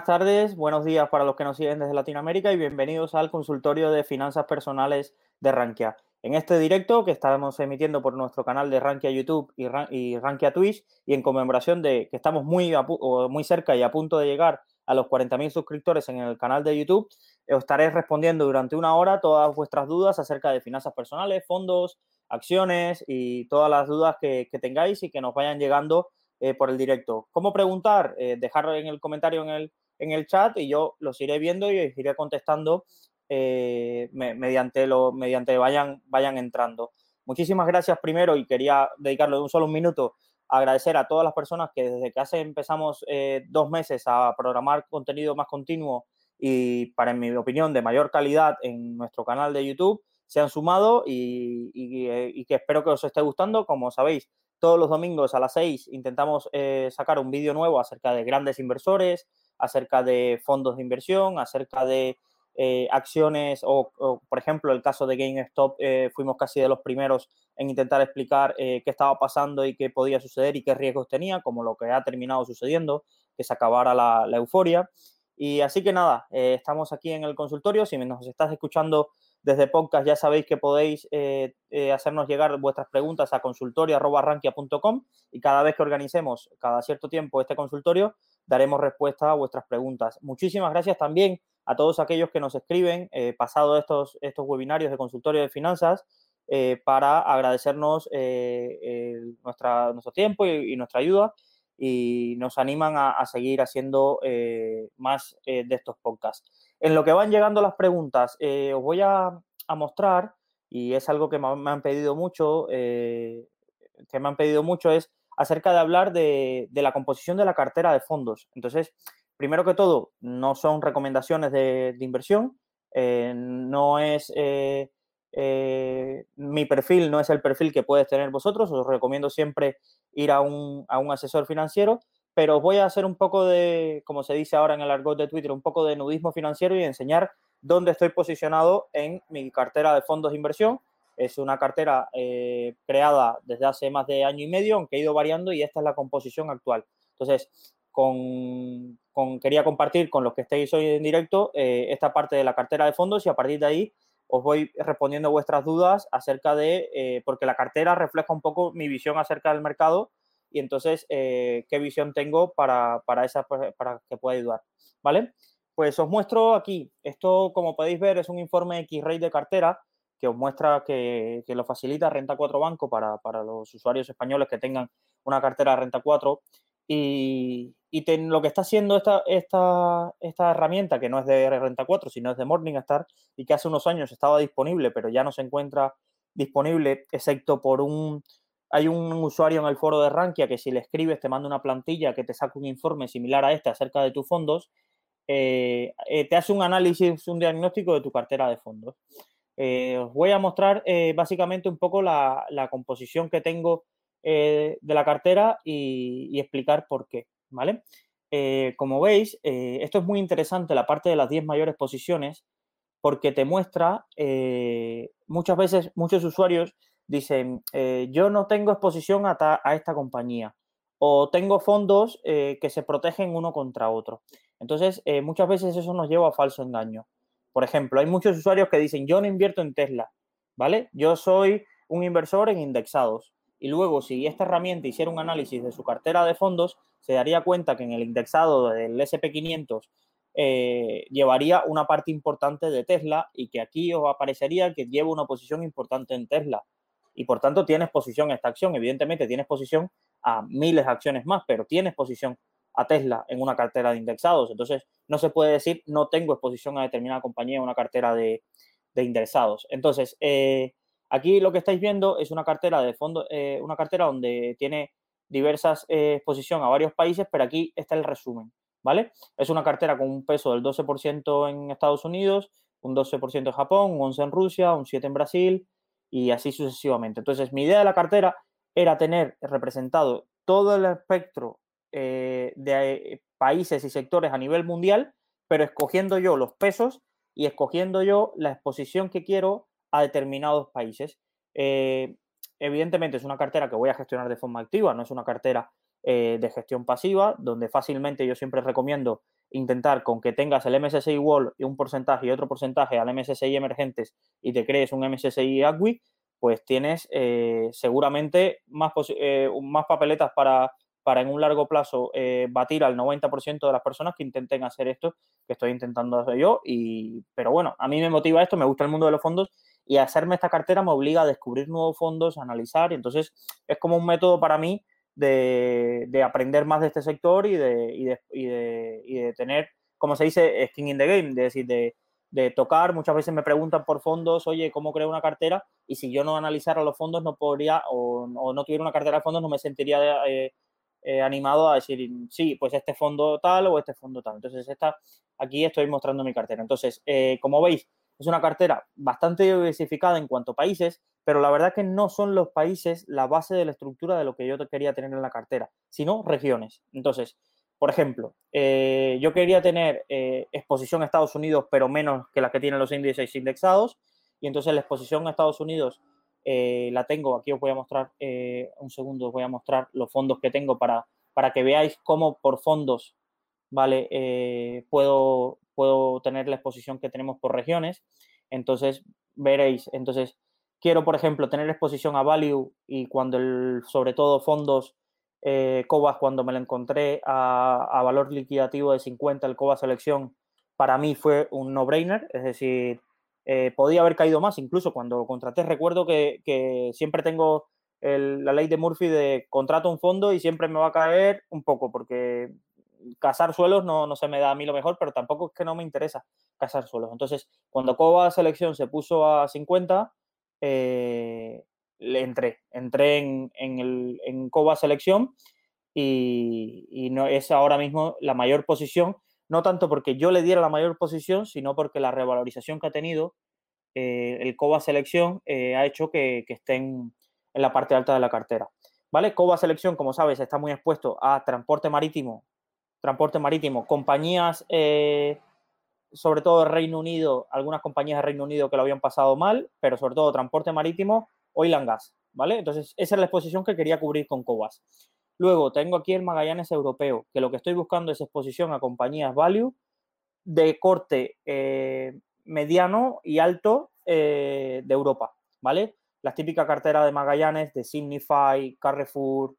Buenas tardes, buenos días para los que nos siguen desde Latinoamérica y bienvenidos al consultorio de finanzas personales de Rankia. En este directo que estamos emitiendo por nuestro canal de Rankia YouTube y, Rankia Twitch y en conmemoración de que estamos muy, muy cerca y a punto de llegar a los 40.000 suscriptores en el canal de YouTube, os estaré respondiendo durante una hora todas vuestras dudas acerca de finanzas personales, fondos, acciones y todas las dudas que, tengáis y que nos vayan llegando eh, por el directo. ¿Cómo preguntar? Eh, dejar en el comentario en el, en el chat y yo los iré viendo y os iré contestando eh, mediante, lo, mediante vayan, vayan entrando. Muchísimas gracias primero y quería dedicarle un solo minuto a agradecer a todas las personas que desde que hace empezamos eh, dos meses a programar contenido más continuo y para, en mi opinión, de mayor calidad en nuestro canal de YouTube, se han sumado y, y, que espero que os esté gustando. Como sabéis, todos los domingos a las 6 intentamos eh, sacar un vídeo nuevo acerca de grandes inversores, acerca de fondos de inversión, acerca de eh, acciones o, por ejemplo, el caso de GameStop, eh, fuimos casi de los primeros en intentar explicar eh, qué estaba pasando y qué podía suceder y qué riesgos tenía, como lo que ha terminado sucediendo, que se acabara la, euforia. Y así que nada, estamos aquí en el consultorio. Si nos estás escuchando desde podcast, ya sabéis que podéis hacernos llegar vuestras preguntas a consultorio.rankia.com y cada vez que organicemos, cada cierto tiempo, este consultorio, daremos respuesta a vuestras preguntas. Muchísimas gracias también a todos aquellos que nos escriben, eh, pasado estos, estos webinarios de consultorio de finanzas, eh, para agradecernos eh, nuestra, nuestro tiempo y, nuestra ayuda y nos animan a, seguir haciendo más de estos podcasts. En lo que van llegando las preguntas, os voy a, mostrar, y es algo que me, han pedido mucho, que me han pedido mucho, es acerca de hablar de, la composición de la cartera de fondos. Entonces, primero que todo, no son recomendaciones de, inversión, eh, no es eh, eh, mi perfil, no es el perfil que puedes tener vosotros, os recomiendo siempre ir a un, asesor financiero, pero voy a hacer un poco de, como se dice ahora en el argot de Twitter, un poco de nudismo financiero y enseñar dónde estoy posicionado en mi cartera de fondos de inversión. Es una cartera creada desde hace más de año y medio, aunque ha ido variando y esta es la composición actual. Entonces, con, quería compartir con los que estéis hoy en directo eh, esta parte de la cartera de fondos y a partir de ahí os voy respondiendo vuestras dudas acerca de, eh, porque la cartera refleja un poco mi visión acerca del mercado y entonces eh, qué visión tengo para, esa, para que pueda ayudar. ¿Vale? Pues os muestro aquí, esto como podéis ver es un informe X-Ray de cartera que os muestra que, lo facilita Renta 4 Banco para, para, los usuarios españoles que tengan una cartera de Renta 4 y, lo que está haciendo esta, esta, esta, herramienta, que no es de Renta 4, sino es de Morningstar, y que hace unos años estaba disponible, pero ya no se encuentra disponible, excepto por un... Hay un usuario en el foro de Rankia que si le escribes te manda una plantilla que te saca un informe similar a este acerca de tus fondos, eh, eh, te hace un análisis, un diagnóstico de tu cartera de fondos. Eh, os voy a mostrar básicamente un poco la, composición que tengo de la cartera y, explicar por qué, ¿vale? Como veis, esto es muy interesante, la parte de las 10 mayores posiciones, porque te muestra, muchas veces muchos usuarios dicen, yo no tengo exposición a, esta compañía o tengo fondos que se protegen uno contra otro. Entonces, muchas veces eso nos lleva a falso engaño. Por ejemplo, hay muchos usuarios que dicen, yo no invierto en Tesla, ¿vale? Yo soy un inversor en indexados y luego si esta herramienta hiciera un análisis de su cartera de fondos, se daría cuenta que en el indexado del SP500 eh, llevaría una parte importante de Tesla y que aquí os aparecería que lleva una posición importante en Tesla. Y por tanto tienes posición a esta acción. Evidentemente tienes posición a miles de acciones más, pero tienes posición a Tesla en una cartera de indexados. Entonces no se puede decir no tengo exposición a determinada compañía en una cartera de, de indexados. Entonces, eh, Aquí lo que estáis viendo es una cartera de fondo, eh, una cartera donde tiene diversas eh, exposición a varios países, pero aquí está el resumen. ¿vale? Es una cartera con un peso del 12% en Estados Unidos, un 12% en Japón, un 11% en Rusia, un 7% en Brasil y así sucesivamente. Entonces, mi idea de la cartera era tener representado todo el espectro eh, de eh, países y sectores a nivel mundial, pero escogiendo yo los pesos y escogiendo yo la exposición que quiero a determinados países. Eh, evidentemente es una cartera que voy a gestionar de forma activa, no es una cartera de gestión pasiva, donde fácilmente yo siempre recomiendo intentar con que tengas el MSCI Wall y un porcentaje y otro porcentaje al MSCI emergentes y te crees un MSCI ACWI, pues tienes eh, seguramente más, eh, más papeletas para, para en un largo plazo eh, batir al 90% de las personas que intenten hacer esto que estoy intentando hacer yo. Y, pero bueno, a mí me motiva esto, me gusta el mundo de los fondos y hacerme esta cartera me obliga a descubrir nuevos fondos, a analizar. Y entonces es como un método para mí de, de aprender más de este sector y de, y de, y de, y de tener, como se dice, skin in the game, de decir, de de tocar. Muchas veces me preguntan por fondos, oye, ¿cómo creo una cartera? Y si yo no analizara los fondos, no podría, o, no tuviera una cartera de fondos, no me sentiría eh, eh, animado a decir, sí, pues este fondo tal o este fondo tal. Entonces, esta, aquí estoy mostrando mi cartera. Entonces, eh, como veis, es una cartera bastante diversificada en cuanto a países, pero la verdad que no son los países la base de la estructura de lo que yo quería tener en la cartera, sino regiones. Entonces, por ejemplo, eh, yo quería tener eh, exposición a Estados Unidos, pero menos que la que tienen los índices indexados. Y entonces la exposición a Estados Unidos eh, la tengo. Aquí os voy a mostrar, un segundo, os voy a mostrar los fondos que tengo para, para que veáis cómo por fondos, ¿vale? puedo, puedo tener la exposición que tenemos por regiones. Entonces, veréis, entonces, quiero, por ejemplo, tener exposición a value y cuando el, sobre todo fondos eh, Cobas cuando me lo encontré a, valor liquidativo de 50, el Cobas selección, para mí fue un no-brainer, es decir, eh, podía haber caído más, incluso cuando contraté, recuerdo que, siempre tengo la ley de Murphy de contrato un fondo y siempre me va a caer un poco, porque cazar suelos no, no se me da a mí lo mejor, pero tampoco es que no me interesa cazar suelos. Entonces, cuando Cobas selección se puso a 50, eh, le entré. Entré en, en, el, en Coba Selección y, no, es ahora mismo la mayor posición, no tanto porque yo le diera la mayor posición, sino porque la revalorización que ha tenido eh, el Coba Selección eh, ha hecho que, que estén en la parte alta de la cartera. ¿Vale? Coba Selección, como sabes, está muy expuesto a transporte marítimo, transporte marítimo, compañías, eh, sobre todo Reino Unido, algunas compañías de Reino Unido que lo habían pasado mal, pero sobre todo transporte marítimo oil and gas, ¿vale? Entonces, esa es la exposición que quería cubrir con Cobas. Luego, tengo aquí el Magallanes Europeo, que lo que estoy buscando es exposición a compañías value de corte eh, mediano y alto eh, de Europa, ¿vale? La típica cartera de Magallanes, de Signify, Carrefour,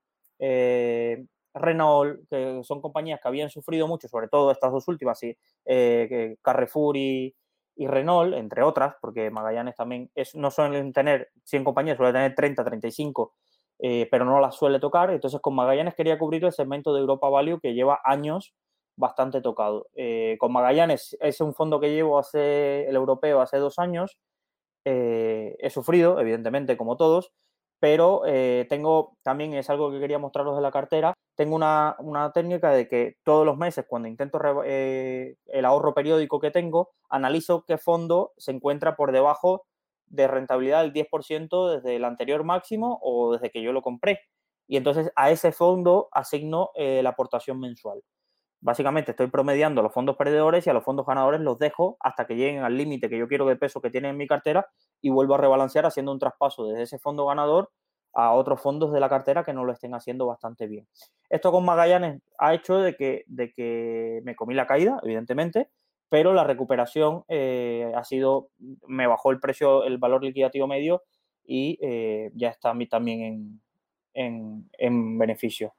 Renault, que son compañías que habían sufrido mucho, sobre todo estas dos últimas, sí, Carrefour y, y Renault, entre otras, porque Magallanes también es, no suelen tener 100 compañías, suele tener 30, 35, eh, pero no las suele tocar. Entonces, con Magallanes quería cubrir el segmento de Europa Value que lleva años bastante tocado. Eh, con Magallanes es un fondo que llevo hace el europeo hace dos años. Eh, he sufrido, evidentemente, como todos, pero tengo también, es algo que quería mostraros de la cartera, tengo una, técnica de que todos los meses, cuando intento eh, el ahorro periódico que tengo, analizo qué fondo se encuentra por debajo de rentabilidad del 10% desde el anterior máximo o desde que yo lo compré. Y entonces a ese fondo asigno eh, la aportación mensual. Básicamente estoy promediando los fondos perdedores y a los fondos ganadores los dejo hasta que lleguen al límite que yo quiero de peso que tiene en mi cartera y vuelvo a rebalancear haciendo un traspaso desde ese fondo ganador a otros fondos de la cartera que no lo estén haciendo bastante bien. Esto con Magallanes ha hecho de que, de que me comí la caída, evidentemente, pero la recuperación eh, ha sido, me bajó el precio, el valor liquidativo medio y eh, ya está también en, en, beneficio.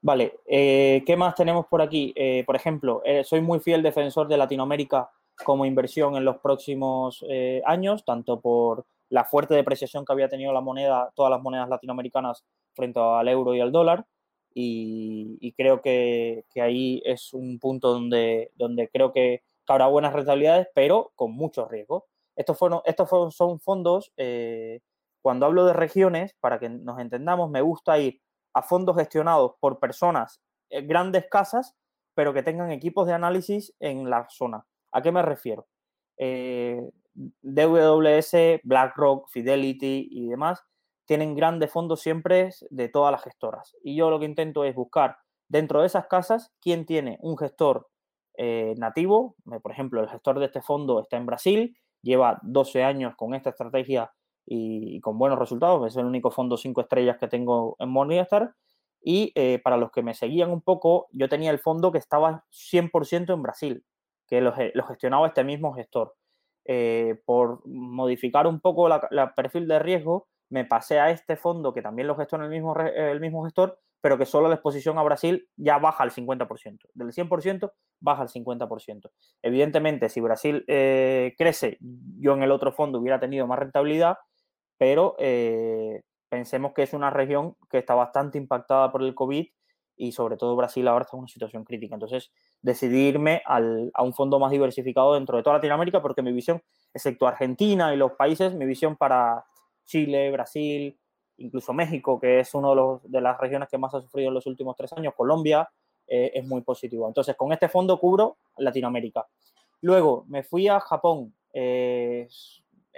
Vale, eh, ¿qué más tenemos por aquí? por ejemplo, soy muy fiel defensor de Latinoamérica como inversión en los próximos años, tanto por la fuerte depreciación que había tenido la moneda, todas las monedas latinoamericanas frente al euro y al dólar. Y, creo que, ahí es un punto donde, donde creo que, habrá buenas rentabilidades, pero con mucho riesgo. Estos, fueron, estos son fondos, eh, cuando hablo de regiones, para que nos entendamos, me gusta ir a fondos gestionados por personas, eh, grandes casas, pero que tengan equipos de análisis en la zona. ¿A qué me refiero? Eh, DWS, BlackRock, Fidelity y demás tienen grandes fondos siempre de todas las gestoras. Y yo lo que intento es buscar dentro de esas casas quién tiene un gestor eh, nativo. Por ejemplo, el gestor de este fondo está en Brasil, lleva 12 años con esta estrategia y, con buenos resultados. Es el único fondo 5 estrellas que tengo en Morningstar. Y eh, para los que me seguían un poco, yo tenía el fondo que estaba 100% en Brasil, que lo, gestionaba este mismo gestor. Eh, por modificar un poco el perfil de riesgo, me pasé a este fondo que también lo gestiona el mismo, el mismo gestor, pero que solo la exposición a Brasil ya baja al 50%. Del 100% baja al 50%. Evidentemente, si Brasil eh, crece, yo en el otro fondo hubiera tenido más rentabilidad, pero eh, pensemos que es una región que está bastante impactada por el COVID y sobre todo Brasil ahora está en una situación crítica. Entonces, decidirme a un fondo más diversificado dentro de toda Latinoamérica porque mi visión, excepto Argentina y los países, mi visión para Chile, Brasil, incluso México, que es una de, las regiones que más ha sufrido en los últimos tres años, Colombia, eh, es muy positivo. Entonces, con este fondo cubro Latinoamérica. Luego, me fui a Japón. Eh,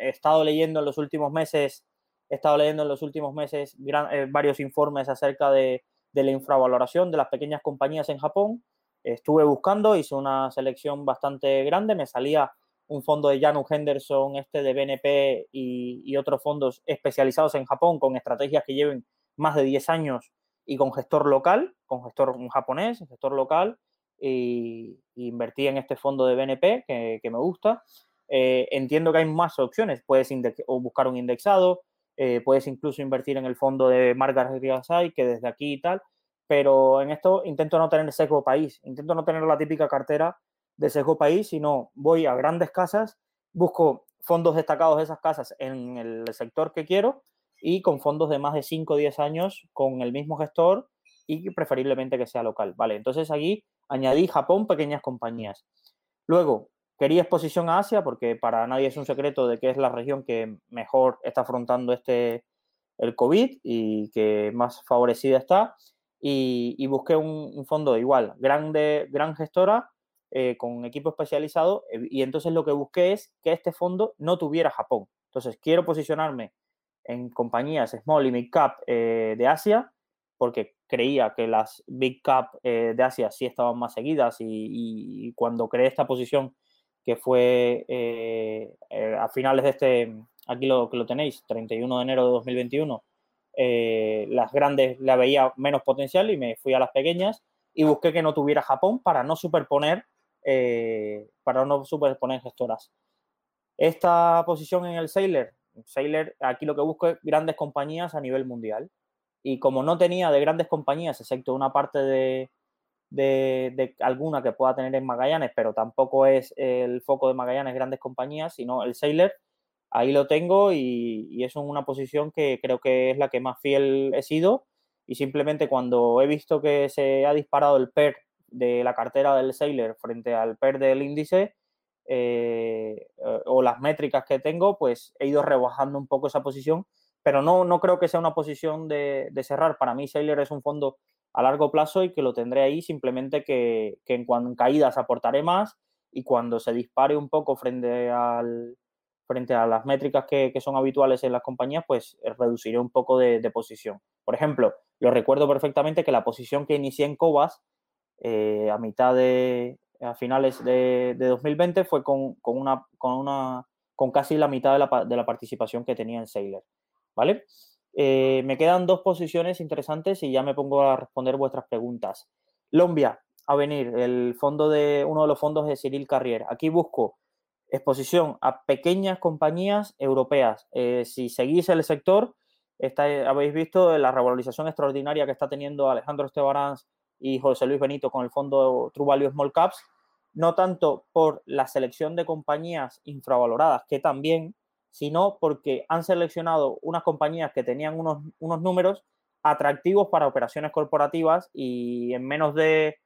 he estado leyendo en los últimos meses, he estado leyendo en los últimos meses eh, varios informes acerca de, de la infravaloración de las pequeñas compañías en Japón. Estuve buscando, hice una selección bastante grande, me salía un fondo de Janus Henderson, este de BNP y, otros fondos especializados en Japón con estrategias que lleven más de 10 años y con gestor local, con gestor japonés, gestor local, y, invertí en este fondo de BNP que, me gusta. Eh, entiendo que hay más opciones, puedes buscar un indexado, eh, puedes incluso invertir en el fondo de Margaret Riasai, que desde aquí y tal, pero en esto intento no tener sesgo país, intento no tener la típica cartera de sesgo país, sino voy a grandes casas, busco fondos destacados de esas casas en el sector que quiero y con fondos de más de 5 o 10 años con el mismo gestor y preferiblemente que sea local. Vale, entonces aquí añadí Japón, pequeñas compañías. Luego, quería exposición a Asia porque para nadie es un secreto de que es la región que mejor está afrontando este el COVID y que más favorecida está. Y, busqué un, un, fondo igual, grande, gran gestora, eh, con equipo especializado eh, y entonces lo que busqué es que este fondo no tuviera Japón. Entonces quiero posicionarme en compañías small y mid cap eh, de Asia porque creía que las big cap de Asia sí estaban más seguidas y, cuando creé esta posición que fue a finales de este, aquí lo que lo tenéis, 31 de enero de 2021, las grandes la veía menos potencial y me fui a las pequeñas y busqué que no tuviera Japón para no superponer eh, para no superponer gestoras. Esta posición en el Sailor, Sailor, aquí lo que busco es grandes compañías a nivel mundial. Y como no tenía de grandes compañías, excepto una parte de, de, alguna que pueda tener en Magallanes, pero tampoco es el foco de Magallanes grandes compañías, sino el Sailor, ahí lo tengo y, es una posición que creo que es la que más fiel he sido. Y simplemente cuando he visto que se ha disparado el PER de la cartera del Sailor frente al PER del índice eh, o las métricas que tengo, pues he ido rebajando un poco esa posición, pero no, no creo que sea una posición de, cerrar. Para mí Sailor es un fondo a largo plazo y que lo tendré ahí, simplemente que, en cuando en caídas aportaré más y cuando se dispare un poco frente al frente a las métricas que, son habituales en las compañías, pues reduciré un poco de, de, posición. Por ejemplo, lo recuerdo perfectamente que la posición que inicié en Cobas eh, a mitad de, a finales de, 2020 fue con, una, con, una, con casi la mitad de la, de la participación que tenía en Sailor, ¿vale? Eh, me quedan dos posiciones interesantes y ya me pongo a responder vuestras preguntas. Lombia, a venir, el fondo de, uno de los fondos de Cyril Carrier. Aquí busco exposición a pequeñas compañías europeas. Eh, si seguís el sector, habéis visto la revalorización extraordinaria que está teniendo Alejandro Estebarans y José Luis Benito con el fondo True Value Small Caps, no tanto por la selección de compañías infravaloradas, que también, sino porque han seleccionado unas compañías que tenían unos, unos números atractivos para operaciones corporativas y en menos de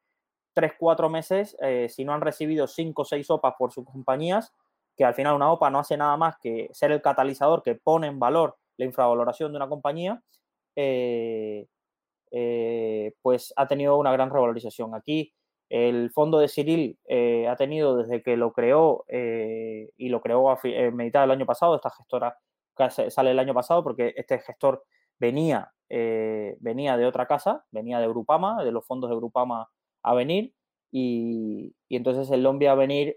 3-4 meses, eh, si no han recibido 5 o 6 OPAs por sus compañías, que al final una OPA no hace nada más que ser el catalizador que pone en valor la infravaloración de una compañía, eh, eh, pues ha tenido una gran revalorización. Aquí El fondo de Cyril eh, ha tenido desde que lo creó eh, y lo creó a mitad del año pasado, esta gestora sale el año pasado porque este gestor venía, venía de otra casa, venía de Grupama, de los fondos de Grupama a venir y, entonces el Lombia a venir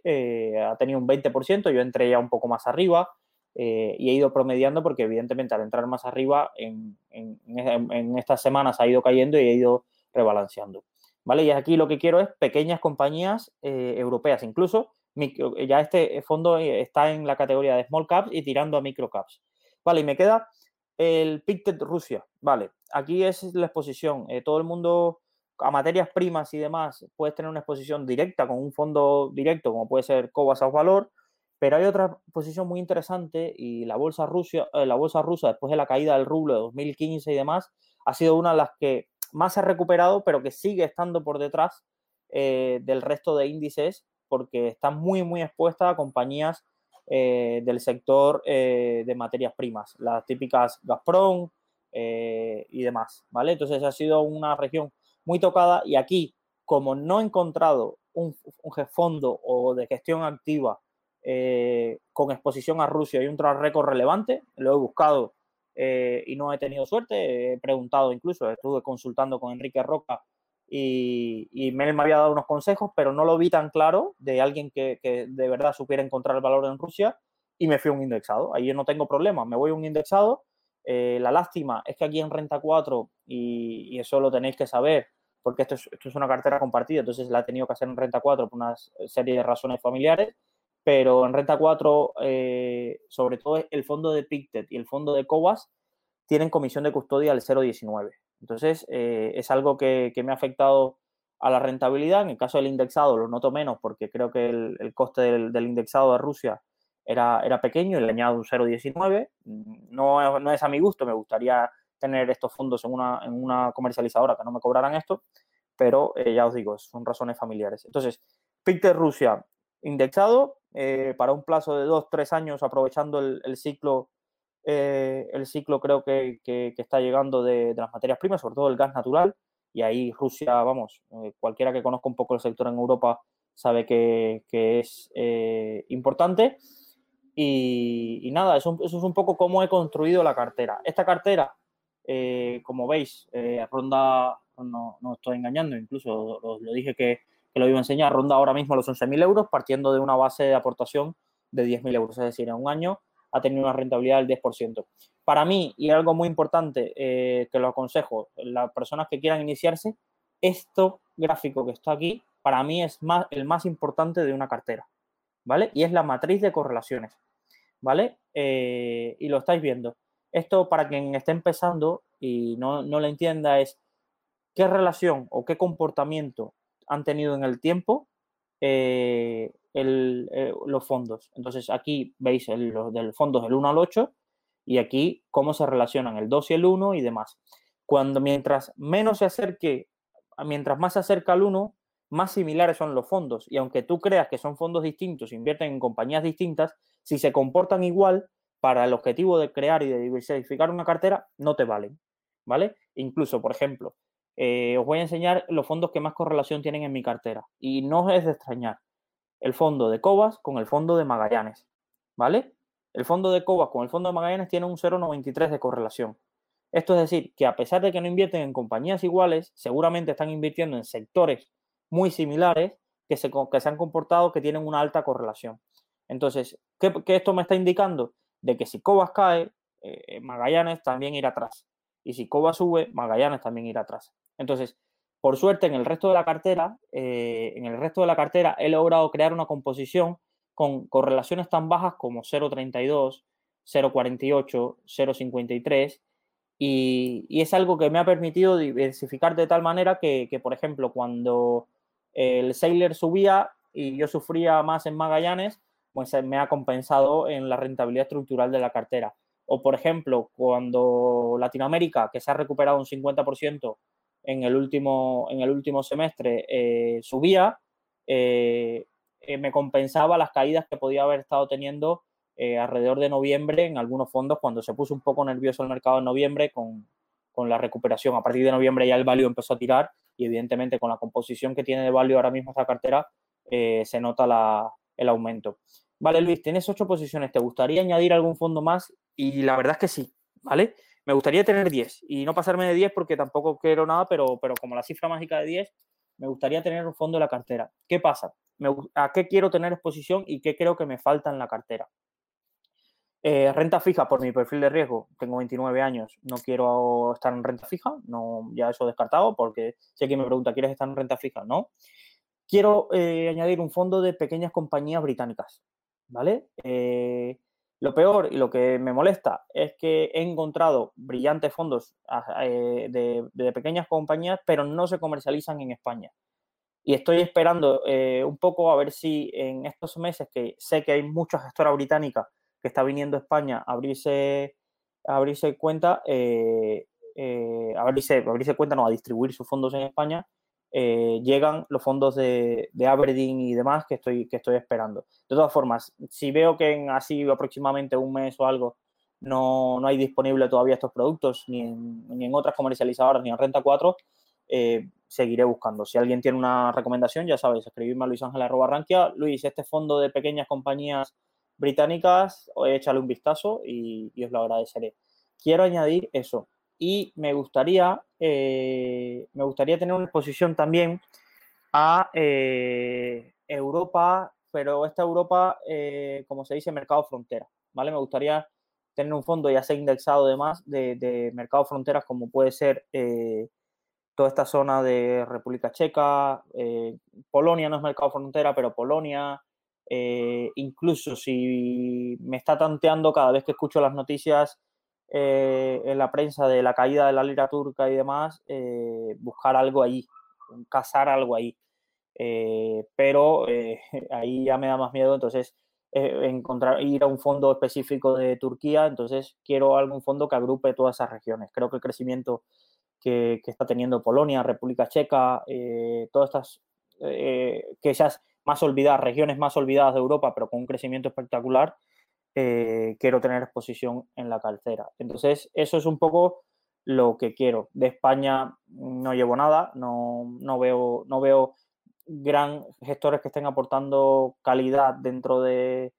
ha tenido un 20%, yo entré ya un poco más arriba, eh, y he ido promediando porque evidentemente al entrar más arriba en, estas semanas ha ido cayendo y he ido rebalanceando. ¿Vale? Y aquí lo que quiero es pequeñas compañías eh, europeas, incluso ya este fondo está en la categoría de small caps y tirando a micro caps. Vale, y me queda el Pictet Rusia. Vale, aquí es la exposición. Eh, todo el mundo a materias primas y demás puedes tener una exposición directa con un fondo directo como puede ser Cobas Valor pero hay otra posición muy interesante y la bolsa, Rusia, eh, la bolsa rusa, después de la caída del rublo de 2015 y demás, ha sido una de las que más ha recuperado, pero que sigue estando por detrás eh, del resto de índices porque está muy, muy expuesta a compañías eh, del sector de materias primas, las típicas Gazprom y demás, ¿vale? Entonces ha sido una región muy tocada y aquí, como no he encontrado un, fondo o de gestión activa eh, con exposición a Rusia y un track record relevante. Lo he buscado eh, y no he tenido suerte. He preguntado incluso, estuve consultando con Enrique Roca y, y me, me, había dado unos consejos, pero no lo vi tan claro de alguien que, de verdad supiera encontrar el valor en Rusia y me fui a un indexado. Ahí no tengo problema, me voy a un indexado. Eh, la lástima es que aquí en Renta 4, y, eso lo tenéis que saber, porque esto es, esto es, una cartera compartida, entonces la he tenido que hacer en Renta 4 por una serie de razones familiares pero en Renta 4, eh, sobre todo el fondo de Pictet y el fondo de Cobas tienen comisión de custodia al 0,19. Entonces, eh, es algo que, me ha afectado a la rentabilidad. En el caso del indexado lo noto menos porque creo que el, coste del, indexado de Rusia era, era pequeño y le añado un 0,19. No, no es a mi gusto, me gustaría tener estos fondos en una, en una comercializadora que no me cobraran esto, pero eh, ya os digo, son razones familiares. Entonces, Pictet Rusia indexado eh, para un plazo de dos, tres años, aprovechando el, ciclo, eh, el ciclo creo que, está llegando de, las materias primas, sobre todo el gas natural. Y ahí Rusia, vamos, eh, cualquiera que conozca un poco el sector en Europa sabe que, es importante. Y, nada, eso, es un poco cómo he construido la cartera. Esta cartera, como veis, ronda, no, no, estoy engañando, incluso lo dije que lo iba a enseñar, ronda ahora mismo los 11.000 euros, partiendo de una base de aportación de 10.000 euros, es decir, en un año ha tenido una rentabilidad del 10%. Para mí, y algo muy importante eh, que lo aconsejo, las personas que quieran iniciarse, esto gráfico que está aquí, para mí es más, el más importante de una cartera, ¿vale? Y es la matriz de correlaciones, ¿vale? Eh, y lo estáis viendo. Esto para quien esté empezando y no, no lo entienda es qué relación o qué comportamiento han tenido en el tiempo eh, eh, los fondos. Entonces aquí veis los del fondos del 1 al 8 y aquí cómo se relacionan el 2 y el 1 y demás. Cuando mientras menos se acerque, mientras más se acerca al 1, más similares son los fondos. Y aunque tú creas que son fondos distintos, invierten en compañías distintas, si se comportan igual, para el objetivo de crear y de diversificar una cartera, no te valen. ¿Vale? Incluso, por ejemplo, eh, os voy a enseñar los fondos que más correlación tienen en mi cartera. Y no es de extrañar. El fondo de Cobas con el fondo de Magallanes. ¿Vale? El fondo de Cobas con el fondo de Magallanes tiene un 0,93 de correlación. Esto es decir, que a pesar de que no invierten en compañías iguales, seguramente están invirtiendo en sectores muy similares que se, que se han comportado que tienen una alta correlación. Entonces, ¿qué, esto me está indicando? De que si Cobas cae, eh, Magallanes también irá atrás. Y si Cobas sube, Magallanes también irá atrás. Entonces, por suerte, en el resto de la cartera, eh, en el resto de la cartera he logrado crear una composición con correlaciones tan bajas como 0.32, 0.48, 0.53 y, y, es algo que me ha permitido diversificar de tal manera que, por ejemplo, cuando el Sailor subía y yo sufría más en Magallanes, pues me ha compensado en la rentabilidad estructural de la cartera. O, por ejemplo, cuando Latinoamérica, que se ha recuperado un 50%, en el último, en el último semestre eh, subía, eh, eh, me compensaba las caídas que podía haber estado teniendo alrededor de noviembre en algunos fondos cuando se puso un poco nervioso el mercado en noviembre con, la recuperación. A partir de noviembre ya el value empezó a tirar y evidentemente con la composición que tiene de value ahora mismo esta cartera se nota el aumento. Vale, Luis, tienes ocho posiciones. ¿Te gustaría añadir algún fondo más? Y la verdad es que sí, ¿vale? Me gustaría tener 10 y no pasarme de 10 porque tampoco quiero nada, pero, pero como la cifra mágica de 10, me gustaría tener un fondo en la cartera. ¿Qué pasa? ¿A qué quiero tener exposición y qué creo que me falta en la cartera? Eh, renta fija por mi perfil de riesgo, tengo 29 años, no quiero estar en renta fija, no, ya eso descartado, porque sé que me pregunta, ¿quieres estar en renta fija? No. Quiero eh, añadir un fondo de pequeñas compañías británicas, ¿vale? Eh, lo peor y lo que me molesta es que he encontrado brillantes fondos ah, de, pequeñas compañías, pero no se comercializan en España. Y estoy esperando un poco a ver si en estos meses, que sé que hay mucha gestora británica que está viniendo a España a abrirse, abrirse cuenta, eh, eh, abrirse, abrirse cuenta, no, a distribuir sus fondos en España, eh, llegan los fondos de, Aberdeen y demás que estoy, esperando. De todas formas, si veo que en así aproximadamente un mes o algo no, hay disponible todavía estos productos, ni en, otras comercializadoras, ni en Renta 4, seguiré buscando. Si alguien tiene una recomendación, ya sabéis, escribirme a Luis Ángel Rankia. Luis, este fondo de pequeñas compañías británicas, échale un vistazo y, os lo agradeceré. Quiero añadir eso. Y me gustaría, eh, me gustaría tener una exposición también a eh, Europa, pero esta Europa, eh, como se dice, mercado frontera, ¿vale? Me gustaría tener un fondo ya sea indexado además de, de mercado fronteras como puede ser toda esta zona de República Checa, Polonia no es mercado frontera, pero Polonia, incluso si me está tanteando cada vez que escucho las noticias eh, en la prensa de la caída de la lira turca y demás, eh, buscar algo ahí, cazar algo ahí. pero ahí ya me da más miedo, entonces encontrar, ir a un fondo específico de Turquía, entonces quiero algún fondo que agrupe todas esas regiones. Creo que el crecimiento que, que está teniendo Polonia, República Checa, todas estas, que esas más olvidadas, regiones más olvidadas de Europa, pero con un crecimiento espectacular, eh, quiero tener exposición en la cartera. Entonces, eso es un poco lo que quiero. De España no llevo nada, no, veo, no veo gran gestores que estén aportando calidad dentro de,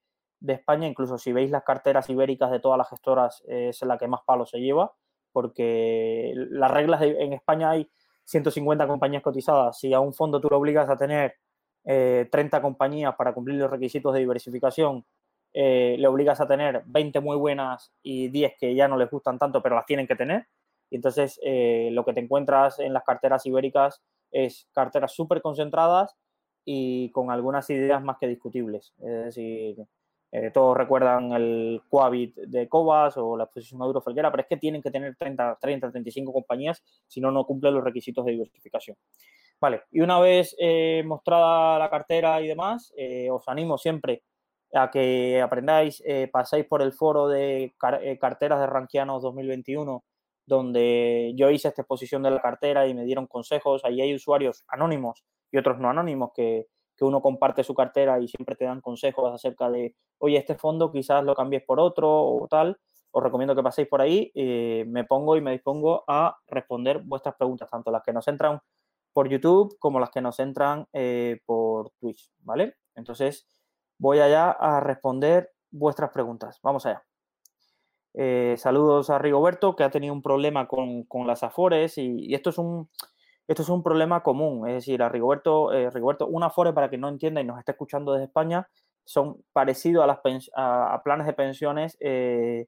España. Incluso si veis las carteras ibéricas de todas las gestoras, es la que más palo se lleva, porque las reglas en España hay 150 compañías cotizadas. Si a un fondo tú lo obligas a tener 30 eh, compañías para cumplir los requisitos de diversificación, eh, le obligas a tener 20 muy buenas y 10 que ya no les gustan tanto, pero las tienen que tener. Y entonces eh, lo que te encuentras en las carteras ibéricas es carteras súper concentradas y con algunas ideas más que discutibles. Es decir, todos recuerdan el Coavit de Cobas o la exposición Maduro Felguera, pero es que tienen que tener 30, 30, 35 compañías, si no, no cumplen los requisitos de diversificación. Vale, y una vez eh, mostrada la cartera y demás, eh, os animo siempre a que aprendáis, eh, paséis por el foro de carteras de Rankianos 2021, donde yo hice esta exposición de la cartera y me dieron consejos. Ahí hay usuarios anónimos y otros no anónimos que, que uno comparte su cartera y siempre te dan consejos acerca de, oye, este fondo quizás lo cambies por otro o tal. Os recomiendo que paséis por ahí. me pongo y me dispongo a responder vuestras preguntas, tanto las que nos entran por YouTube como las que nos entran eh, por Twitch, ¿vale? Entonces, voy allá a responder vuestras preguntas. Vamos allá. Eh, saludos a Rigoberto, que ha tenido un problema con, las Afores y, esto, es un, esto es un problema común. Es decir, a Rigoberto, eh, Rigoberto, una Afore, para que no entienda y nos esté escuchando desde España, son parecidos a, las a, planes de pensiones que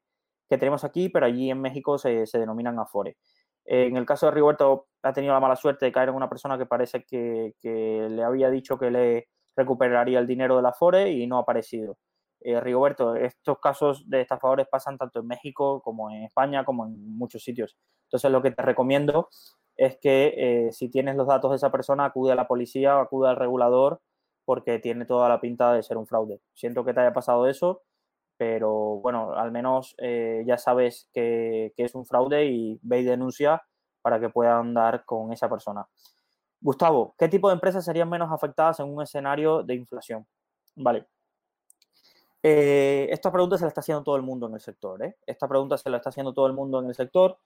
tenemos aquí, pero allí en México se, se denominan Afore. En el caso de Rigoberto, ha tenido la mala suerte de caer en una persona que parece que, le había dicho que le recuperaría el dinero de la FORE y no ha aparecido. Eh, Rigoberto, estos casos de estafadores pasan tanto en México como en España, como en muchos sitios. Entonces, lo que te recomiendo es que eh, si tienes los datos de esa persona, acude a la policía o acude al regulador porque tiene toda la pinta de ser un fraude. Siento que te haya pasado eso pero bueno, al menos eh, ya sabes que, es un fraude y ve y denuncia para que puedan dar con esa persona. Gustavo, ¿qué tipo de empresas serían menos afectadas en un escenario de inflación? Vale. Eh, esta pregunta se la está haciendo todo el mundo en el sector. ¿eh? Esta pregunta se la está haciendo todo el mundo en el sector.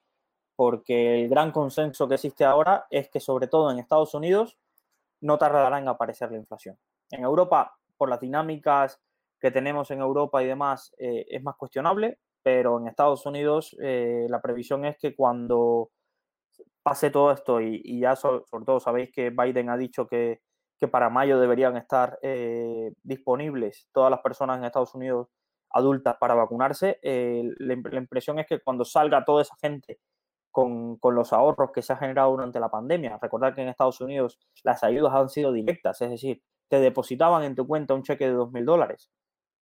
porque el gran consenso que existe ahora es que sobre todo en Estados Unidos no tardará en aparecer la inflación. En Europa, por las dinámicas que tenemos en Europa y demás, eh, es más cuestionable, pero en Estados Unidos eh, la previsión es que cuando pase todo esto y, ya sobre todo sabéis que Biden ha dicho que, para mayo deberían estar eh, disponibles todas las personas en Estados Unidos adultas para vacunarse, la, impresión es que cuando salga toda esa gente con, los ahorros que se ha generado durante la pandemia. Recordar que en Estados Unidos las ayudas han sido directas, es decir, te depositaban en tu cuenta un cheque de 2.000 dólares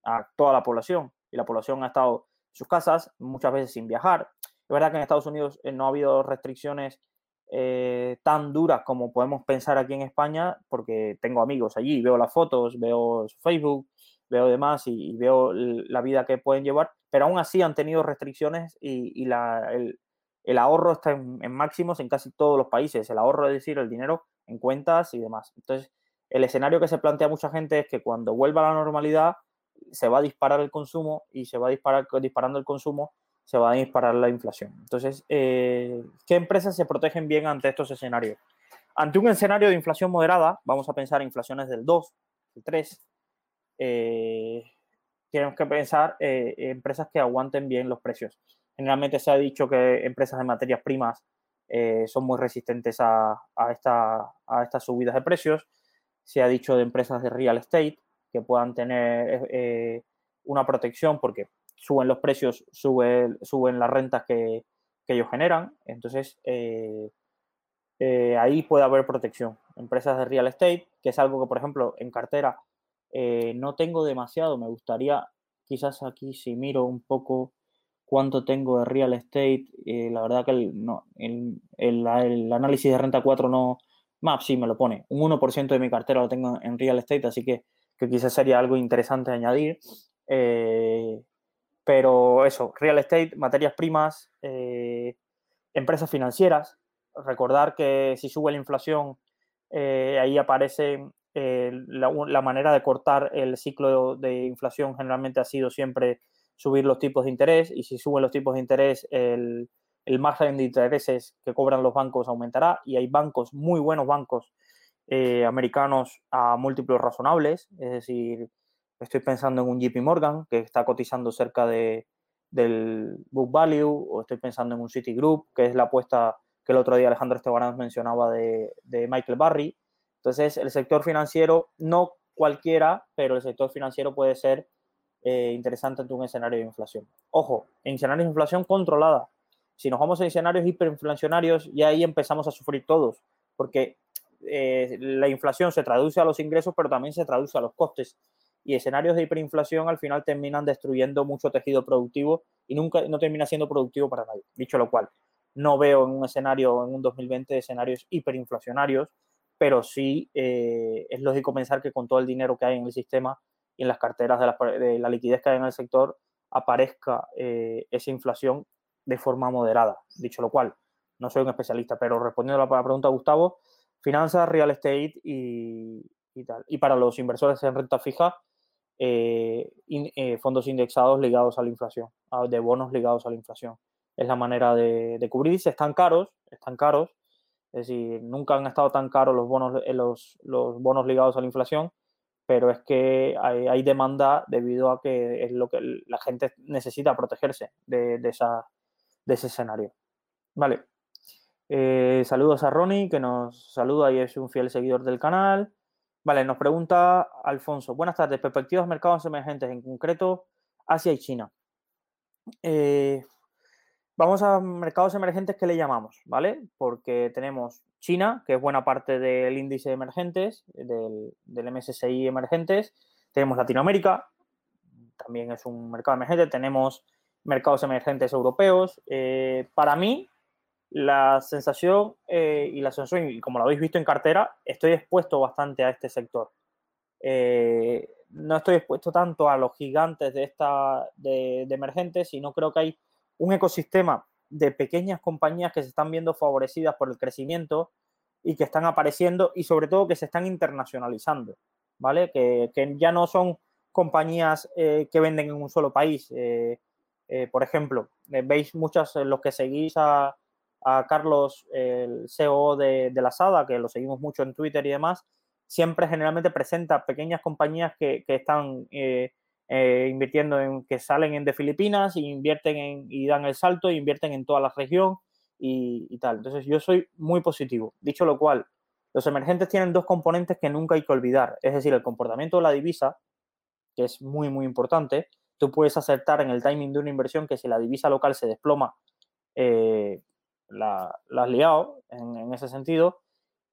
a toda la población y la población ha estado en sus casas, muchas veces sin viajar. Es verdad que en Estados Unidos eh, no ha habido restricciones eh, tan duras como podemos pensar aquí en España, porque tengo amigos allí, veo las fotos, veo Facebook, veo demás y, veo la vida que pueden llevar, pero aún así han tenido restricciones y, la, el, el ahorro está en, máximos en casi todos los países. El ahorro, es decir, el dinero en cuentas y demás. Entonces, el escenario que se plantea mucha gente es que cuando vuelva a la normalidad se va a disparar el consumo y se va a disparar, disparando el consumo, se va a disparar la inflación. Entonces, eh, ¿qué empresas se protegen bien ante estos escenarios? Ante un escenario de inflación moderada, vamos a pensar en inflaciones del 2, del 3, eh, tenemos que pensar eh, empresas que aguanten bien los precios. Generalmente se ha dicho que empresas de materias primas eh, son muy resistentes a, estas subidas de precios. Se ha dicho de empresas de real estate que puedan tener eh, una protección porque suben los precios, suben, suben las rentas que, ellos generan. Entonces, eh, ahí puede haber protección. Empresas de real estate, que es algo que, por ejemplo, en cartera no tengo demasiado. Me gustaría, quizás aquí si miro un poco cuánto tengo de real estate. Eh, la verdad que el, no, el, análisis de renta 4 no, más sí me lo pone. Un 1% de mi cartera lo tengo en real estate, así que, quizás sería algo interesante añadir. Eh, pero eso, real estate, materias primas, eh, empresas financieras. Recordar que si sube la inflación, ahí aparece la, la, manera de cortar el ciclo de inflación generalmente ha sido siempre subir los tipos de interés y si suben los tipos de interés, el, margen de intereses que cobran los bancos aumentará y hay bancos, muy buenos bancos eh, americanos a múltiplos razonables, es decir, estoy pensando en un JP Morgan que está cotizando cerca de, del book value o estoy pensando en un Citigroup, que es la apuesta que el otro día Alejandro Esteban mencionaba de, de Michael Barry. Entonces, el sector financiero, no cualquiera, pero el sector financiero puede ser eh, interesante ante un escenario de inflación. Ojo, en escenarios de inflación controlada. Si nos vamos a escenarios hiperinflacionarios, ya ahí empezamos a sufrir todos, porque eh, la inflación se traduce a los ingresos, pero también se traduce a los costes. Y escenarios de hiperinflación al final terminan destruyendo mucho tejido productivo y nunca no termina siendo productivo para nadie. Dicho lo cual, no veo en un escenario, en un 2020, escenarios hiperinflacionarios, pero sí eh, es lógico pensar que con todo el dinero que hay en el sistema y en las carteras de la, liquidez que hay en el sector aparezca eh, esa inflación de forma moderada. Dicho lo cual, no soy un especialista, pero respondiendo a la pregunta de Gustavo, finanzas, real estate y, tal. Y para los inversores en renta fija, eh, eh, fondos indexados ligados a la inflación, de bonos ligados a la inflación. Es la manera de, de cubrirse. Están caros, están caros. Es decir, nunca han estado tan caros los bonos, los, los bonos ligados a la inflación pero es que hay, demanda debido a que es lo que la gente necesita protegerse de, de ese escenario. Vale. Eh, saludos a Ronnie, que nos saluda y es un fiel seguidor del canal. Vale, nos pregunta Alfonso. Buenas tardes. Perspectivas mercados emergentes, en concreto Asia y China. Eh, vamos a mercados emergentes que le llamamos, ¿vale? Porque tenemos China, que es buena parte del índice de emergentes, del, del MSCI emergentes. Tenemos Latinoamérica, también es un mercado emergente. Tenemos mercados emergentes europeos. Eh, para mí, la sensación eh, y la sensación, y como lo habéis visto en cartera, estoy expuesto bastante a este sector. Eh, no estoy expuesto tanto a los gigantes de esta de, de emergentes, sino creo que hay un ecosistema de pequeñas compañías que se están viendo favorecidas por el crecimiento y que están apareciendo y sobre todo que se están internacionalizando, ¿vale? Que, ya no son compañías eh, que venden en un solo país. Por ejemplo, veis muchas, los que seguís a, a Carlos, el CEO de, la SADA, que lo seguimos mucho en Twitter y demás, siempre generalmente presenta pequeñas compañías que, están eh, eh, invirtiendo en, que salen en de Filipinas y invierten en, y dan el salto e invierten en toda la región y, y, tal. Entonces yo soy muy positivo. Dicho lo cual, los emergentes tienen dos componentes que nunca hay que olvidar, es decir, el comportamiento de la divisa, que es muy, muy importante. Tú puedes acertar en el timing de una inversión que si la divisa local se desploma, eh, la, has liado en, ese sentido.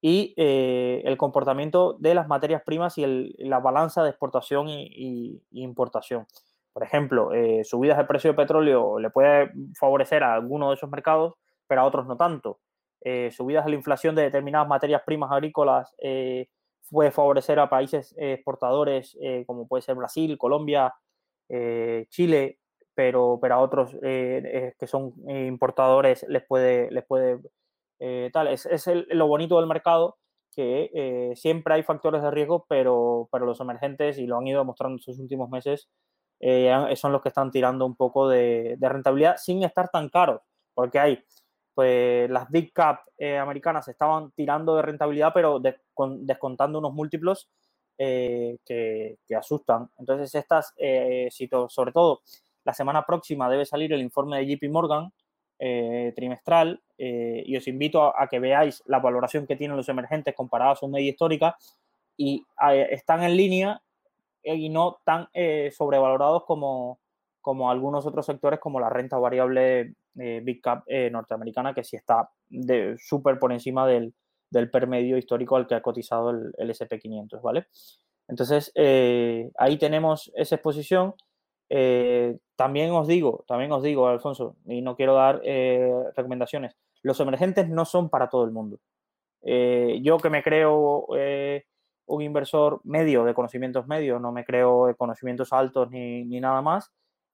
Y eh, el comportamiento de las materias primas y la balanza de exportación y, importación. Por ejemplo, eh, subidas de precio de petróleo le puede favorecer a alguno de esos mercados, pero a otros no tanto. Eh, subidas de la inflación de determinadas materias primas agrícolas puede favorecer a países exportadores como puede ser Brasil, Colombia, Chile, pero, pero a otros que son importadores les puede, les puede tal. Es, es lo bonito del mercado que siempre hay factores de riesgo, pero, pero los emergentes, y lo han ido demostrando estos últimos meses, son los que están tirando un poco de, de rentabilidad sin estar tan caros, porque hay pues las big cap eh, americanas estaban tirando de rentabilidad, pero descontando unos múltiplos eh, que, asustan. Entonces, estas, eh, sobre todo, la semana próxima debe salir el informe de JP Morgan trimestral y os invito a, que veáis la valoración que tienen los emergentes comparados a su media histórica y están en línea y no tan sobrevalorados como, como algunos otros sectores como la renta variable eh, Big Cap eh, norteamericana, que sí está súper por encima del, del permedio histórico al que ha cotizado el, SP500, ¿vale? Entonces, eh, ahí tenemos esa exposición. También os digo, también os digo, Alfonso, y no quiero dar recomendaciones, los emergentes no son para todo el mundo. yo que me creo un inversor medio de conocimientos medios, no me creo de conocimientos altos ni, ni nada más,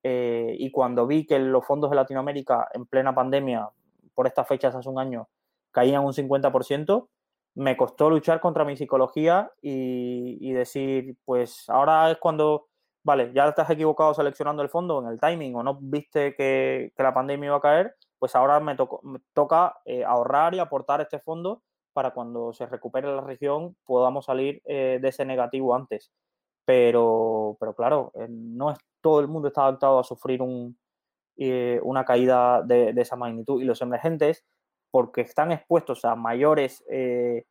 eh, y cuando vi que los fondos de Latinoamérica en plena pandemia, por estas fechas hace un año, caían un 50%, me costó luchar contra mi psicología y, decir, pues ahora es cuando, vale, ya estás equivocado seleccionando el fondo en el timing o no viste que, la pandemia iba a caer, pues ahora me, toca eh, ahorrar y aportar este fondo para cuando se recupere la región podamos salir eh, de ese negativo antes. Pero, pero claro, no es todo el mundo está adaptado a sufrir eh, una caída de, esa magnitud y los emergentes, porque están expuestos a mayores eh,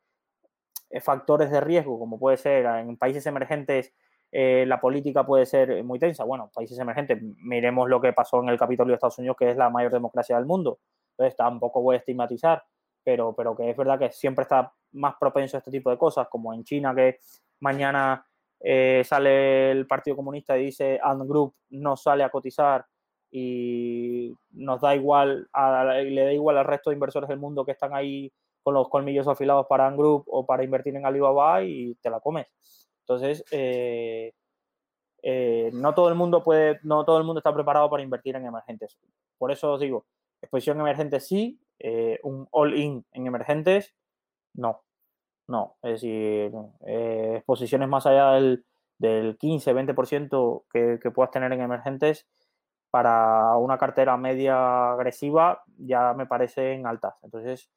factores de riesgo, como puede ser en países emergentes, eh, la política puede ser muy tensa. Bueno, países emergentes, miremos lo que pasó en el Capitolio de Estados Unidos, que es la mayor democracia del mundo. Entonces, tampoco voy a estigmatizar, pero, pero que es verdad que siempre está más propenso a este tipo de cosas, como en China, que mañana eh, sale el Partido Comunista y dice Ant Group no sale a cotizar y nos da igual, le da igual al resto de inversores del mundo que están ahí con los colmillos afilados para Ant Group o para invertir en Alibaba y te la comes. Entonces, eh, eh, no todo el mundo puede, no todo el mundo está preparado para invertir en emergentes. Por eso os digo, exposición emergente sí, un all-in en emergentes, no. No, es decir, eh, exposiciones más allá del, del 15-20% que, que puedas tener en emergentes para una cartera media agresiva ya me parecen altas. Entonces,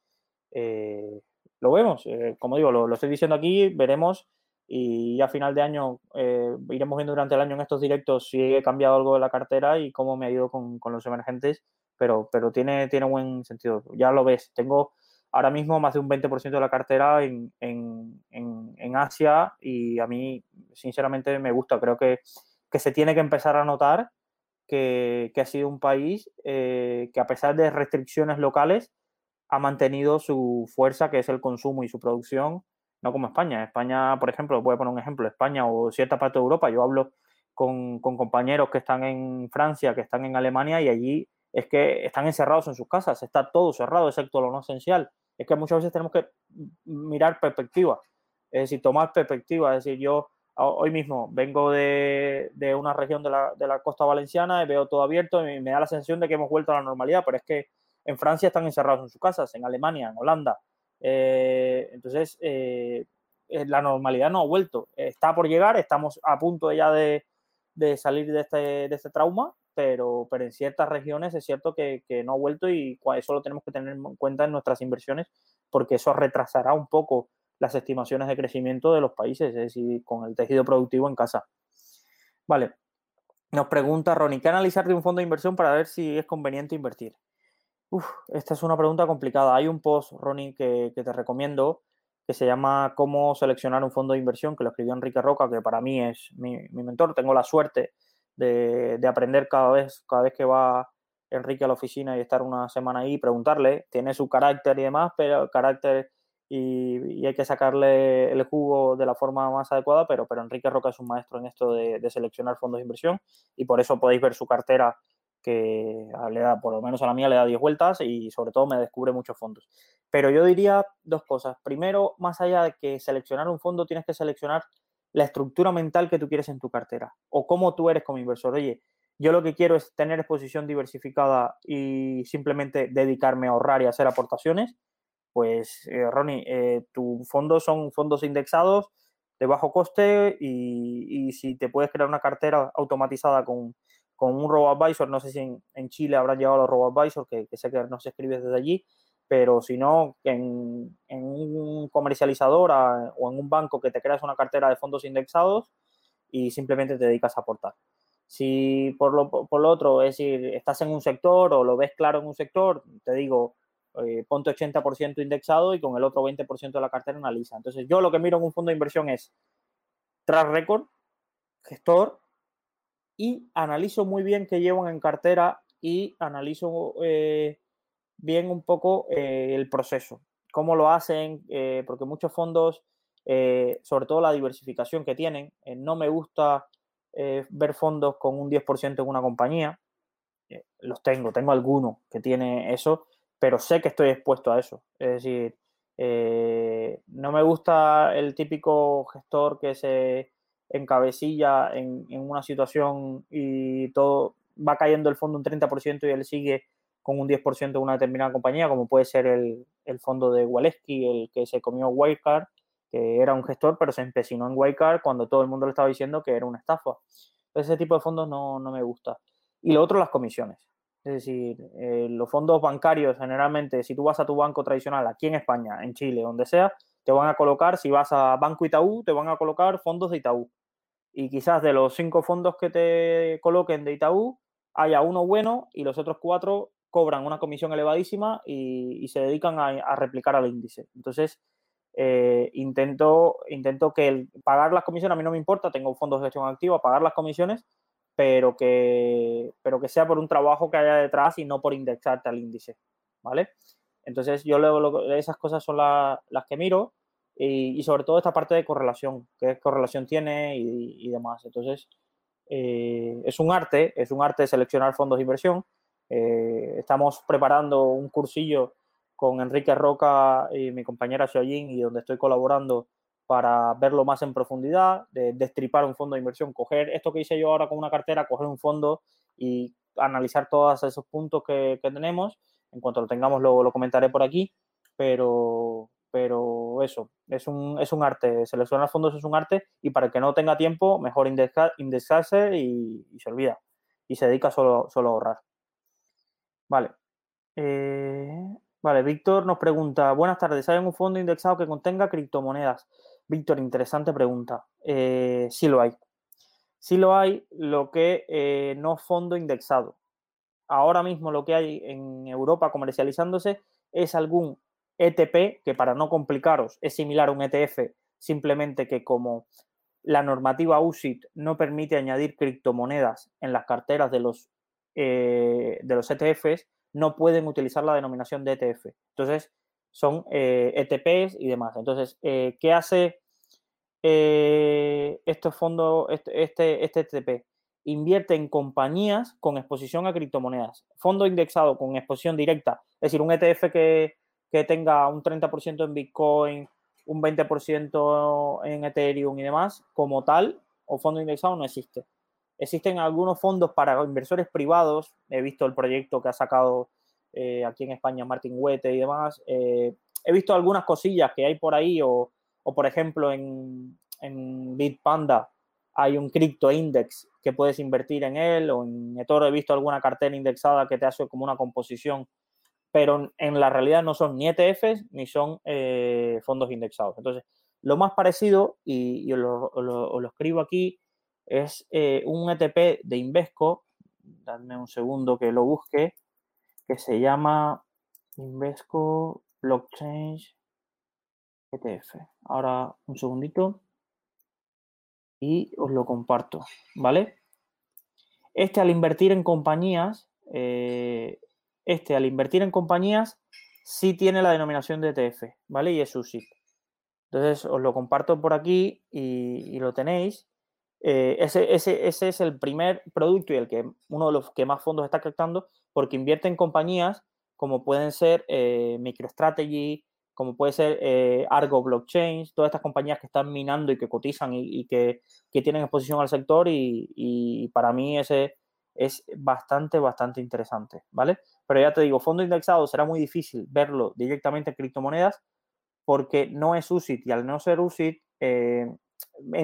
eh, lo vemos. Eh, como digo, lo, estoy diciendo aquí, veremos y a final de año iremos viendo durante el año en estos directos si he cambiado algo de la cartera y cómo me ha ido con, con los emergentes, pero, pero tiene, tiene buen sentido. Ya lo ves, tengo ahora mismo más de un 20% de la cartera en, Asia y a mí, sinceramente, me gusta. Creo que, se tiene que empezar a notar que, ha sido un país eh, que a pesar de restricciones locales ha mantenido su fuerza, que es el consumo y su producción, no como España. España, por ejemplo, voy a poner un ejemplo, España o cierta parte de Europa, yo hablo con, con compañeros que están en Francia, que están en Alemania y allí es que están encerrados en sus casas, está todo cerrado excepto lo no esencial. Es que muchas veces tenemos que mirar perspectiva, es decir, tomar perspectiva, es decir, yo hoy mismo vengo de, una región de la, costa valenciana y veo todo abierto y me da la sensación de que hemos vuelto a la normalidad, pero es que en Francia están encerrados en sus casas, en Alemania, en Holanda. Eh, entonces, eh, eh, la normalidad no ha vuelto. Está por llegar, estamos a punto ya de, salir de este, de este trauma, pero, pero en ciertas regiones es cierto que, no ha vuelto y eso lo tenemos que tener en cuenta en nuestras inversiones porque eso retrasará un poco las estimaciones de crecimiento de los países, es decir, con el tejido productivo en casa. Vale. Nos pregunta Ronnie, ¿qué analizar de un fondo de inversión para ver si es conveniente invertir? Esta es una pregunta complicada. Hay un post, Ronnie, que, te recomiendo que se llama Cómo seleccionar un fondo de inversión, que lo escribió Enrique Roca, que para mí es mi, mentor. Tengo la suerte de, aprender cada vez, cada vez que va Enrique a la oficina y estar una semana ahí, preguntarle. Tiene su carácter y demás, pero carácter y, hay que sacarle el jugo de la forma más adecuada, pero, pero Enrique Roca es un maestro en esto de, de seleccionar fondos de inversión y por eso podéis ver su cartera que le da, por lo menos a la mía le da 10 vueltas y sobre todo me descubre muchos fondos. Pero yo diría dos cosas. Primero, más allá de que seleccionar un fondo, tienes que seleccionar la estructura mental que tú quieres en tu cartera o cómo tú eres como inversor. Oye, yo lo que quiero es tener exposición diversificada y simplemente dedicarme a ahorrar y hacer aportaciones. Pues, eh, Ronnie, eh, tu fondo son fondos indexados de bajo coste y, y si te puedes crear una cartera automatizada con con un robo-advisor, no sé si en, Chile habrán llegado los robo-advisors, que, sé que no se escribe desde allí, pero si no, en, en un comercializador o en un banco que te creas una cartera de fondos indexados y simplemente te dedicas a aportar. Si por lo, por lo otro, es decir, estás en un sector o lo ves claro en un sector, te digo, eh, ponte 80% indexado y con el otro 20% de la cartera analiza. Entonces, yo lo que miro en un fondo de inversión es track record, gestor, y analizo muy bien qué llevan en cartera y analizo eh, bien un poco eh, el proceso, cómo lo hacen, eh, porque muchos fondos, sobre todo la diversificación que tienen, no me gusta ver fondos con un 10% en una compañía, los tengo, tengo algunos que tiene eso, pero sé que estoy expuesto a eso. Es decir, no me gusta el típico gestor que se en cabecilla en, una situación y todo va cayendo el fondo un 30% y él sigue con un 10% de una determinada compañía, como puede ser el, fondo de Waleski, el que se comió Wildcard, que era un gestor, pero se empecinó en Wildcard cuando todo el mundo le estaba diciendo que era una estafa. ese tipo de fondos no, me gusta. Y lo otro, las comisiones. Es decir, eh, los fondos bancarios generalmente, si tú vas a tu banco tradicional aquí en España, en Chile, donde sea, te van a colocar, si vas a Banco Itaú, te van a colocar fondos de Itaú y quizás de los cinco fondos que te coloquen de Itaú, haya uno bueno y los otros cuatro cobran una comisión elevadísima y, se dedican a, replicar al índice. Entonces, eh, intento, intento que el, pagar las comisiones, a mí no me importa, tengo fondos de gestión activa, pagar las comisiones, pero que, pero que sea por un trabajo que haya detrás y no por indexarte al índice, ¿vale? Entonces, yo luego esas cosas son las que miro y, sobre todo esta parte de correlación, qué correlación tiene y, demás. Entonces, eh, es un arte, es un arte seleccionar fondos de inversión. Eh, estamos preparando un cursillo con Enrique Roca y mi compañera Xiaoyin y donde estoy colaborando para verlo más en profundidad, de destripar un fondo de inversión, coger esto que hice yo ahora con una cartera, coger un fondo y analizar todos esos puntos que, tenemos. En cuanto lo tengamos, lo, lo comentaré por aquí, pero, pero eso, es un, es un arte. Seleccionar fondos es un arte y para el que no tenga tiempo, mejor indexarse y, se olvida. Y se dedica solo, solo a ahorrar. Vale. Eh, vale, Víctor nos pregunta, buenas tardes, ¿hay un fondo indexado que contenga criptomonedas? Víctor, interesante pregunta. Eh, sí lo hay. Sí lo hay, lo que eh, no fondo indexado. Ahora mismo lo que hay en Europa comercializándose es algún ETP, que para no complicaros es similar a un ETF, simplemente que como la normativa USIT no permite añadir criptomonedas en las carteras de los, eh, de los ETFs, no pueden utilizar la denominación de ETF. Entonces, son ETPs eh, e y demás. Entonces, eh, ¿qué hace estos fondos, este, este, este ETP? Invierte en compañías con exposición a criptomonedas. Fondo indexado con exposición directa, es decir, un ETF que, que tenga un 30% en Bitcoin, un 20% en Ethereum y demás, como tal, o fondo indexado no existe. Existen algunos fondos para inversores privados, he visto el proyecto que ha sacado eh, aquí en España Martin Huete y demás, eh, he visto algunas cosillas que hay por ahí, o, por ejemplo en, en Bitpanda hay un cripto index que puedes invertir en él o en eToro he visto alguna cartera indexada que te hace como una composición, pero en la realidad no son ni ETFs ni son eh, fondos indexados. Entonces, lo más parecido, y, lo, lo, escribo aquí, es eh, un ETP de Invesco, dadme un segundo que lo busque, que se llama Invesco Blockchain ETF. Ahora un segundito y os lo comparto, ¿vale? Este al invertir en compañías, eh, este al invertir en compañías sí tiene la denominación de ETF, ¿vale? Y es USIT. Entonces os lo comparto por aquí y, lo tenéis. Eh, ese, es el primer producto y el que uno de los que más fondos está captando porque invierte en compañías como pueden ser eh, MicroStrategy, como puede ser eh, Argo Blockchain, todas estas compañías que están minando y que cotizan y, que, tienen exposición al sector y, para mí ese es bastante, bastante interesante, ¿vale? Pero ya te digo, fondo indexado será muy difícil verlo directamente en criptomonedas porque no es USIT y al no ser USIT eh,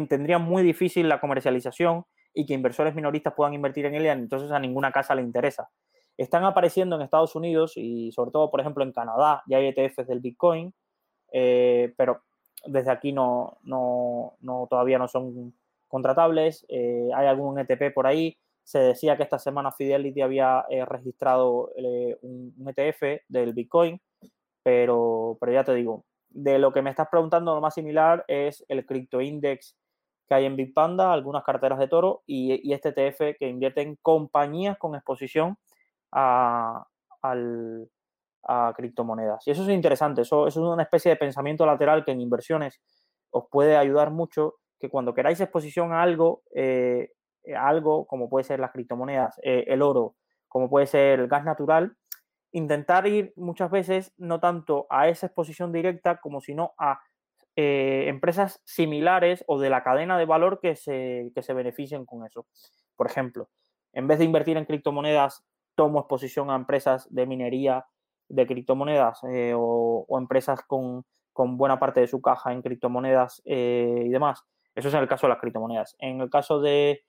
tendría muy difícil la comercialización y que inversores minoristas puedan invertir en y entonces a ninguna casa le interesa. Están apareciendo en Estados Unidos y sobre todo, por ejemplo, en Canadá, ya hay ETFs del Bitcoin, eh, pero desde aquí no, no, no, todavía no son contratables. Eh, hay algún ETP por ahí. Se decía que esta semana Fidelity había eh, registrado un, ETF del Bitcoin, pero, pero ya te digo, de lo que me estás preguntando, lo más similar es el Crypto Index que hay en Bitpanda, algunas carteras de toro y, este ETF que invierte en compañías con exposición a, criptomonedas. Y eso es interesante, eso, es una especie de pensamiento lateral que en inversiones os puede ayudar mucho, que cuando queráis exposición a algo, eh, algo como puede ser las criptomonedas, eh, el oro, como puede ser el gas natural, intentar ir muchas veces no tanto a esa exposición directa como sino a eh, empresas similares o de la cadena de valor que se, que se beneficien con eso. Por ejemplo, en vez de invertir en criptomonedas tomo exposición a empresas de minería de criptomonedas eh, o, empresas con, buena parte de su caja en criptomonedas eh, y demás. Eso es en el caso de las criptomonedas. En el caso de,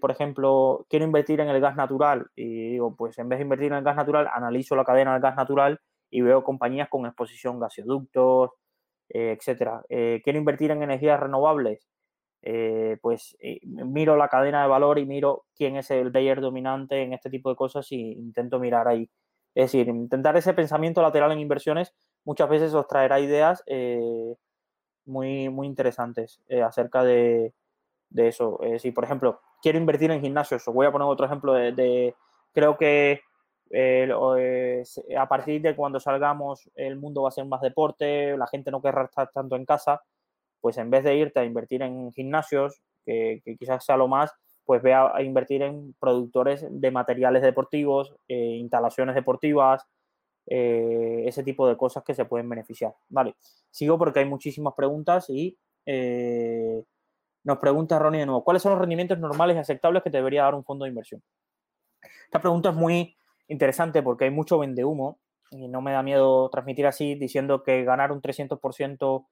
por ejemplo, quiero invertir en el gas natural y digo, pues en vez de invertir en el gas natural, analizo la cadena del gas natural y veo compañías con exposición gasoductos, eh, etcétera. quiero invertir en energías renovables eh, pues eh, miro la cadena de valor y miro quién es el player dominante en este tipo de cosas y intento mirar ahí. Es decir, intentar ese pensamiento lateral en inversiones muchas veces os traerá ideas eh, muy, muy interesantes acerca de, eso. si, por ejemplo, quiero invertir en gimnasios, os voy a poner otro ejemplo de, creo que a partir de cuando salgamos el mundo va a ser más deporte, la gente no querrá estar tanto en casa pues en vez de irte a invertir en gimnasios, que, quizás sea lo más, pues ve a, invertir en productores de materiales deportivos, eh, instalaciones deportivas, eh, ese tipo de cosas que se pueden beneficiar. Vale, sigo porque hay muchísimas preguntas y eh, nos pregunta Ronnie de nuevo, ¿cuáles son los rendimientos normales y aceptables que te debería dar un fondo de inversión? Esta pregunta es muy interesante porque hay mucho vende humo y no me da miedo transmitir así diciendo que ganar un 300%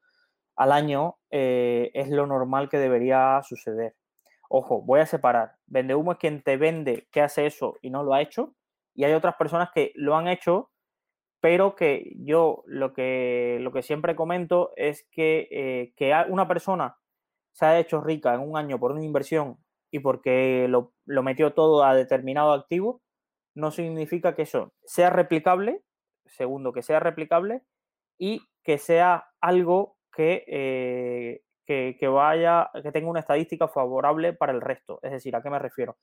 al año eh, es lo normal que debería suceder. Ojo, voy a separar. Vende humo es quien te vende que hace eso y no lo ha hecho. Y hay otras personas que lo han hecho, pero que yo lo que, lo que siempre comento es que, eh, que una persona se ha hecho rica en un año por una inversión y porque lo, metió todo a determinado activo, no significa que eso sea replicable, segundo, que sea replicable y que sea algo eh, que, que, vaya, que tenga una estadística favorable para el resto. Es decir, ¿a qué me refiero?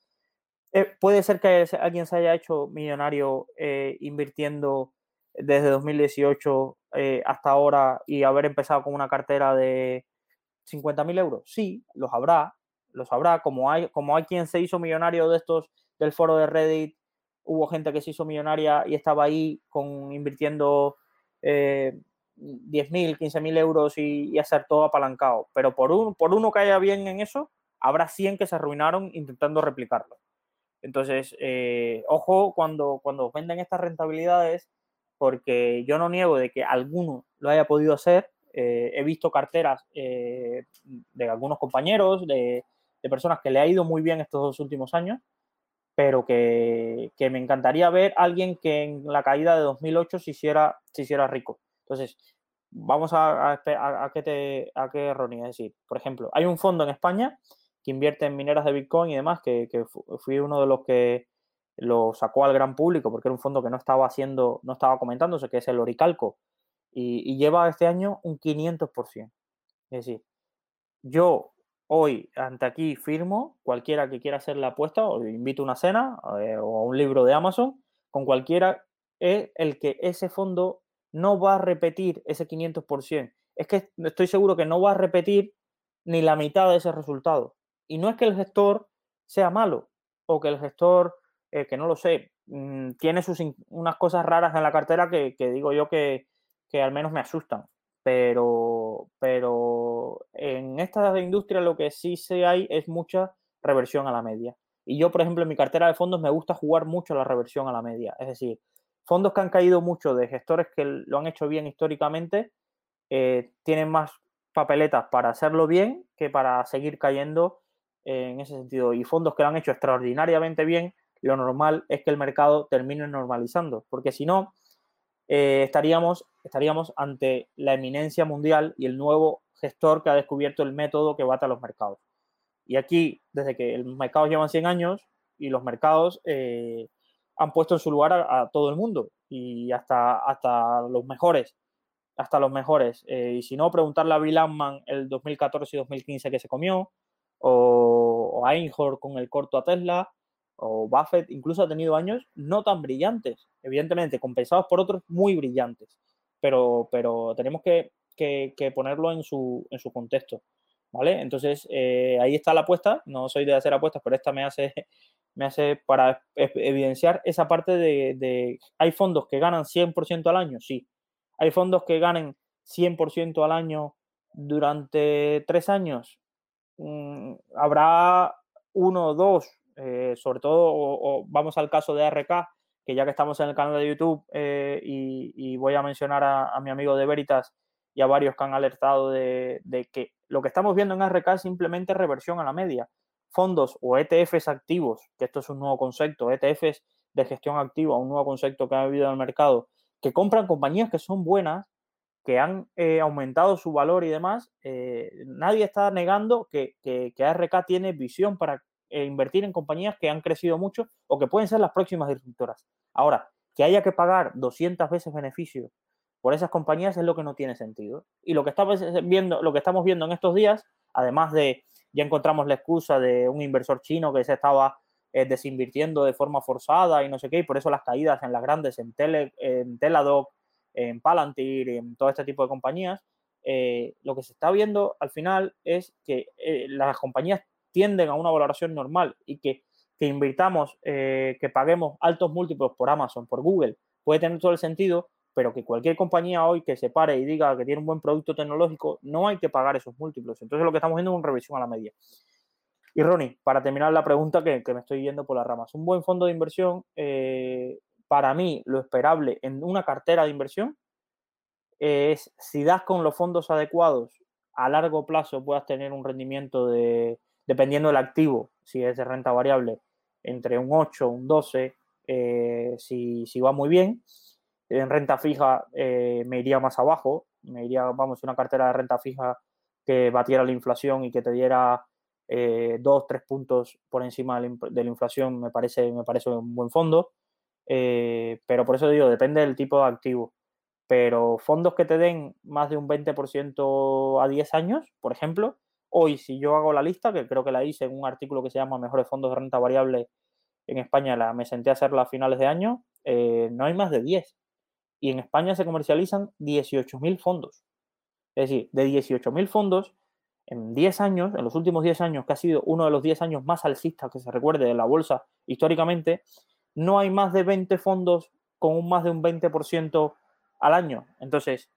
Eh, puede ser que alguien se haya hecho millonario eh, invirtiendo desde 2018 hasta ahora y haber empezado con una cartera de 50.000 euros. Sí, los habrá, los habrá. Como hay, como hay quien se hizo millonario de estos del foro de Reddit, hubo gente que se hizo millonaria y estaba ahí con invirtiendo 10.000, 15.000 euros y, y, hacer todo apalancado. Pero por, un, por uno que haya bien en eso, habrá 100 que se arruinaron intentando replicarlo. Entonces, eh, ojo cuando, cuando venden estas rentabilidades, porque yo no niego de que alguno lo haya podido hacer. Eh, he visto carteras eh, de algunos compañeros, de, de personas que le ha ido muy bien estos dos últimos años, pero que, me encantaría ver a alguien que en la caída de 2008 se hiciera, se hiciera rico. Entonces, vamos a, a, a, qué te, a qué Ronnie, es decir, por ejemplo, hay un fondo en España que invierte en mineras de Bitcoin y demás, que, que fui uno de los que lo sacó al gran público porque era un fondo que no estaba haciendo, no estaba comentándose, que es el Oricalco, y, lleva este año un 500%. Es decir, yo hoy ante aquí firmo, cualquiera que quiera hacer la apuesta, o invito a una cena eh, o a un libro de Amazon, con cualquiera, es el que ese fondo no va a repetir ese 500%. Es que estoy seguro que no va a repetir ni la mitad de ese resultado. Y no es que el gestor sea malo o que el gestor, eh, que no lo sé, mm, tiene sus, unas cosas raras en la cartera que, digo yo que, al menos me asustan. Pero, pero en esta industria lo que sí se hay es mucha reversión a la media. Y yo, por ejemplo, en mi cartera de fondos me gusta jugar mucho la reversión a la media. Es decir, fondos que han caído mucho de gestores que lo han hecho bien históricamente, eh, tienen más papeletas para hacerlo bien que para seguir cayendo en ese sentido. Y fondos que lo han hecho extraordinariamente bien, lo normal es que el mercado termine normalizando, porque si no, eh, estaríamos, estaríamos ante la eminencia mundial y el nuevo gestor que ha descubierto el método que bata los mercados. Y aquí, desde que los mercados llevan 100 años y los mercados eh, han puesto en su lugar a, todo el mundo y hasta, hasta los mejores, hasta los mejores. Eh, y si no, preguntarle a Bill Ackman el 2014 y 2015 que se comió, o, a Einhorn con el corto a Tesla, o Buffett, incluso ha tenido años no tan brillantes, evidentemente, compensados por otros muy brillantes, pero, pero tenemos que, que, ponerlo en su, en su contexto. ¿Vale? Entonces, eh, ahí está la apuesta. No soy de hacer apuestas, pero esta me hace, me hace para evidenciar esa parte de, ¿hay fondos que ganan 100% al año? Sí. ¿Hay fondos que ganen 100% al año durante tres años? Mm, habrá uno o dos, eh, sobre todo, o, vamos al caso de RK, que ya que estamos en el canal de YouTube eh, y, voy a mencionar a, mi amigo de Veritas y a varios que han alertado de, que lo que estamos viendo en RK es simplemente reversión a la media. Fondos o ETFs activos, que esto es un nuevo concepto, ETFs de gestión activa, un nuevo concepto que ha habido en el mercado, que compran compañías que son buenas, que han eh, aumentado su valor y demás, nadie está negando que, que, ARK tiene visión para eh, invertir en compañías que han crecido mucho o que pueden ser las próximas disruptoras. Ahora, que haya que pagar 200 veces beneficios por esas compañías es lo que no tiene sentido. Y lo que estamos viendo, lo que estamos viendo en estos días, además de ya encontramos la excusa de un inversor chino que se estaba eh, desinvirtiendo de forma forzada y no sé qué, y por eso las caídas en las grandes, en, Teladoc, en Palantir, en todo este tipo de compañías, eh, lo que se está viendo al final es que eh, las compañías tienden a una valoración normal y que, que invirtamos, que paguemos altos múltiplos por Amazon, por Google, puede tener todo el sentido, pero que cualquier compañía hoy que se pare y diga que tiene un buen producto tecnológico, no hay que pagar esos múltiplos. Entonces lo que estamos viendo es una revisión a la media. Y Ronnie, para terminar la pregunta que, me estoy yendo por las ramas, un buen fondo de inversión, eh, para mí lo esperable en una cartera de inversión es si das con los fondos adecuados a largo plazo puedas tener un rendimiento de, dependiendo del activo, si es de renta variable, entre un 8, un 12, eh, si, si va muy bien en renta fija eh, me iría más abajo, me iría, vamos, una cartera de renta fija que batiera la inflación y que te diera eh, dos, tres puntos por encima de la, inflación, me parece, me parece un buen fondo. Eh, pero por eso digo, depende del tipo de activo. Pero fondos que te den más de un 20% a 10 años, por ejemplo, hoy si yo hago la lista, que creo que la hice en un artículo que se llama Mejores fondos de renta variable en España, la, me senté a hacerla a finales de año, no hay más de 10 y en España se comercializan 18.000 fondos. Es decir, de 18.000 fondos, en 10 años, en los últimos 10 años, que ha sido uno de los 10 años más alcistas que se recuerde de la bolsa históricamente, no hay más de 20 fondos con un más de un 20% al año. Entonces,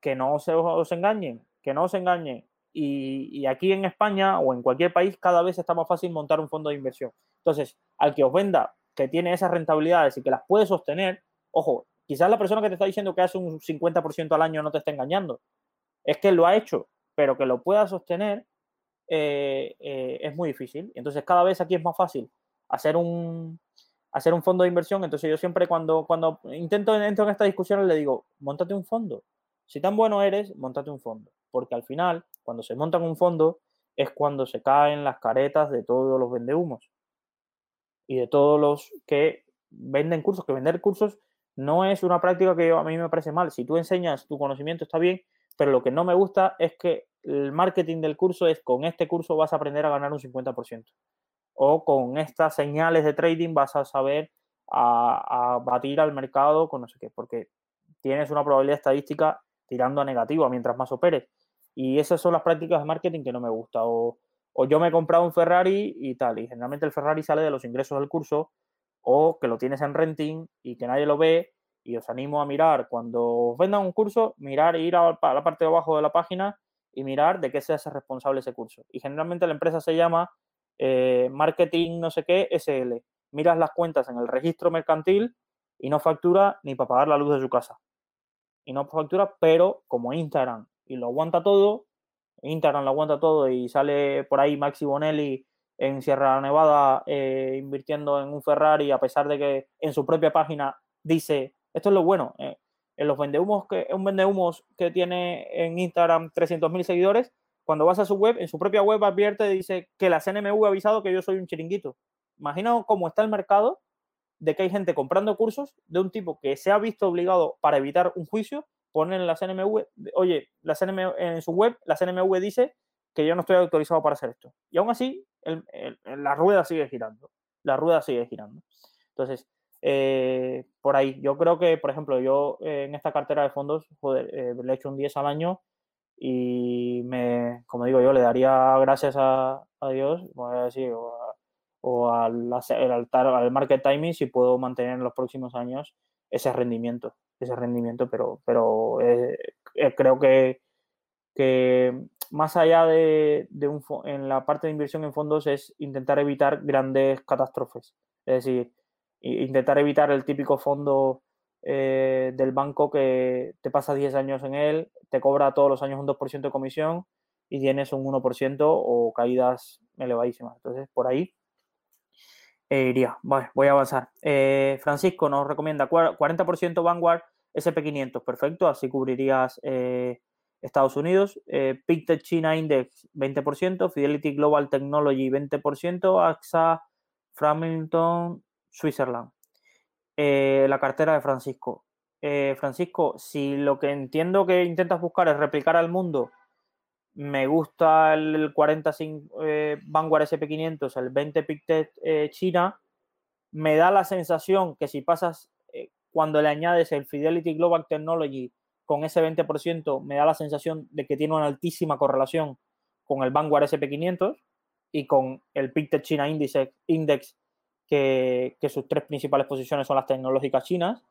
que no se os engañen, que no os engañen. Y, aquí en España o en cualquier país cada vez está más fácil montar un fondo de inversión. Entonces, al que os venda que tiene esas rentabilidades y que las puede sostener, ojo, Quizás la persona que te está diciendo que hace un 50% al año no te está engañando. Es que lo ha hecho, pero que lo pueda sostener eh, eh, es muy difícil. Entonces, cada vez aquí es más fácil hacer un, hacer un fondo de inversión. Entonces, yo siempre cuando, cuando intento entro en estas discusiones le digo, montate un fondo. Si tan bueno eres, montate un fondo. Porque al final, cuando se monta un fondo, es cuando se caen las caretas de todos los vendehumos y de todos los que venden cursos, que vender cursos no es una práctica que a mí me parece mal. Si tú enseñas tu conocimiento está bien, pero lo que no me gusta es que el marketing del curso es con este curso vas a aprender a ganar un 50%. O con estas señales de trading vas a saber a, batir al mercado con no sé qué, porque tienes una probabilidad estadística tirando a negativa mientras más operes. Y esas son las prácticas de marketing que no me gusta. O, o yo me he comprado un Ferrari y tal, y generalmente el Ferrari sale de los ingresos del curso, o que lo tienes en renting y que nadie lo ve, y os animo a mirar cuando os vendan un curso, mirar, ir a la parte de abajo de la página y mirar de qué se hace responsable ese curso. Y generalmente la empresa se llama eh, Marketing no sé qué SL. Miras las cuentas en el registro mercantil y no factura ni para pagar la luz de su casa. Y no factura, pero como Instagram y lo aguanta todo, Instagram lo aguanta todo y sale por ahí Maxi Bonelli en Sierra Nevada eh, invirtiendo en un Ferrari a pesar de que en su propia página dice, esto es lo bueno, eh, en los vendehumos que un vendehumos que tiene en Instagram 300.000 seguidores, cuando vas a su web, en su propia web advierte, dice que la CNMV ha avisado que yo soy un chiringuito. Imagina cómo está el mercado de que hay gente comprando cursos de un tipo que se ha visto obligado para evitar un juicio, ponen en la CNMV, oye, la CNMV, en su web, la CNMV dice que yo no estoy autorizado para hacer esto. Y aún así, la rueda sigue girando. La rueda sigue girando. Entonces, eh, por ahí, yo creo que, por ejemplo, yo eh, en esta cartera de fondos, joder, eh, le he hecho un 10 al año y me, como digo yo, le daría gracias a, Dios, voy a decir, o, al, al market timing si puedo mantener en los próximos años ese rendimiento, ese rendimiento, pero, pero creo que, que más allá de, de un, en la parte de inversión en fondos es intentar evitar grandes catástrofes. Es decir, intentar evitar el típico fondo eh, del banco que te pasa 10 años en él, te cobra todos los años un 2% de comisión y tienes un 1% o caídas elevadísimas. Entonces, por ahí eh, iría. voy a avanzar. Eh, Francisco nos recomienda 40% Vanguard SP500. Perfecto, así cubrirías Estados Unidos. Pictet China Index 20%, Fidelity Global Technology 20%, AXA Framington Switzerland. Eh, la cartera de Francisco. Eh, Francisco, si lo que entiendo que intentas buscar es replicar al mundo, me gusta el 45 eh, Vanguard SP500, el 20 Pictet China, me da la sensación que si pasas, cuando le añades el Fidelity Global Technology con ese 20%, me da la sensación de que tiene una altísima correlación con el Vanguard SP500 y con el Pictet China Index que, sus tres principales posiciones son las tecnológicas chinas.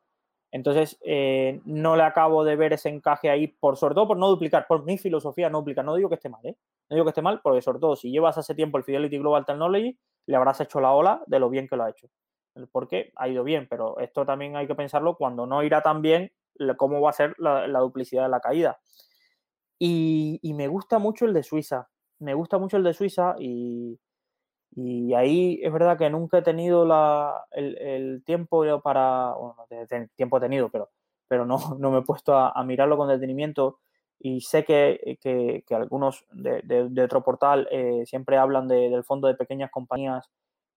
Entonces, eh, no le acabo de ver ese encaje ahí, por, sobre todo por no duplicar, por mi filosofía no duplicar. No digo que esté mal, ¿eh? No digo que esté mal, porque sobre todo si llevas hace tiempo el Fidelity Global Technology, le habrás hecho la ola de lo bien que lo ha hecho. Porque ha ido bien, pero esto también hay que pensarlo cuando no irá tan bien, cómo va a ser la, duplicidad de la caída. Y, me gusta mucho el de Suiza. Me gusta mucho el de Suiza y, y ahí es verdad que nunca he tenido la, el, tiempo para, bueno, tiempo he tenido, pero, pero no, no me he puesto a, mirarlo con detenimiento y sé que, que, algunos de, de, otro portal eh, siempre hablan del fondo de pequeñas compañías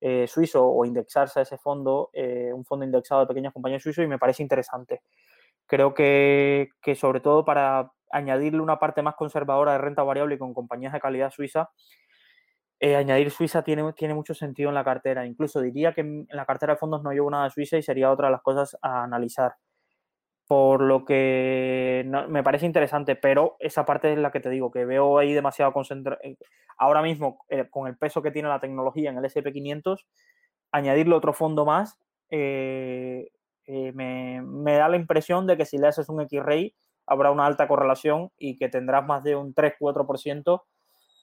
eh, suizo o indexarse a ese fondo, eh, un fondo indexado de pequeñas compañías suizo y me parece interesante. Creo que, que sobre todo para añadirle una parte más conservadora de renta variable con compañías de calidad suiza, eh, añadir Suiza tiene, tiene mucho sentido en la cartera. Incluso diría que en la cartera de fondos no llevo nada de Suiza y sería otra de las cosas a analizar. Por lo que me parece interesante, pero esa parte es la que te digo, que veo ahí demasiado concentrado. Eh, ahora mismo, eh, con el peso que tiene la tecnología en el SP500, añadirle otro fondo más me, me, da la impresión de que si le haces un X-Ray habrá una alta correlación y que tendrás más de un 3-4%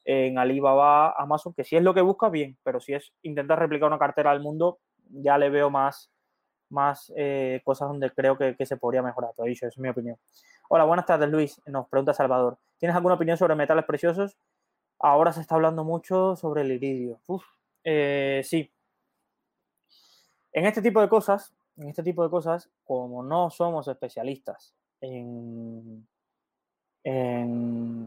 en Alibaba, Amazon, que si es lo que busca, bien, pero si es intentar replicar una cartera al mundo, ya le veo más, más eh, cosas donde creo que, se podría mejorar. Todo eso es mi opinión. Hola, buenas tardes, Luis. Nos pregunta Salvador. ¿Tienes alguna opinión sobre metales preciosos? Ahora se está hablando mucho sobre el iridio. Eh, sí. En este tipo de cosas, en este tipo de cosas, como no somos especialistas en,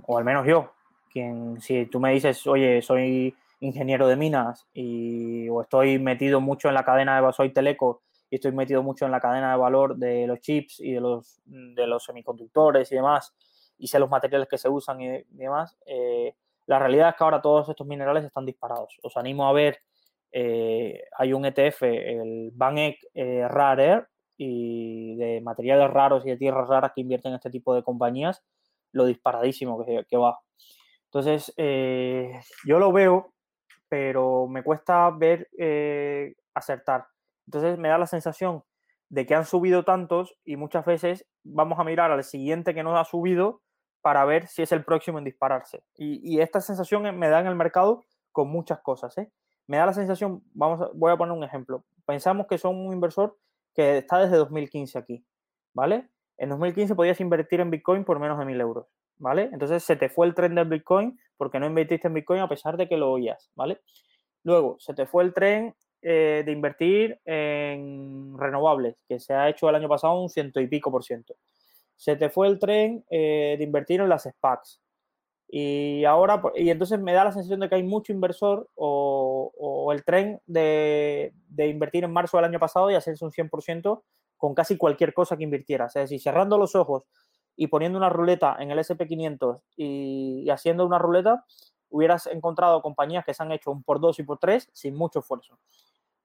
o al menos yo, quien si tú me dices, oye, soy ingeniero de minas y o estoy metido mucho en la cadena de soy teleco y estoy metido mucho en la cadena de valor de los chips y de los, de los semiconductores y demás, y sé los materiales que se usan y, demás, eh, la realidad es que ahora todos estos minerales están disparados. Os animo a ver, eh, hay un ETF, el Bank eh, Rare y de materiales raros y de tierras raras que invierten en este tipo de compañías, lo disparadísimo que, va. Entonces, eh, yo lo veo, pero me cuesta ver acertar. Entonces, me da la sensación de que han subido tantos y muchas veces vamos a mirar al siguiente que no ha subido para ver si es el próximo en dispararse. Y, esta sensación me da en el mercado con muchas cosas. ¿eh? Me da la sensación, vamos voy a poner un ejemplo. Pensamos que son un inversor que está desde 2015 aquí, ¿vale? En 2015 podías invertir en Bitcoin por menos de 1.000 euros, ¿vale? Entonces se te fue el tren del Bitcoin porque no invertiste en Bitcoin a pesar de que lo oías, ¿vale? Luego se te fue el tren eh, de invertir en renovables, que se ha hecho el año pasado un ciento y pico por ciento se te fue el tren eh, de invertir en las SPACs. Y ahora, y entonces me da la sensación de que hay mucho inversor o, el tren de, invertir en marzo del año pasado y hacerse un 100% con casi cualquier cosa que invirtieras. Es decir, cerrando los ojos y poniendo una ruleta en el SP500 y, haciendo una ruleta, hubieras encontrado compañías que se han hecho un por dos y por tres sin mucho esfuerzo.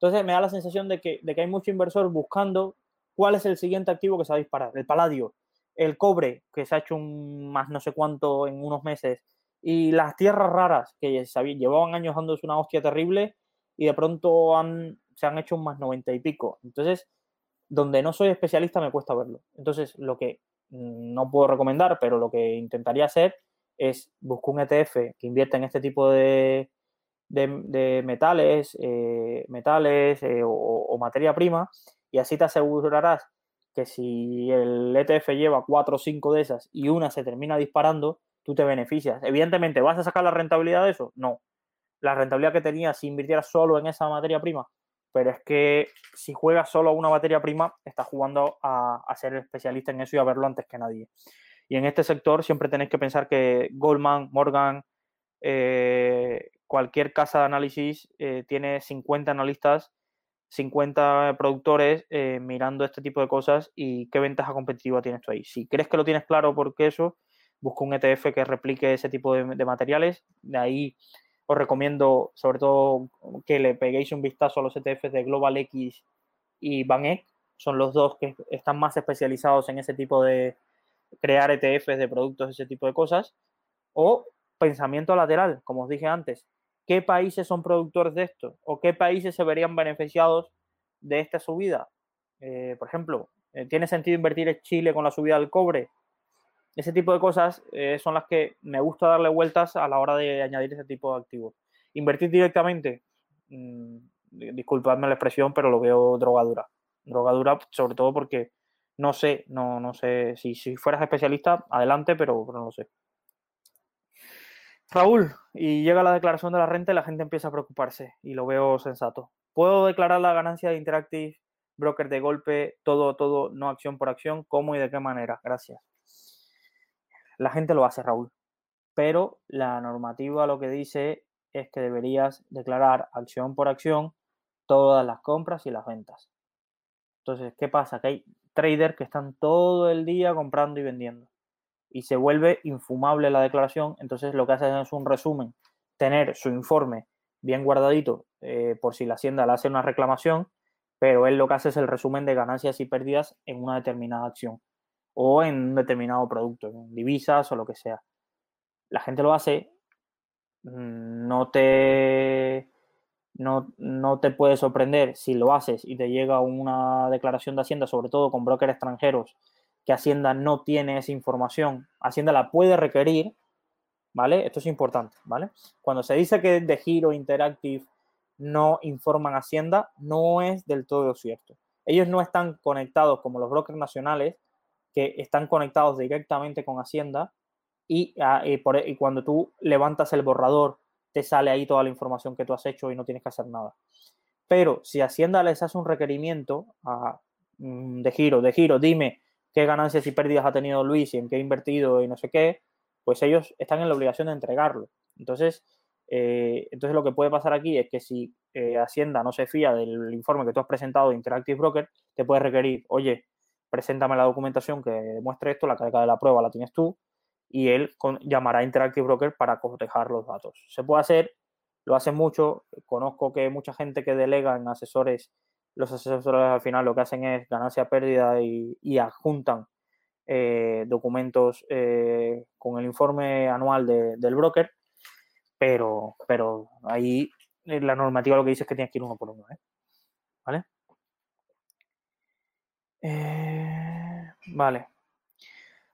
Entonces me da la sensación de que, de que hay mucho inversor buscando cuál es el siguiente activo que se va a disparar. El paladio, el cobre, que se ha hecho un más no sé cuánto en unos meses, y las tierras raras, que llevaban años dándose una hostia terrible, y de pronto se han hecho un más 90 y pico. Entonces, donde no soy especialista me cuesta verlo. Entonces, lo que no puedo recomendar, pero lo que intentaría hacer es buscar un ETF que invierta en este tipo de, de, metales, eh, metales eh, o, materia prima, y así te asegurarás que si el ETF lleva cuatro o cinco de esas y una se termina disparando, tú te beneficias. Evidentemente, ¿vas a sacar la rentabilidad de eso? No. La rentabilidad que tenías si invirtieras solo en esa materia prima. Pero es que si juegas solo a una materia prima, estás jugando a, ser especialista en eso y a verlo antes que nadie. Y en este sector siempre tenéis que pensar que Goldman, Morgan, eh, cualquier casa de análisis eh, tiene 50 analistas 50 productores eh, mirando este tipo de cosas y qué ventaja competitiva tienes tú ahí. Si crees que lo tienes claro porque eso, busca un ETF que replique ese tipo de, materiales. De ahí os recomiendo sobre todo que le peguéis un vistazo a los ETFs de Global X y BanEck. Son los dos que están más especializados en ese tipo de crear ETFs de productos, ese tipo de cosas. O pensamiento lateral, como os dije antes, ¿Qué países son productores de esto? ¿O qué países se verían beneficiados de esta subida? Eh, por ejemplo, eh, ¿tiene sentido invertir en Chile con la subida del cobre? Ese tipo de cosas eh, son las que me gusta darle vueltas a la hora de añadir ese tipo de activos. Invertir directamente, mmm, disculpadme la expresión, pero lo veo drogadura. Drogadura sobre todo porque no sé, no, no sé, si, si fueras especialista, adelante, pero no lo sé. Raúl, y llega la declaración de la renta y la gente empieza a preocuparse y lo veo sensato. ¿Puedo declarar la ganancia de Interactive Broker de golpe, todo, todo, no acción por acción? ¿Cómo y de qué manera? Gracias. La gente lo hace, Raúl. Pero la normativa lo que dice es que deberías declarar acción por acción todas las compras y las ventas. Entonces, ¿qué pasa? Que hay traders que están todo el día comprando y vendiendo y se vuelve infumable la declaración, entonces lo que hace es un resumen, tener su informe bien guardadito eh, por si la hacienda le hace una reclamación, pero él lo que hace es el resumen de ganancias y pérdidas en una determinada acción o en un determinado producto, en divisas o lo que sea. La gente lo hace, mm, no te, no, no te puede sorprender si lo haces y te llega una declaración de Hacienda, sobre todo con brokers extranjeros, que Hacienda no tiene esa información. Hacienda la puede requerir, ¿vale? Esto es importante, ¿vale? Cuando se dice que de Giro Interactive no informan Hacienda, no es del todo cierto. Ellos no están conectados como los brokers nacionales, que están conectados directamente con Hacienda y, ah, e, y cuando tú levantas el borrador, te sale ahí toda la información que tú has hecho y no tienes que hacer nada. Pero si Hacienda les hace un requerimiento mm, de giro, de giro, dime qué ganancias y pérdidas ha tenido Luis y en qué ha invertido y no sé qué, pues ellos están en la obligación de entregarlo. Entonces, eh, entonces lo que puede pasar aquí es que si eh, Hacienda no se fía del informe que tú has presentado de Interactive Broker, te puede requerir, oye, preséntame la documentación que demuestre esto, la carga de la prueba la tienes tú, y él llamará a Interactive Broker para cotejar los datos. Se puede hacer, lo hace mucho, conozco que mucha gente que delega en asesores, los asesores al final lo que hacen es ganancia pérdida y, adjuntan eh, documentos eh, con el informe anual del broker, pero, pero ahí la normativa lo que dice es que tienes que ir uno por uno. ¿eh? ¿Vale? vale.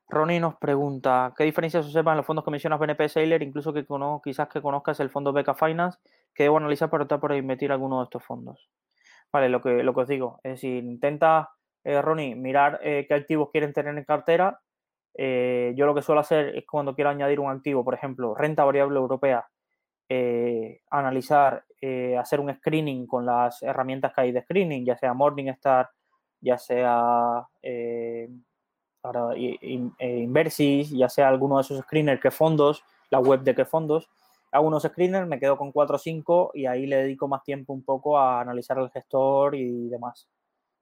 Ronnie nos pregunta, ¿qué diferencias se observan en los fondos que mencionas BNP Sailor, incluso que quizás que conozcas el fondo Beca Finance, que debo analizar para optar por invertir alguno de estos fondos? Vale, lo que, lo que os digo, es decir, intenta, eh, Ronnie, mirar eh, qué activos quieren tener en cartera. Eh, yo lo que suelo hacer es cuando quiero añadir un activo, por ejemplo, renta variable europea, analizar, hacer un screening con las herramientas que hay de screening, ya sea Morningstar, ya sea eh, Inversis, ya sea alguno de esos screeners que fondos, la web de qué fondos, hago unos screeners, me quedo con 4 o 5 y ahí le dedico más tiempo un poco a analizar el gestor y demás.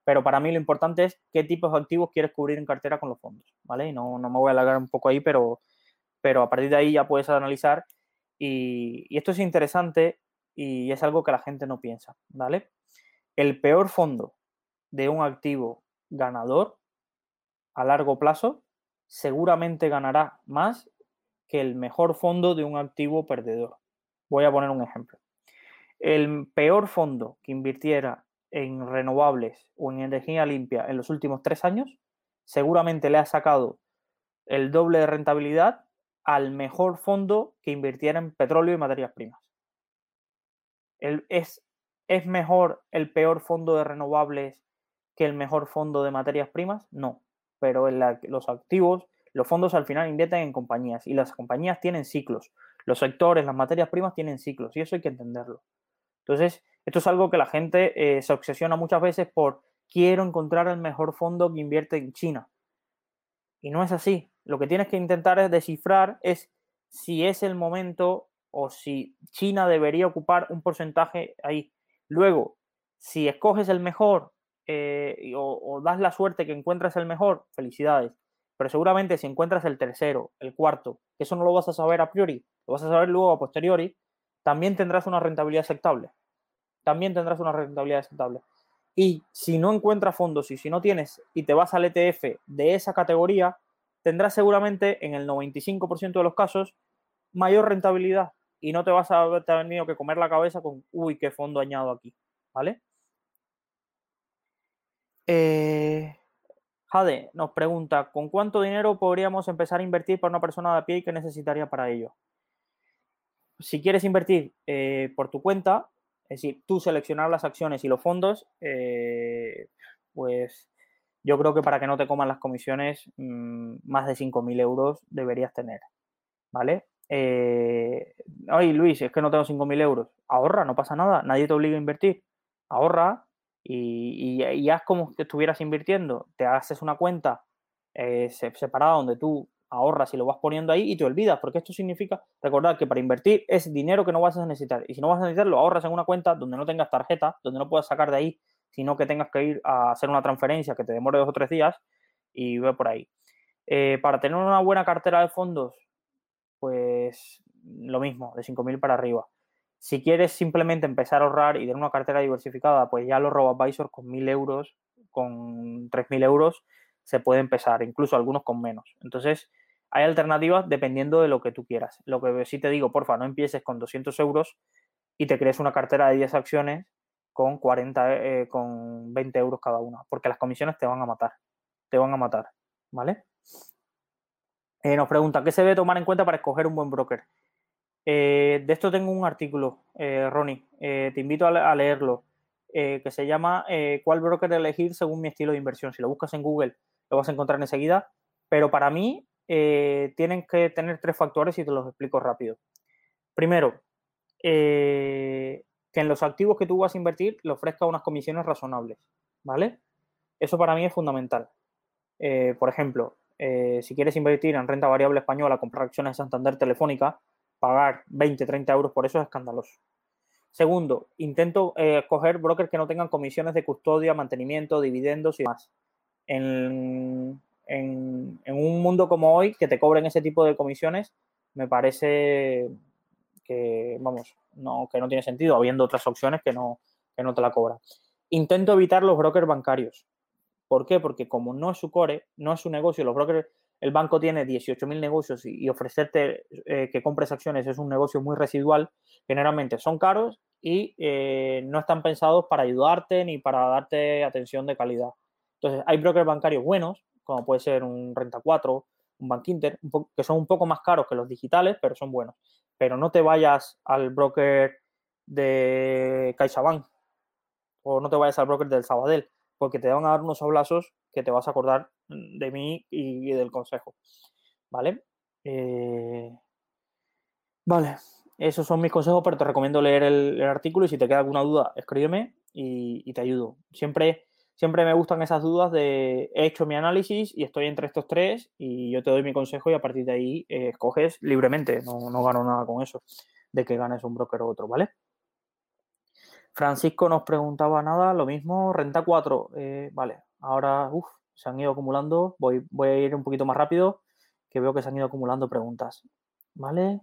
Pero para mí lo importante es qué tipos de activos quieres cubrir en cartera con los fondos, ¿vale? Y no, no me voy a alargar un poco ahí, pero, pero a partir de ahí ya puedes analizar y, y esto es interesante y es algo que la gente no piensa, ¿vale? El peor fondo de un activo ganador a largo plazo seguramente ganará más que el mejor fondo de un activo perdedor. Voy a poner un ejemplo. El peor fondo que invirtiera en renovables o en energía limpia en los últimos tres años, seguramente le ha sacado el doble de rentabilidad al mejor fondo que invirtiera en petróleo y materias primas. es, ¿Es mejor el peor fondo de renovables que el mejor fondo de materias primas? No pero en los activos, los fondos al final invierten en compañías y las compañías tienen ciclos. Los sectores, las materias primas tienen ciclos y eso hay que entenderlo. Entonces, esto es algo que la gente eh, se obsesiona muchas veces por quiero encontrar el mejor fondo que invierte en China. Y no es así. Lo que tienes que intentar es descifrar es si es el momento o si China debería ocupar un porcentaje ahí. Luego, si escoges el mejor eh, o, das la suerte que encuentras el mejor, felicidades. Pero seguramente si encuentras el tercero, el cuarto, que eso no lo vas a saber a priori, lo vas a saber luego a posteriori, también tendrás una rentabilidad aceptable. También tendrás una rentabilidad aceptable. Y si no encuentras fondos y si no tienes y te vas al ETF de esa categoría, tendrás seguramente en el 95% de los casos mayor rentabilidad y no te vas a haber tenido que comer la cabeza con, uy, qué fondo añado aquí, ¿vale? Eh, Jade nos pregunta, ¿con cuánto dinero podríamos empezar a invertir para una persona de a pie y qué necesitaría para ello? Si quieres invertir eh, por tu cuenta, es decir, tú seleccionar las acciones y los fondos, eh, pues yo creo que para que no te coman las comisiones, mm, más de 5.000 euros deberías tener, ¿vale? ay, Luis, es que no tengo 5.000 euros. Ahorra, no pasa nada, nadie te obliga a invertir. Ahorra, y, y, haz como que estuvieras invirtiendo, te haces una cuenta eh, separada donde tú ahorras y lo vas poniendo ahí y te olvidas, porque esto significa recordar que para invertir es dinero que no vas a necesitar. Y si no vas a necesitarlo, ahorras en una cuenta donde no tengas tarjeta, donde no puedas sacar de ahí, sino que tengas que ir a hacer una transferencia que te demore dos o tres días y ve por ahí. Eh, para tener una buena cartera de fondos, pues lo mismo, de 5.000 para arriba. Si quieres simplemente empezar a ahorrar y tener una cartera diversificada, pues ya los RoboAdvisor con 1.000 euros, con 3.000 euros, se puede empezar, incluso algunos con menos. Entonces, hay alternativas dependiendo de lo que tú quieras. Lo que sí te digo, porfa, no empieces con 200 euros y te crees una cartera de 10 acciones con 40, eh, con 20 euros cada una, porque las comisiones te van a matar, te van a matar, ¿vale? Eh, nos pregunta, ¿qué se debe tomar en cuenta para escoger un buen broker? Eh, de esto tengo un artículo, eh, Ronnie, eh, te invito a, leerlo, que se llama ¿Cuál broker elegir según mi estilo de inversión? Si lo buscas en Google, lo vas a encontrar enseguida, pero para mí tienen que tener tres factores y te los explico rápido. Primero, que en los activos que tú vas a invertir le ofrezca unas comisiones razonables, ¿vale? Eso para mí es fundamental. Por ejemplo, si quieres invertir en renta variable española, comprar acciones de Santander Telefónica, pagar 20, 30 euros por eso es escandaloso. Segundo, intento coger brokers que no tengan comisiones de custodia, mantenimiento, dividendos y demás. En, en, un mundo como hoy, que te cobren ese tipo de comisiones, me parece que, vamos, no, que no tiene sentido, habiendo otras opciones que no, que no te la cobran. Intento evitar los brokers bancarios. ¿Por qué? Porque como no es su core, no es su negocio, los brokers, el banco tiene 18.000 negocios y, ofrecerte eh, que compres acciones es un negocio muy residual, generalmente son caros y eh, no están pensados para ayudarte ni para darte atención de calidad. Entonces, hay brokers bancarios buenos, como puede ser un Renta 4, un Bank Inter, que son un poco más caros que los digitales, pero son buenos. Pero no te vayas al broker de CaixaBank o no te vayas al broker del Sabadell, porque te van a dar unos oblazos que te vas a acordar de mí y, del consejo. ¿Vale? Eh, vale, esos son mis consejos, pero te recomiendo leer el, artículo y si te queda alguna duda, escríbeme y, y te ayudo. Siempre siempre me gustan esas dudas de he hecho mi análisis y estoy entre estos tres y yo te doy mi consejo y a partir de ahí eh, escoges libremente, no, no, gano nada con eso, de que ganes un broker u otro, ¿vale? Francisco nos preguntaba nada, lo mismo, renta 4, eh, vale, ahora se han ido acumulando, voy, a ir un poquito más rápido, que veo que se han ido acumulando preguntas, ¿vale?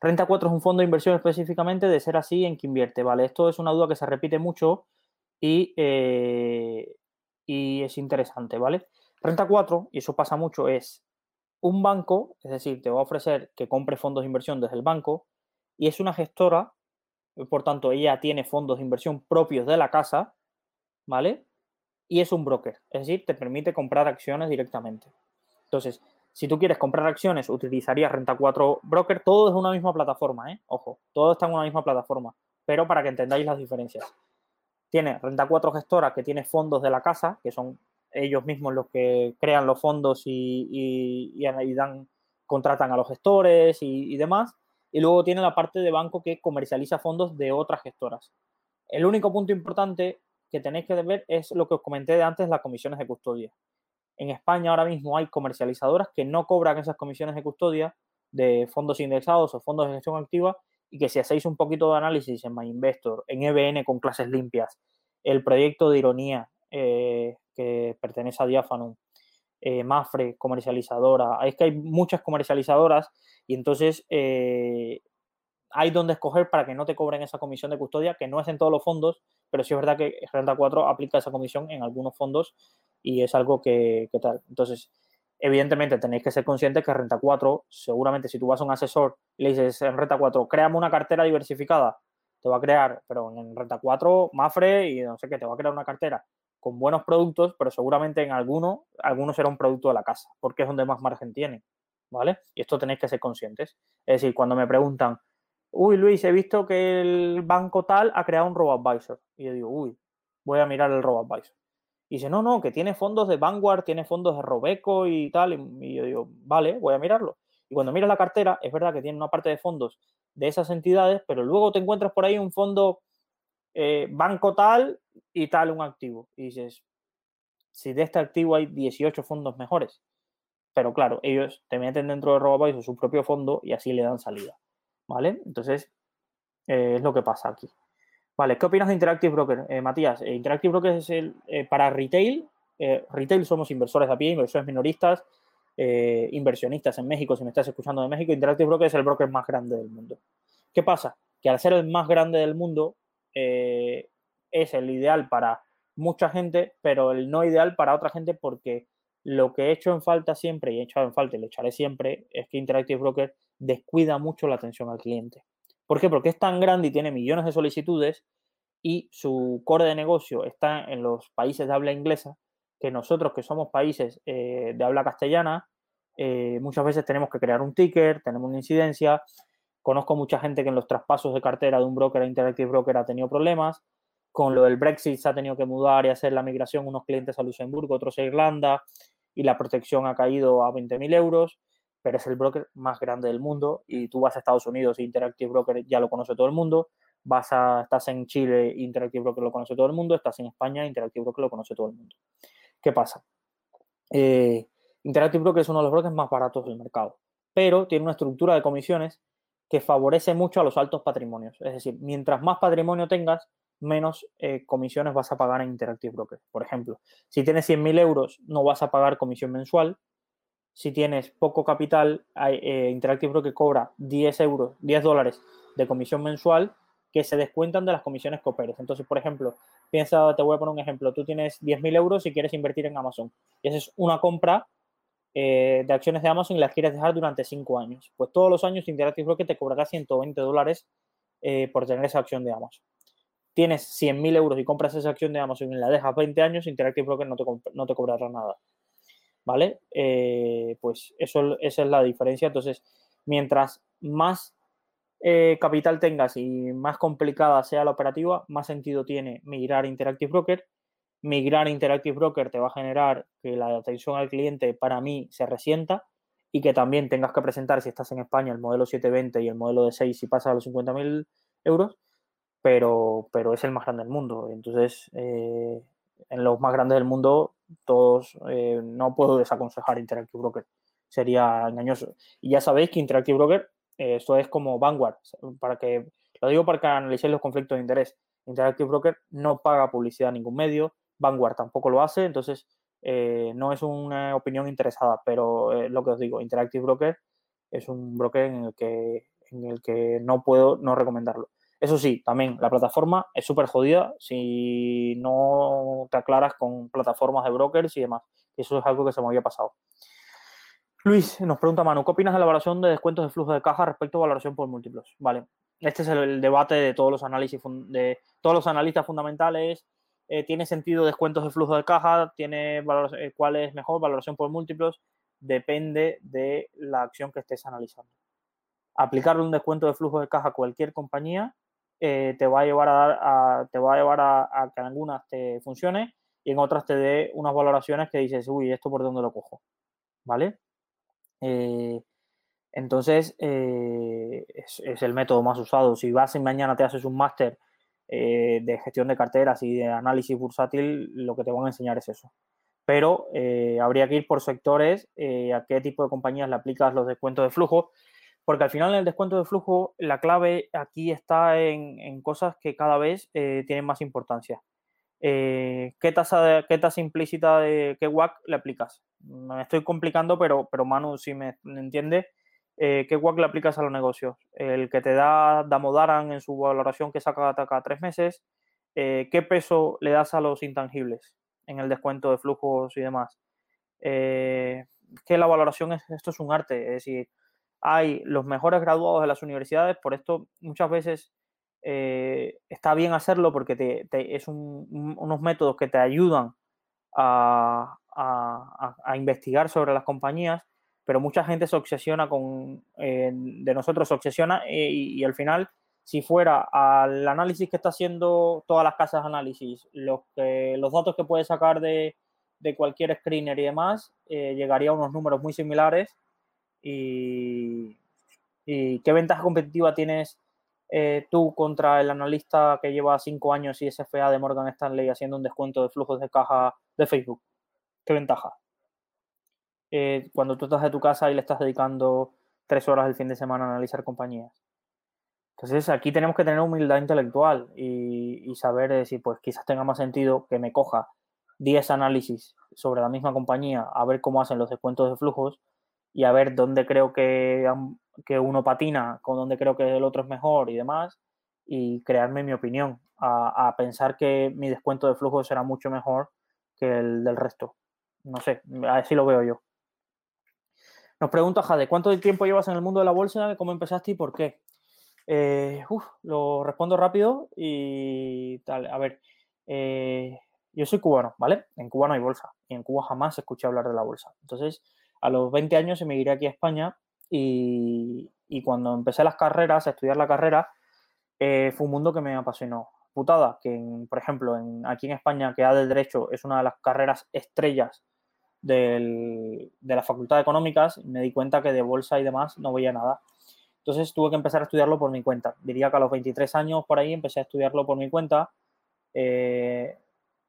Renta 4 es un fondo de inversión específicamente, de ser así, ¿en qué invierte? Vale, esto es una duda que se repite mucho eh, y, es interesante, ¿vale? Renta 4, y eso pasa mucho, es un banco, es decir, te va a ofrecer que compre fondos de inversión desde el banco y es una gestora, por tanto, ella tiene fondos de inversión propios de la casa, ¿vale? Y es un broker, es decir, te permite comprar acciones directamente. Entonces, si tú quieres comprar acciones, utilizarías Renta 4 Broker, todo es una misma plataforma, ¿eh? Ojo, todo está en una misma plataforma, pero para que entendáis las diferencias tiene Renta 4 Gestora, que tiene fondos de la casa, que son ellos mismos los que crean los fondos y, dan, contratan a los gestores y, demás. Y luego tiene la parte de banco que comercializa fondos de otras gestoras. El único punto importante que tenéis que ver es lo que os comenté de antes, las comisiones de custodia. En España ahora mismo hay comercializadoras que no cobran esas comisiones de custodia de fondos indexados o fondos de gestión activa y que si hacéis un poquito de análisis en MyInvestor, en EBN con clases limpias, el proyecto de ironía eh, que pertenece a Diafanum, eh, Mafre, comercializadora, es que hay muchas comercializadoras y entonces eh, hay donde escoger para que no te cobren esa comisión de custodia, que no es en todos los fondos, pero sí es verdad que Renta 4 aplica esa comisión en algunos fondos y es algo que, que tal. Entonces, evidentemente tenéis que ser conscientes que Renta 4, seguramente si tú vas a un asesor y le dices en Renta 4, créame una cartera diversificada, te va a crear, pero en Renta 4, Mafre y no sé qué, te va a crear una cartera con buenos productos, pero seguramente en alguno, alguno será un producto de la casa, porque es donde más margen tiene, ¿vale? Y esto tenéis que ser conscientes. Es decir, cuando me preguntan, uy, Luis, he visto que el banco tal ha creado un robo-advisor. Y yo digo, uy, voy a mirar el robo-advisor. Y dice, no, no, que tiene fondos de Vanguard, tiene fondos de Robeco y tal. Y yo digo, vale, voy a mirarlo. Y cuando miras la cartera, es verdad que tiene una parte de fondos de esas entidades, pero luego te encuentras por ahí un fondo eh, banco tal y tal un activo. Y dices, si de este activo hay 18 fondos mejores. Pero claro, ellos te meten dentro de RoboAdvisor su propio fondo y así le dan salida. ¿Vale? Entonces, eh, es lo que pasa aquí. Vale, ¿qué opinas de Interactive Broker? Eh, Matías, Interactive Broker es el, para retail. retail somos inversores a pie, inversores minoristas, inversionistas en México, si me estás escuchando de México. Interactive Broker es el broker más grande del mundo. ¿Qué pasa? Que al ser el más grande del mundo, es el ideal para mucha gente, pero el no ideal para otra gente porque lo que he hecho en falta siempre, y he echado en falta y lo echaré siempre, es que Interactive Broker descuida mucho la atención al cliente. ¿Por qué? Porque es tan grande y tiene millones de solicitudes y su core de negocio está en los países de habla inglesa, que nosotros que somos países eh, de habla castellana, eh, muchas veces tenemos que crear un ticker, tenemos una incidencia. Conozco mucha gente que en los traspasos de cartera de un broker a Interactive Broker ha tenido problemas. Con lo del Brexit se ha tenido que mudar y hacer la migración unos clientes a Luxemburgo, otros a Irlanda. y la protección ha caído a 20.000 euros, pero es el broker más grande del mundo y tú vas a Estados Unidos y Interactive Broker ya lo conoce todo el mundo, vas a, estás en Chile, Interactive Broker lo conoce todo el mundo, estás en España, Interactive Broker lo conoce todo el mundo. ¿Qué pasa? Eh, Interactive Broker es uno de los brokers más baratos del mercado, pero tiene una estructura de comisiones que favorece mucho a los altos patrimonios. Es decir, mientras más patrimonio tengas, menos eh, comisiones vas a pagar en Interactive Broker. Por ejemplo, si tienes 100.000 euros, no vas a pagar comisión mensual. Si tienes poco capital, eh, Interactive Broker cobra 10 euros, 10 dólares de comisión mensual que se descuentan de las comisiones que operes. Entonces, por ejemplo, piensa, te voy a poner un ejemplo, tú tienes 10.000 euros y quieres invertir en Amazon. Y esa es una compra eh, de acciones de Amazon y las quieres dejar durante 5 años. Pues todos los años Interactive Broker te cobrará 120 dólares eh, por tener esa acción de Amazon. Tienes 100.000 euros y compras esa acción de Amazon y la dejas 20 años, Interactive Broker no te, no te cobrará nada. ¿Vale? Eh, pues eso, esa es la diferencia. Entonces, mientras más capital tengas y más complicada sea la operativa, más sentido tiene migrar Interactive Broker. Migrar a Interactive Broker te va a generar que la atención al cliente para mí se resienta y que también tengas que presentar, si estás en España, el modelo 720 y el modelo de 6 si pasa a los 50.000 euros, pero, pero es el más grande del mundo. Entonces, eh, en los más grandes del mundo, todos eh, no puedo desaconsejar Interactive Broker. Sería engañoso. Y ya sabéis que Interactive Broker eh, esto es como Vanguard, para que, lo digo para que analicéis los conflictos de interés. Interactive Broker no paga publicidad a ningún medio, Vanguard tampoco lo hace, entonces eh, no es una opinión interesada, pero eh, lo que os digo, Interactive Broker es un broker en el que, no puedo no recomendarlo. Eso sí, también la plataforma es súper jodida si no te aclaras con plataformas de brokers y demás. Eso es algo que se me había pasado. Luis nos pregunta Manu, ¿qué opinas de la valoración de descuentos de flujo de caja respecto a valoración por múltiplos? Vale, este es el, debate de todos los análisis de todos los analistas fundamentales. Eh, ¿Tiene sentido descuentos de flujo de caja? ¿Tiene eh, cuál es mejor valoración por múltiplos? Depende de la acción que estés analizando. Aplicarle un descuento de flujo de caja a cualquier compañía eh, te va a llevar a, te va a llevar a, a que en algunas te funcione y en otras te dé unas valoraciones que dices, uy, ¿esto por dónde lo cojo? ¿Vale? Entonces, eh, es, el método más usado. Si vas y mañana te haces un máster eh, de gestión de carteras y de análisis bursátil, lo que te van a enseñar es eso. Pero habría que ir por sectores a qué tipo de compañías le aplicas los descuentos de flujo, porque al final en el descuento de flujo la clave aquí está en, en cosas que cada vez tienen más importancia. Eh, ¿qué, tasa ¿qué tasa implícita de qué WAC le aplicas? Me estoy complicando, pero, pero Manu, si me, entiende, eh, ¿qué WAC le aplicas a los negocios? El que te da Damodaran en su valoración que saca cada tres meses, eh, ¿qué peso le das a los intangibles en el descuento de flujos y demás? que la valoración es, esto es un arte, es decir, hay los mejores graduados de las universidades, por esto muchas veces eh, está bien hacerlo porque es unos métodos que te ayudan a, investigar sobre las compañías, pero mucha gente se obsesiona con, eh, de nosotros se obsesiona eh, y, al final, si fuera al análisis que está haciendo todas las casas de análisis, los, los datos que puedes sacar de, cualquier screener y demás, llegaría a unos números muy similares y, y qué ventaja competitiva tienes eh, tú contra el analista que lleva cinco años y SFA de Morgan Stanley haciendo un descuento de flujos de caja de Facebook? ¿Qué ventaja? Eh, cuando tú estás de tu casa y le estás dedicando tres horas el fin de semana a analizar compañías. Entonces aquí tenemos que tener humildad intelectual y, saber decir, pues quizás tenga más sentido que me coja 10 análisis sobre la misma compañía a ver cómo hacen los descuentos de flujos y a ver dónde creo que que uno patina, con donde creo que el otro es mejor y demás, y crearme mi opinión, a, pensar que mi descuento de flujo será mucho mejor que el del resto. No sé, así lo veo yo. Nos pregunta Jade, ¿cuánto tiempo llevas en el mundo de la bolsa? ¿Cómo empezaste y por qué? Eh, lo respondo rápido y tal. A ver, eh, yo soy cubano, ¿vale? En Cuba no hay bolsa y en Cuba jamás escuché hablar de la bolsa. Entonces, a los 20 años me iré aquí a España y, cuando empecé las carreras, a estudiar la carrera, eh, fue un mundo que me apasionó. Putada, que por ejemplo, aquí en España, que A del Derecho es una de las carreras estrellas de la Facultad de Económicas, me di cuenta que de bolsa y demás no veía nada. Entonces tuve que empezar a estudiarlo por mi cuenta. Diría que a los 23 años por ahí empecé a estudiarlo por mi cuenta. Eh,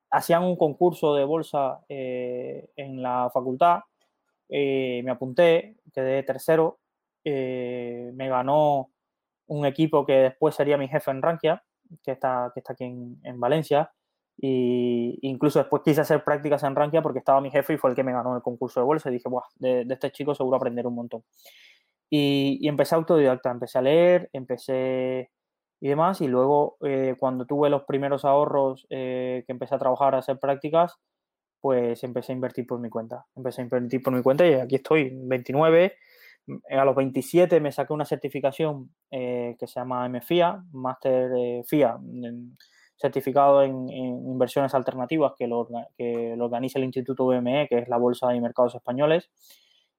hacían un concurso de bolsa eh, en la facultad, eh, me apunté, quedé tercero, me ganó un equipo que después sería mi jefe en Rankia, que está, que está aquí en, Valencia, y incluso después quise hacer prácticas en Rankia porque estaba mi jefe y fue el que me ganó el concurso de bolsa y dije, Buah, de, de este chico seguro aprender un montón. Y, y, empecé autodidacta, empecé a leer, empecé y demás, y luego eh, cuando tuve los primeros ahorros eh, que empecé a trabajar, a hacer prácticas, pues empecé a invertir por mi cuenta. Empecé a invertir por mi cuenta y aquí estoy, 29. A los 27 me saqué una certificación eh, que se llama MFIA, Master FIA, certificado en, inversiones alternativas que lo, que lo organiza el Instituto BME, que es la Bolsa de Mercados Españoles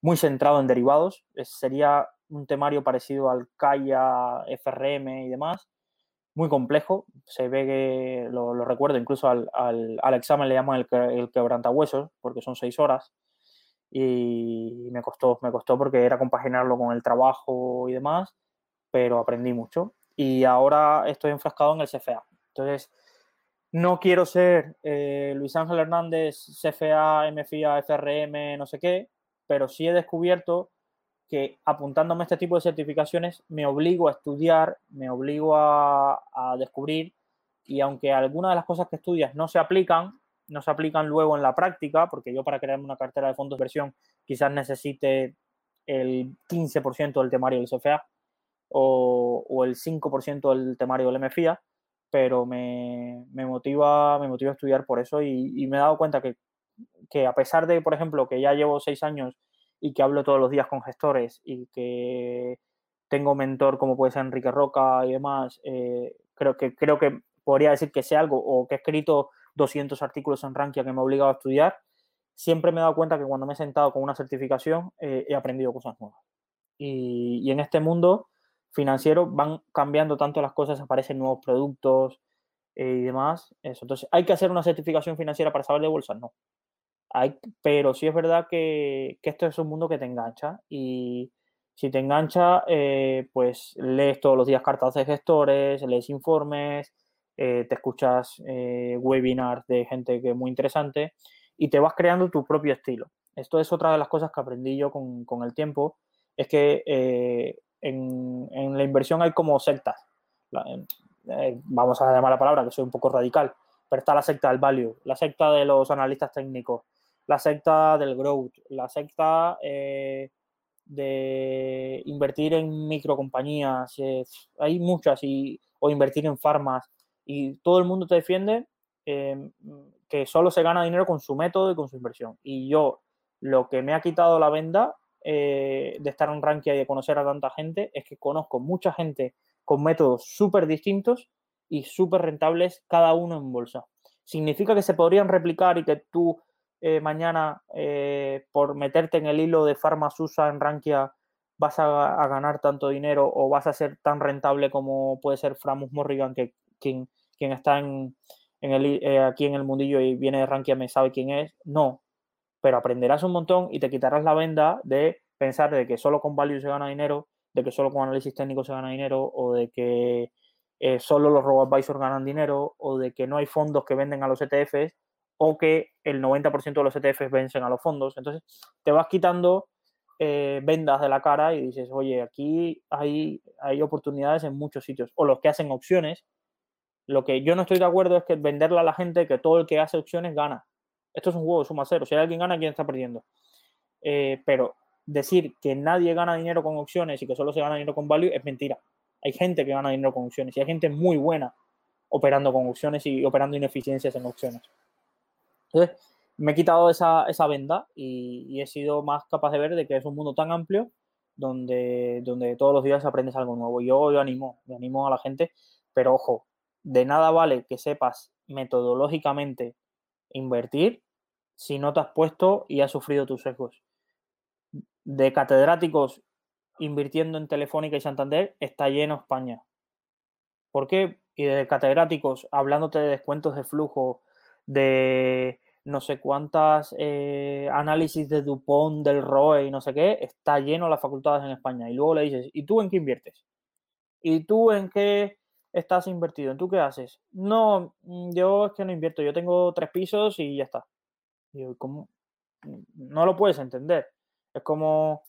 muy centrado en derivados. sería un temario parecido al Kaya, FRM y demás. Muy complejo. Se ve que, lo, recuerdo, incluso al, examen le llaman el, el quebrantahuesos, porque son seis horas. Y me costó, me costó porque era compaginarlo con el trabajo y demás, pero aprendí mucho. Y ahora estoy enfrascado en el CFA. Entonces, no quiero ser eh, Luis Ángel Hernández, CFA, MFIA, FRM, no sé qué, pero sí he descubierto que apuntándome a este tipo de certificaciones me obligo a estudiar, me obligo a, descubrir y aunque algunas de las cosas que estudias no se aplican, no se aplican luego en la práctica, porque yo para crearme una cartera de fondos de quizás necesite el 15% del temario del CFA o, el 5% del temario del MFIA, pero me, motiva, me motiva a estudiar por eso y, me he dado cuenta que que a pesar de, por ejemplo, que ya llevo seis años y que hablo todos los días con gestores y que tengo mentor como puede ser Enrique Roca y demás, eh, creo, que, creo que podría decir que sé algo o que he escrito 200 artículos en Rankia que me he obligado a estudiar, siempre me he dado cuenta que cuando me he sentado con una certificación eh, he aprendido cosas nuevas. Y, en este mundo financiero van cambiando tanto las cosas, aparecen nuevos productos eh, y demás. Eso. Entonces, ¿hay que hacer una certificación financiera para saber de bolsa? No pero sí es verdad que, esto es un mundo que te engancha y si te engancha, eh, pues lees todos los días cartas de gestores, lees informes, eh, te escuchas webinars de gente que es muy interesante y te vas creando tu propio estilo. Esto es otra de las cosas que aprendí yo con, el tiempo, es que en, la inversión hay como sectas. vamos a llamar la palabra, que soy un poco radical, pero está la secta del value, la secta de los analistas técnicos, la secta del growth, la secta eh, de invertir en microcompañías, eh, hay muchas, y, o invertir en farmas, y todo el mundo te defiende em, que solo se gana dinero con su método y con su inversión. Y yo, lo que me ha quitado la venda eh, de estar en Rankia y de conocer a tanta gente es que conozco mucha gente con métodos súper distintos y súper rentables, cada uno en bolsa. Significa que se podrían replicar y que tú eh, mañana eh, por meterte en el hilo de Susa en Rankia vas a, ganar tanto dinero o vas a ser tan rentable como puede ser Framus Morrigan, que quien, quien está en, el, eh, aquí en el mundillo y viene de Rankia me sabe quién es. No, pero aprenderás un montón y te quitarás la venda de pensar de que solo con value se gana dinero, de que solo con análisis técnico se gana dinero o de que solo los robo advisors ganan dinero o de que no hay fondos que venden a los ETFs o que el 90% de los ETFs vencen a los fondos. Entonces, te vas quitando eh, vendas de la cara y dices, oye, aquí hay, hay oportunidades en muchos sitios. O los que hacen opciones. Lo que yo no estoy de acuerdo es que venderle a la gente que todo el que hace opciones gana. Esto es un juego de suma cero. Si alguien gana, ¿quién está perdiendo? Eh, pero decir que nadie gana dinero con opciones y que solo se gana dinero con value es mentira. Hay gente que gana dinero con opciones y hay gente muy buena operando con opciones y operando ineficiencias en opciones. Entonces, me he quitado esa, venda y, he sido más capaz de ver de que es un mundo tan amplio donde, donde todos los días aprendes algo nuevo. Yo, animo, animo a la gente, pero ojo, de nada vale que sepas metodológicamente invertir si no te has puesto y has sufrido tus sesgos. De catedráticos invirtiendo en Telefónica y Santander está lleno España. ¿Por qué? Y de catedráticos hablándote de descuentos de flujo, de no sé cuántas eh, análisis de Dupont, del ROE y no sé qué, está lleno las facultades en España. Y luego le dices, ¿y tú en qué inviertes? ¿Y tú en qué estás invertido? ¿En tú qué haces? No, mm, yo es que no invierto, yo tengo tres pisos y ya está. Y ¿cómo? No lo puedes entender. Es como,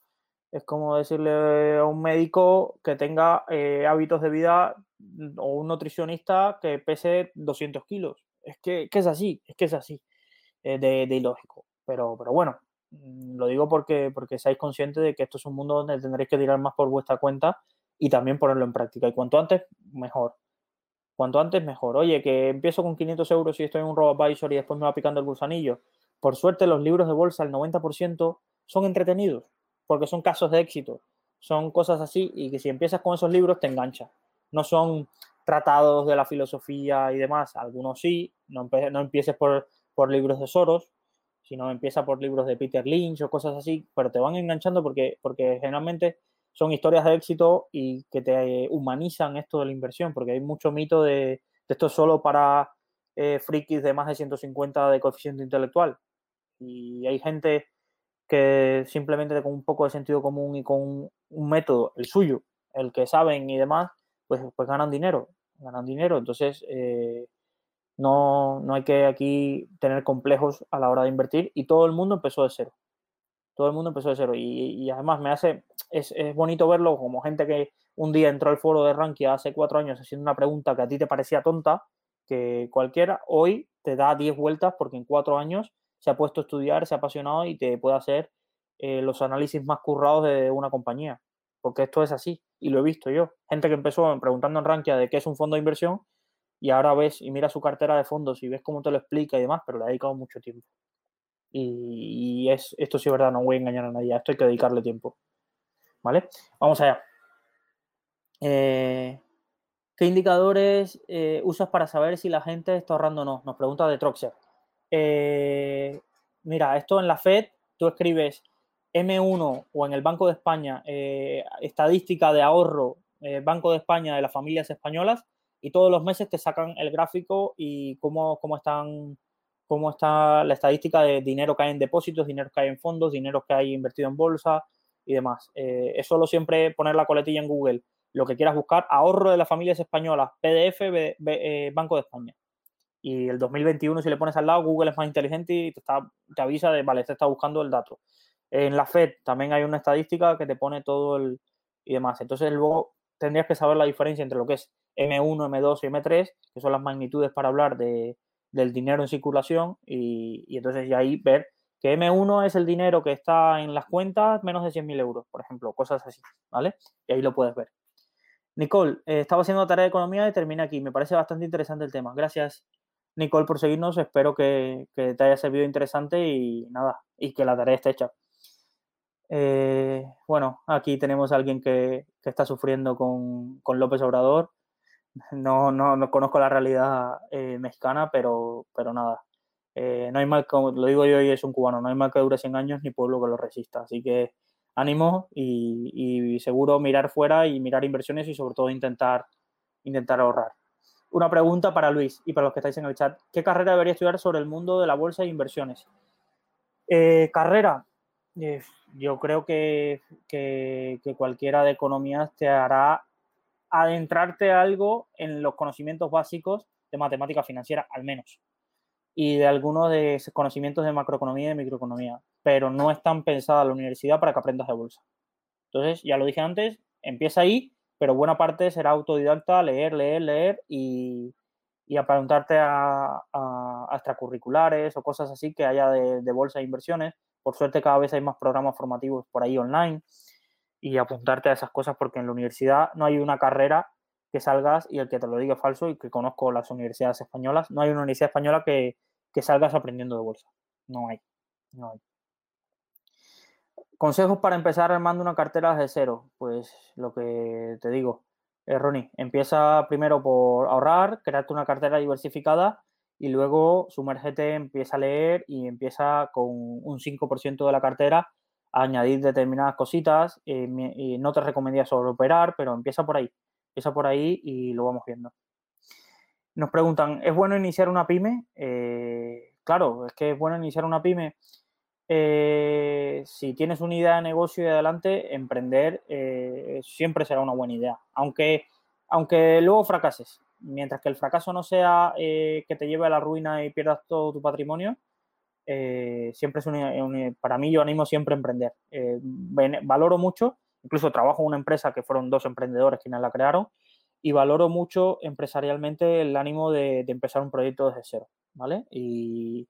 es como decirle a un médico que tenga eh, hábitos de vida mm, o un nutricionista que pese 200 kilos. Es que, es así, es que es así, eh, de, de, ilógico. Pero, pero bueno, mm, lo digo porque, porque seáis conscientes de que esto es un mundo donde tendréis que tirar más por vuestra cuenta y también ponerlo en práctica. Y cuanto antes, mejor. Cuanto antes, mejor. Oye, que empiezo con 500 euros y estoy en un RoboAdvisor y después me va picando el gusanillo. Por suerte, los libros de bolsa, el 90%, son entretenidos porque son casos de éxito. Son cosas así y que si empiezas con esos libros te engancha. No son tratados de la filosofía y demás. Algunos sí. No, no empieces por, por libros de Soros, sino empieza por libros de Peter Lynch o cosas así, pero te van enganchando porque, porque generalmente son historias de éxito y que te humanizan esto de la inversión, porque hay mucho mito de, esto solo para eh, frikis de más de 150 de coeficiente intelectual. Y hay gente que simplemente con un poco de sentido común y con un, método, el suyo, el que saben y demás, pues, pues ganan dinero, ganan dinero. Entonces, eh, no, no hay que aquí tener complejos a la hora de invertir y todo el mundo empezó de cero todo el mundo empezó de cero. Y, además me hace, es, bonito verlo como gente que un día entró al foro de Rankia hace cuatro años haciendo una pregunta que a ti te parecía tonta, que cualquiera, hoy te da diez vueltas porque en cuatro años se ha puesto a estudiar, se ha apasionado y te puede hacer eh, los análisis más currados de una compañía. Porque esto es así y lo he visto yo. Gente que empezó preguntando en Rankia de qué es un fondo de inversión y ahora ves y mira su cartera de fondos y ves cómo te lo explica y demás, pero le ha dedicado mucho tiempo. Y, es, esto sí es verdad, no voy a engañar a nadie, esto hay que dedicarle tiempo. ¿Vale? Vamos allá. Eh, ¿Qué indicadores eh, usas para saber si la gente está ahorrando o no? Nos pregunta de Troxer. Eh, mira, esto en la FED, tú escribes M1 o en el Banco de España, estadística de ahorro, Banco de España de las familias españolas, y todos los meses te sacan el gráfico y cómo, cómo están cómo está la estadística de dinero que hay en depósitos, dinero que hay en fondos, dinero que hay invertido en bolsa y demás. Eh, es solo siempre poner la coletilla en Google, lo que quieras buscar, ahorro de las familias españolas, PDF, eh, Banco de España. Y el 2021, si le pones al lado, Google es más inteligente y te, te avisa de, vale, te está buscando el dato. En la FED también hay una estadística que te pone todo el y demás. Entonces luego tendrías que saber la diferencia entre lo que es M1, M2 y M3, que son las magnitudes para hablar de, del dinero en circulación y, entonces ya ahí ver que M1 es el dinero que está en las cuentas menos de 100.000 euros, por ejemplo, cosas así, ¿vale? Y ahí lo puedes ver. Nicole, eh, estaba haciendo tarea de economía y termina aquí. Me parece bastante interesante el tema. Gracias, Nicole, por seguirnos. Espero que, te haya servido interesante y nada, y que la tarea esté hecha. Eh, bueno, aquí tenemos a alguien que, está sufriendo con, con López Obrador no, no, no conozco la realidad eh, mexicana, pero, pero nada. Eh, no hay mal, como lo digo yo y es un cubano, no hay mal que dure 100 años ni pueblo que lo resista. Así que ánimo y, seguro mirar fuera y mirar inversiones y sobre todo intentar, intentar ahorrar. Una pregunta para Luis y para los que estáis en el chat. ¿Qué carrera debería estudiar sobre el mundo de la bolsa e inversiones? Eh, carrera. yo creo que, que, que, cualquiera de economías te hará adentrarte algo en los conocimientos básicos de matemática financiera, al menos, y de algunos de conocimientos de macroeconomía y de microeconomía, pero no es tan pensada la universidad para que aprendas de bolsa. Entonces, ya lo dije antes, empieza ahí, pero buena parte será autodidacta, leer, leer, leer y, y apuntarte a, a, extracurriculares o cosas así que haya de, de bolsa e inversiones. Por suerte cada vez hay más programas formativos por ahí online y apuntarte a esas cosas porque en la universidad no hay una carrera que salgas y el que te lo diga falso y que conozco las universidades españolas, no hay una universidad española que, salgas aprendiendo de bolsa. No hay. No hay. Consejos para empezar armando una cartera desde cero. Pues lo que te digo, eh, Ronnie, empieza primero por ahorrar, crearte una cartera diversificada y luego sumérgete, empieza a leer y empieza con un 5% de la cartera añadir determinadas cositas. Eh, no te recomendaría sobre operar, pero empieza por ahí. Empieza por ahí y lo vamos viendo. Nos preguntan, ¿es bueno iniciar una pyme? Eh, claro, es que es bueno iniciar una pyme. Eh, si tienes una idea de negocio y adelante, emprender eh, siempre será una buena idea, aunque, aunque luego fracases. Mientras que el fracaso no sea que te lleve a la ruina y pierdas todo tu patrimonio, siempre es un, para mí yo animo siempre emprender. valoro mucho, incluso trabajo en una empresa que fueron dos emprendedores quienes la crearon y valoro mucho empresarialmente el ánimo de, empezar un proyecto desde cero, ¿vale? Y,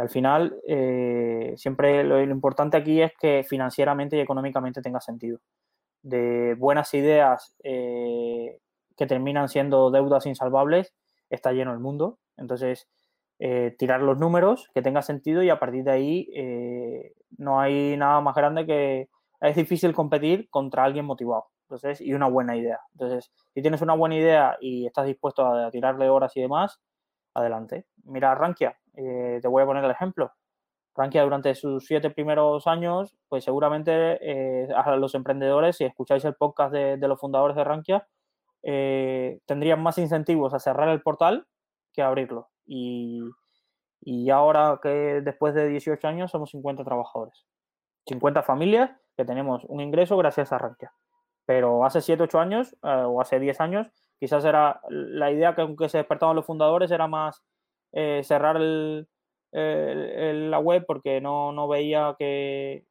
al final, eh, siempre lo, importante aquí es que financieramente y económicamente tenga sentido. De buenas ideas eh, que terminan siendo deudas insalvables, está lleno el mundo. Entonces, eh, tirar los números, que tenga sentido y a partir de ahí no hay nada más grande que... Es difícil competir contra alguien motivado. Entonces, y una buena idea. Entonces, si tienes una buena idea y estás dispuesto a, tirarle horas y demás, adelante. Mira, Rankia, eh, te voy a poner el ejemplo. Rankia durante sus siete primeros años, pues seguramente eh, a los emprendedores, si escucháis el podcast de, los fundadores de Rankia, eh, tendrían más incentivos a cerrar el portal que a abrirlo. Y, ahora que después de 18 años somos 50 trabajadores, 50 familias que tenemos un ingreso gracias a Rankia pero hace 7, 8 años eh, o hace 10 años, quizás era la idea que aunque se despertaban los fundadores era más eh, cerrar la web porque no, veía que,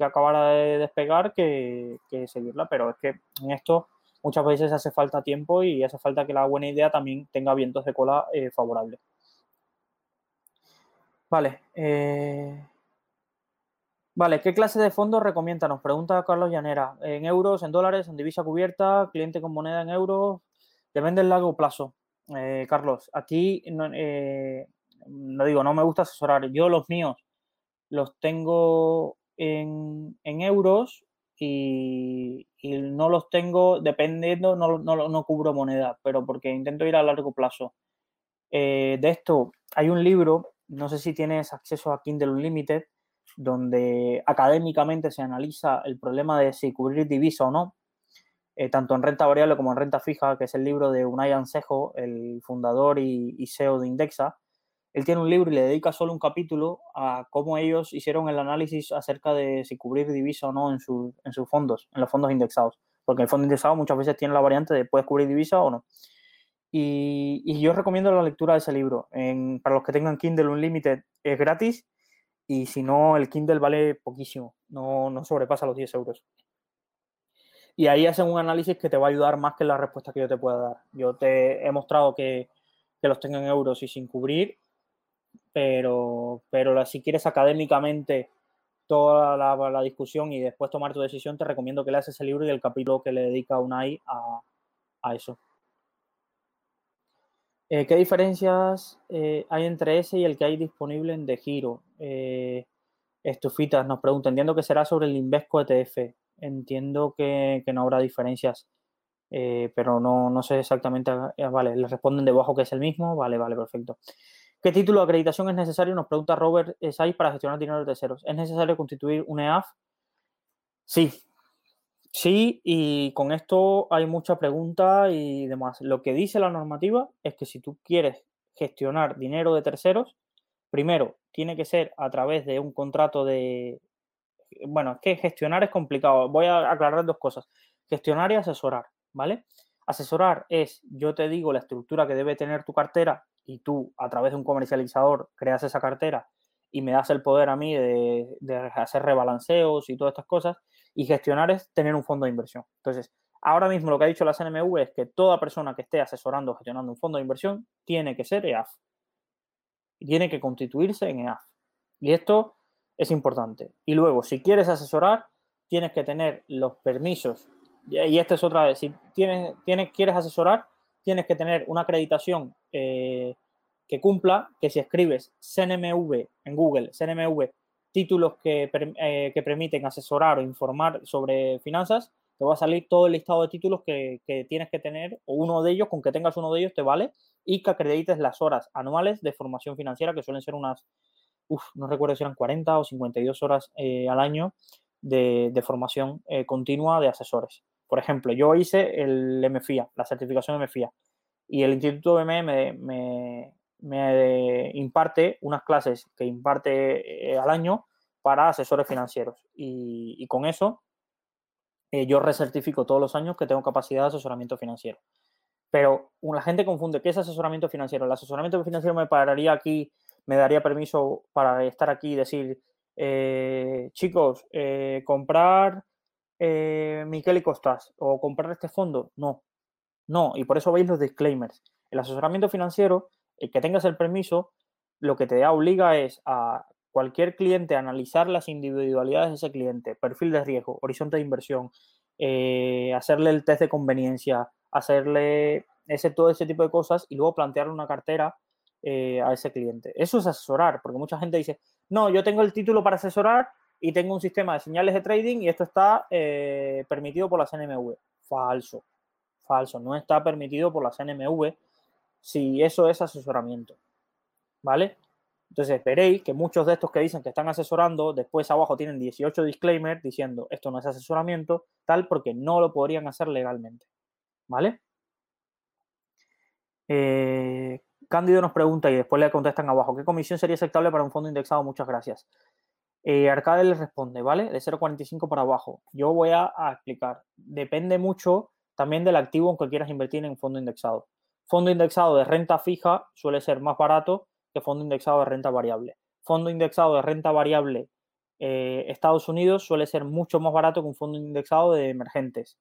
acabara de despegar que, seguirla, pero es que en esto muchas veces hace falta tiempo y hace falta que la buena idea también tenga vientos de cola eh, favorables. Vale. Vale, ¿qué clase de fondos recomienda? Nos pregunta Carlos Llanera. ¿En euros, en dólares, en divisa cubierta, cliente con moneda en euros? Depende del largo plazo. Eh, Carlos, aquí no, eh, no, digo, no me gusta asesorar. Yo los míos los tengo en, euros y, no los tengo, dependiendo, no, no, cubro moneda, pero porque intento ir a largo plazo. Eh, de esto, hay un libro, no sé si tienes acceso a Kindle Unlimited, donde académicamente se analiza el problema de si cubrir divisa o no, eh, tanto en renta variable como en renta fija, que es el libro de Unai Ansejo, el fundador y, CEO de Indexa. Él tiene un libro y le dedica solo un capítulo a cómo ellos hicieron el análisis acerca de si cubrir divisa o no en, en sus fondos, en los fondos indexados. Porque el fondo indexado muchas veces tiene la variante de puedes cubrir divisa o no. Y, yo recomiendo la lectura de ese libro. para los que tengan Kindle Unlimited es gratis y si no, el Kindle vale poquísimo, no, no sobrepasa los 10 euros. Y ahí hacen un análisis que te va a ayudar más que la respuesta que yo te pueda dar. Yo te he mostrado que, los tengo en euros y sin cubrir, pero, pero si quieres académicamente toda la, discusión y después tomar tu decisión, te recomiendo que leas ese libro y el capítulo que le dedica Unai a, a eso. Eh, ¿Qué diferencias eh, hay entre ese y el que hay disponible en De Giro? Eh, estufitas nos pregunta, entiendo que será sobre el Invesco ETF. Entiendo que, no habrá diferencias, pero no, sé exactamente. vale, le responden debajo que es el mismo. Vale, vale, perfecto. ¿Qué título de acreditación es necesario? Nos pregunta Robert Saiz para gestionar dinero de terceros. ¿Es necesario constituir un EAF? Sí, Sí, y con esto hay mucha pregunta y demás. Lo que dice la normativa es que si tú quieres gestionar dinero de terceros, primero tiene que ser a través de un contrato de... Bueno, es que gestionar es complicado. Voy a aclarar dos cosas. Gestionar y asesorar, ¿vale? Asesorar es, yo te digo la estructura que debe tener tu cartera y tú a través de un comercializador creas esa cartera y me das el poder a mí de, de hacer rebalanceos y todas estas cosas y gestionar es tener un fondo de inversión. Entonces, ahora mismo lo que ha dicho la CNMV es que toda persona que esté asesorando o gestionando un fondo de inversión tiene que ser EAF. Tiene que constituirse en EAF. Y esto es importante. Y luego, si quieres asesorar, tienes que tener los permisos. Y esta es otra vez. Si tienes, tienes, quieres asesorar, tienes que tener una acreditación eh, que cumpla, que si escribes CNMV en Google, CNMV títulos que, eh, que, permiten asesorar o informar sobre finanzas, te va a salir todo el listado de títulos que, tienes que tener, o uno de ellos, con que tengas uno de ellos te vale, y que acredites las horas anuales de formación financiera, que suelen ser unas, uf, no recuerdo si eran 40 o 52 horas eh, al año de, de formación eh, continua de asesores. Por ejemplo, yo hice el MFIA, la certificación MFIA, y el Instituto BME me, me, me imparte unas clases que imparte eh, al año para asesores financieros. Y, con eso eh, yo recertifico todos los años que tengo capacidad de asesoramiento financiero. Pero la gente confunde qué es asesoramiento financiero. El asesoramiento financiero me pararía aquí, me daría permiso para estar aquí y decir, eh, chicos, comprar Miquel y Costas o comprar este fondo. No, no. Y por eso veis los disclaimers. El asesoramiento financiero el que tengas el permiso, lo que te obliga es a cualquier cliente a analizar las individualidades de ese cliente, perfil de riesgo, horizonte de inversión, eh, hacerle el test de conveniencia, hacerle ese, todo ese tipo de cosas y luego plantearle una cartera eh, a ese cliente. Eso es asesorar, porque mucha gente dice, no, yo tengo el título para asesorar y tengo un sistema de señales de trading y esto está eh, permitido por la CNMV. Falso, falso, no está permitido por la CNMV si eso es asesoramiento. ¿Vale? Entonces veréis que muchos de estos que dicen que están asesorando, después abajo tienen 18 disclaimers diciendo esto no es asesoramiento, tal, porque no lo podrían hacer legalmente. ¿Vale? Eh, Cándido nos pregunta y después le contestan abajo, ¿qué comisión sería aceptable para un fondo indexado? Muchas gracias. Eh, Arcade le responde, ¿vale? De 0,45 para abajo. Yo voy a, a, explicar. Depende mucho también del activo en que quieras invertir en un fondo indexado. Fondo indexado de renta fija suele ser más barato que fondo indexado de renta variable. Fondo indexado de renta variable eh, Estados Unidos suele ser mucho más barato que un fondo indexado de emergentes.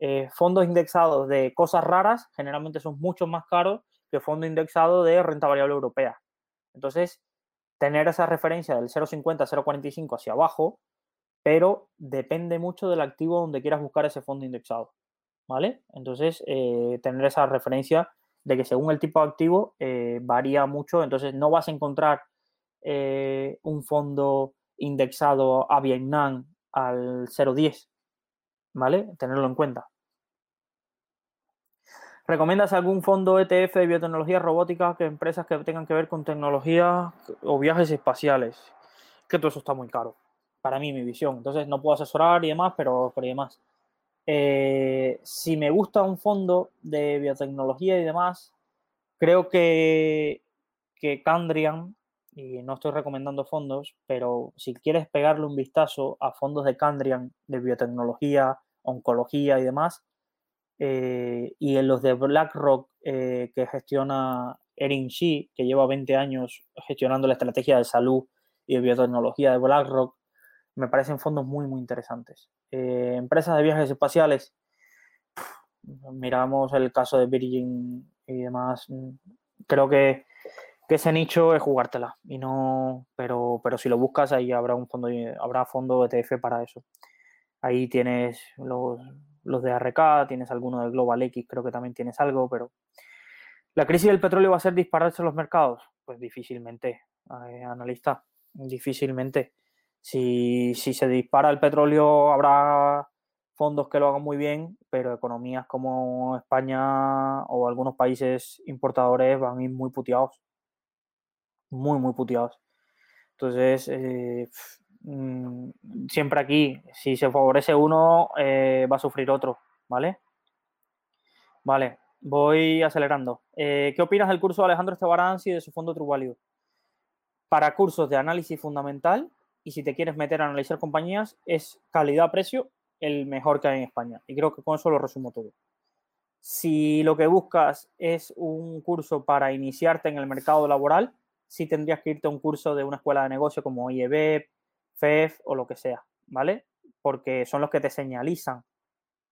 Eh, fondos indexados de cosas raras generalmente son mucho más caros que fondo indexado de renta variable europea. Entonces, tener esa referencia del 0,50 0,45 hacia abajo, pero depende mucho del activo donde quieras buscar ese fondo indexado. ¿Vale? Entonces, eh, tener esa referencia de que según el tipo de activo eh, varía mucho, entonces no vas a encontrar eh, un fondo indexado a Vietnam al 0,10, ¿vale? Tenerlo en cuenta. ¿Recomiendas algún fondo ETF de biotecnología robótica que empresas que tengan que ver con tecnología o viajes espaciales? Que todo eso está muy caro, para mí, mi visión. Entonces no puedo asesorar y demás, pero por demás. Eh, si me gusta un fondo de biotecnología y demás, creo que, que Candrian, y no estoy recomendando fondos, pero si quieres pegarle un vistazo a fondos de Candrian, de biotecnología, oncología y demás, eh, y en los de BlackRock eh, que gestiona Erin Shi, que lleva 20 años gestionando la estrategia de salud y biotecnología de BlackRock, me parecen fondos muy, muy interesantes. Eh, empresas de viajes espaciales, miramos el caso de Virgin y demás, creo que, ese nicho es jugártela y no, pero, pero si lo buscas ahí habrá un fondo, habrá fondo ETF para eso. Ahí tienes los, los de ARK, tienes alguno de Global X, creo que también tienes algo, pero ¿la crisis del petróleo va a ser dispararse los mercados? Pues difícilmente, eh, analista, difícilmente. Si, se dispara el petróleo, habrá fondos que lo hagan muy bien, pero economías como España o algunos países importadores van a ir muy puteados. Muy, muy puteados. Entonces, eh, mm, siempre aquí, si se favorece uno, eh, va a sufrir otro, ¿vale? Vale, voy acelerando. Eh, ¿Qué opinas del curso de Alejandro Estebarán y de su fondo True Para cursos de análisis fundamental, y si te quieres meter a analizar compañías, es calidad-precio el mejor que hay en España. Y creo que con eso lo resumo todo. Si lo que buscas es un curso para iniciarte en el mercado laboral, sí tendrías que irte a un curso de una escuela de negocio como IEB, FEF o lo que sea, ¿vale? Porque son los que te señalizan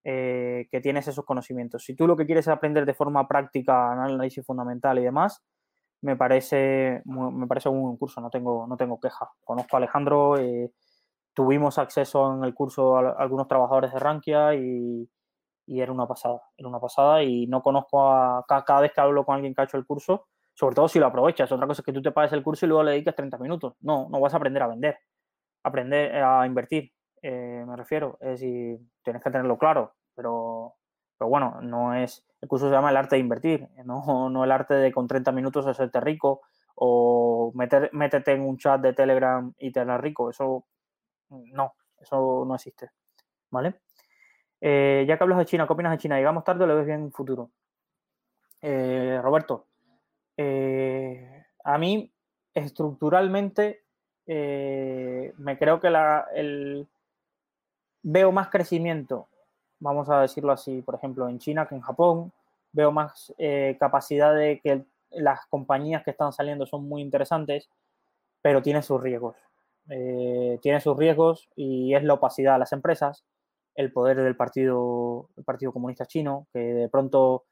eh, que tienes esos conocimientos. Si tú lo que quieres es aprender de forma práctica análisis fundamental y demás, me parece, me parece un buen curso, no tengo, no tengo queja. Conozco a Alejandro, eh, tuvimos acceso en el curso a, algunos trabajadores de Rankia y, era una pasada, era una pasada y no conozco a cada, vez que hablo con alguien que ha hecho el curso, sobre todo si lo aprovechas. Otra cosa es que tú te pagues el curso y luego le dediques 30 minutos. No, no vas a aprender a vender, aprender a invertir, eh, me refiero. Es decir, tienes que tenerlo claro, pero pero bueno, no es, el curso se llama el arte de invertir, no, no el arte de con 30 minutos hacerte rico o meter, métete en un chat de Telegram y te harás rico. Eso no, eso no existe. ¿Vale? Eh, ya que hablas de China, ¿qué opinas de China? ¿Llegamos tarde o lo ves bien en futuro? Eh, Roberto, eh, a mí estructuralmente eh, me creo que la, el, veo más crecimiento, vamos a decirlo así, por ejemplo, en China que en Japón, veo más eh, capacidad de que las compañías que están saliendo son muy interesantes, pero tiene sus riesgos. Eh, tiene sus riesgos y es la opacidad de las empresas, el poder del partido, partido Comunista Chino, que de pronto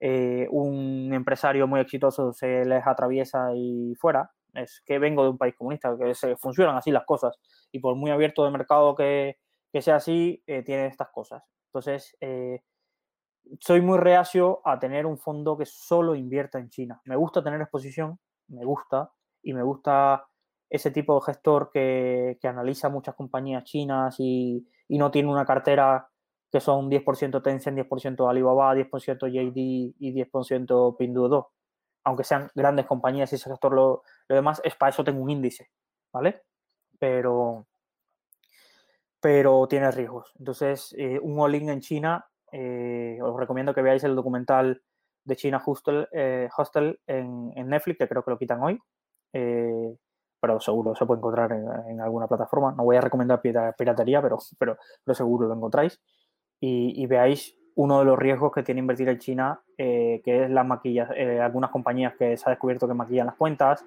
eh, un empresario muy exitoso se les atraviesa y fuera. Es que vengo de un país comunista, que se funcionan así las cosas. Y por muy abierto de mercado que, que sea así, tiene estas cosas. Entonces, soy muy reacio a tener un fondo que solo invierta en China. Me gusta tener exposición, me gusta, y me gusta ese tipo de gestor que, analiza muchas compañías chinas y, no tiene una cartera que son 10% Tencent, 10% Alibaba, 10% JD y 10% Pinduoduo. Aunque sean grandes compañías y ese gestor lo, demás, es para eso tengo un índice, ¿vale? Pero, pero tiene riesgos. Entonces, eh, un all-in en China eh, os recomiendo que veáis el documental de China Hostel, eh, Hostel en, Netflix, que creo que lo quitan hoy. Eh, pero seguro se puede encontrar en, alguna plataforma. No voy a recomendar piratería, pero, pero, pero seguro lo encontráis. Y, veáis uno de los riesgos que tiene invertir en China, que es las maquillas, algunas compañías que se ha descubierto que maquillan las cuentas,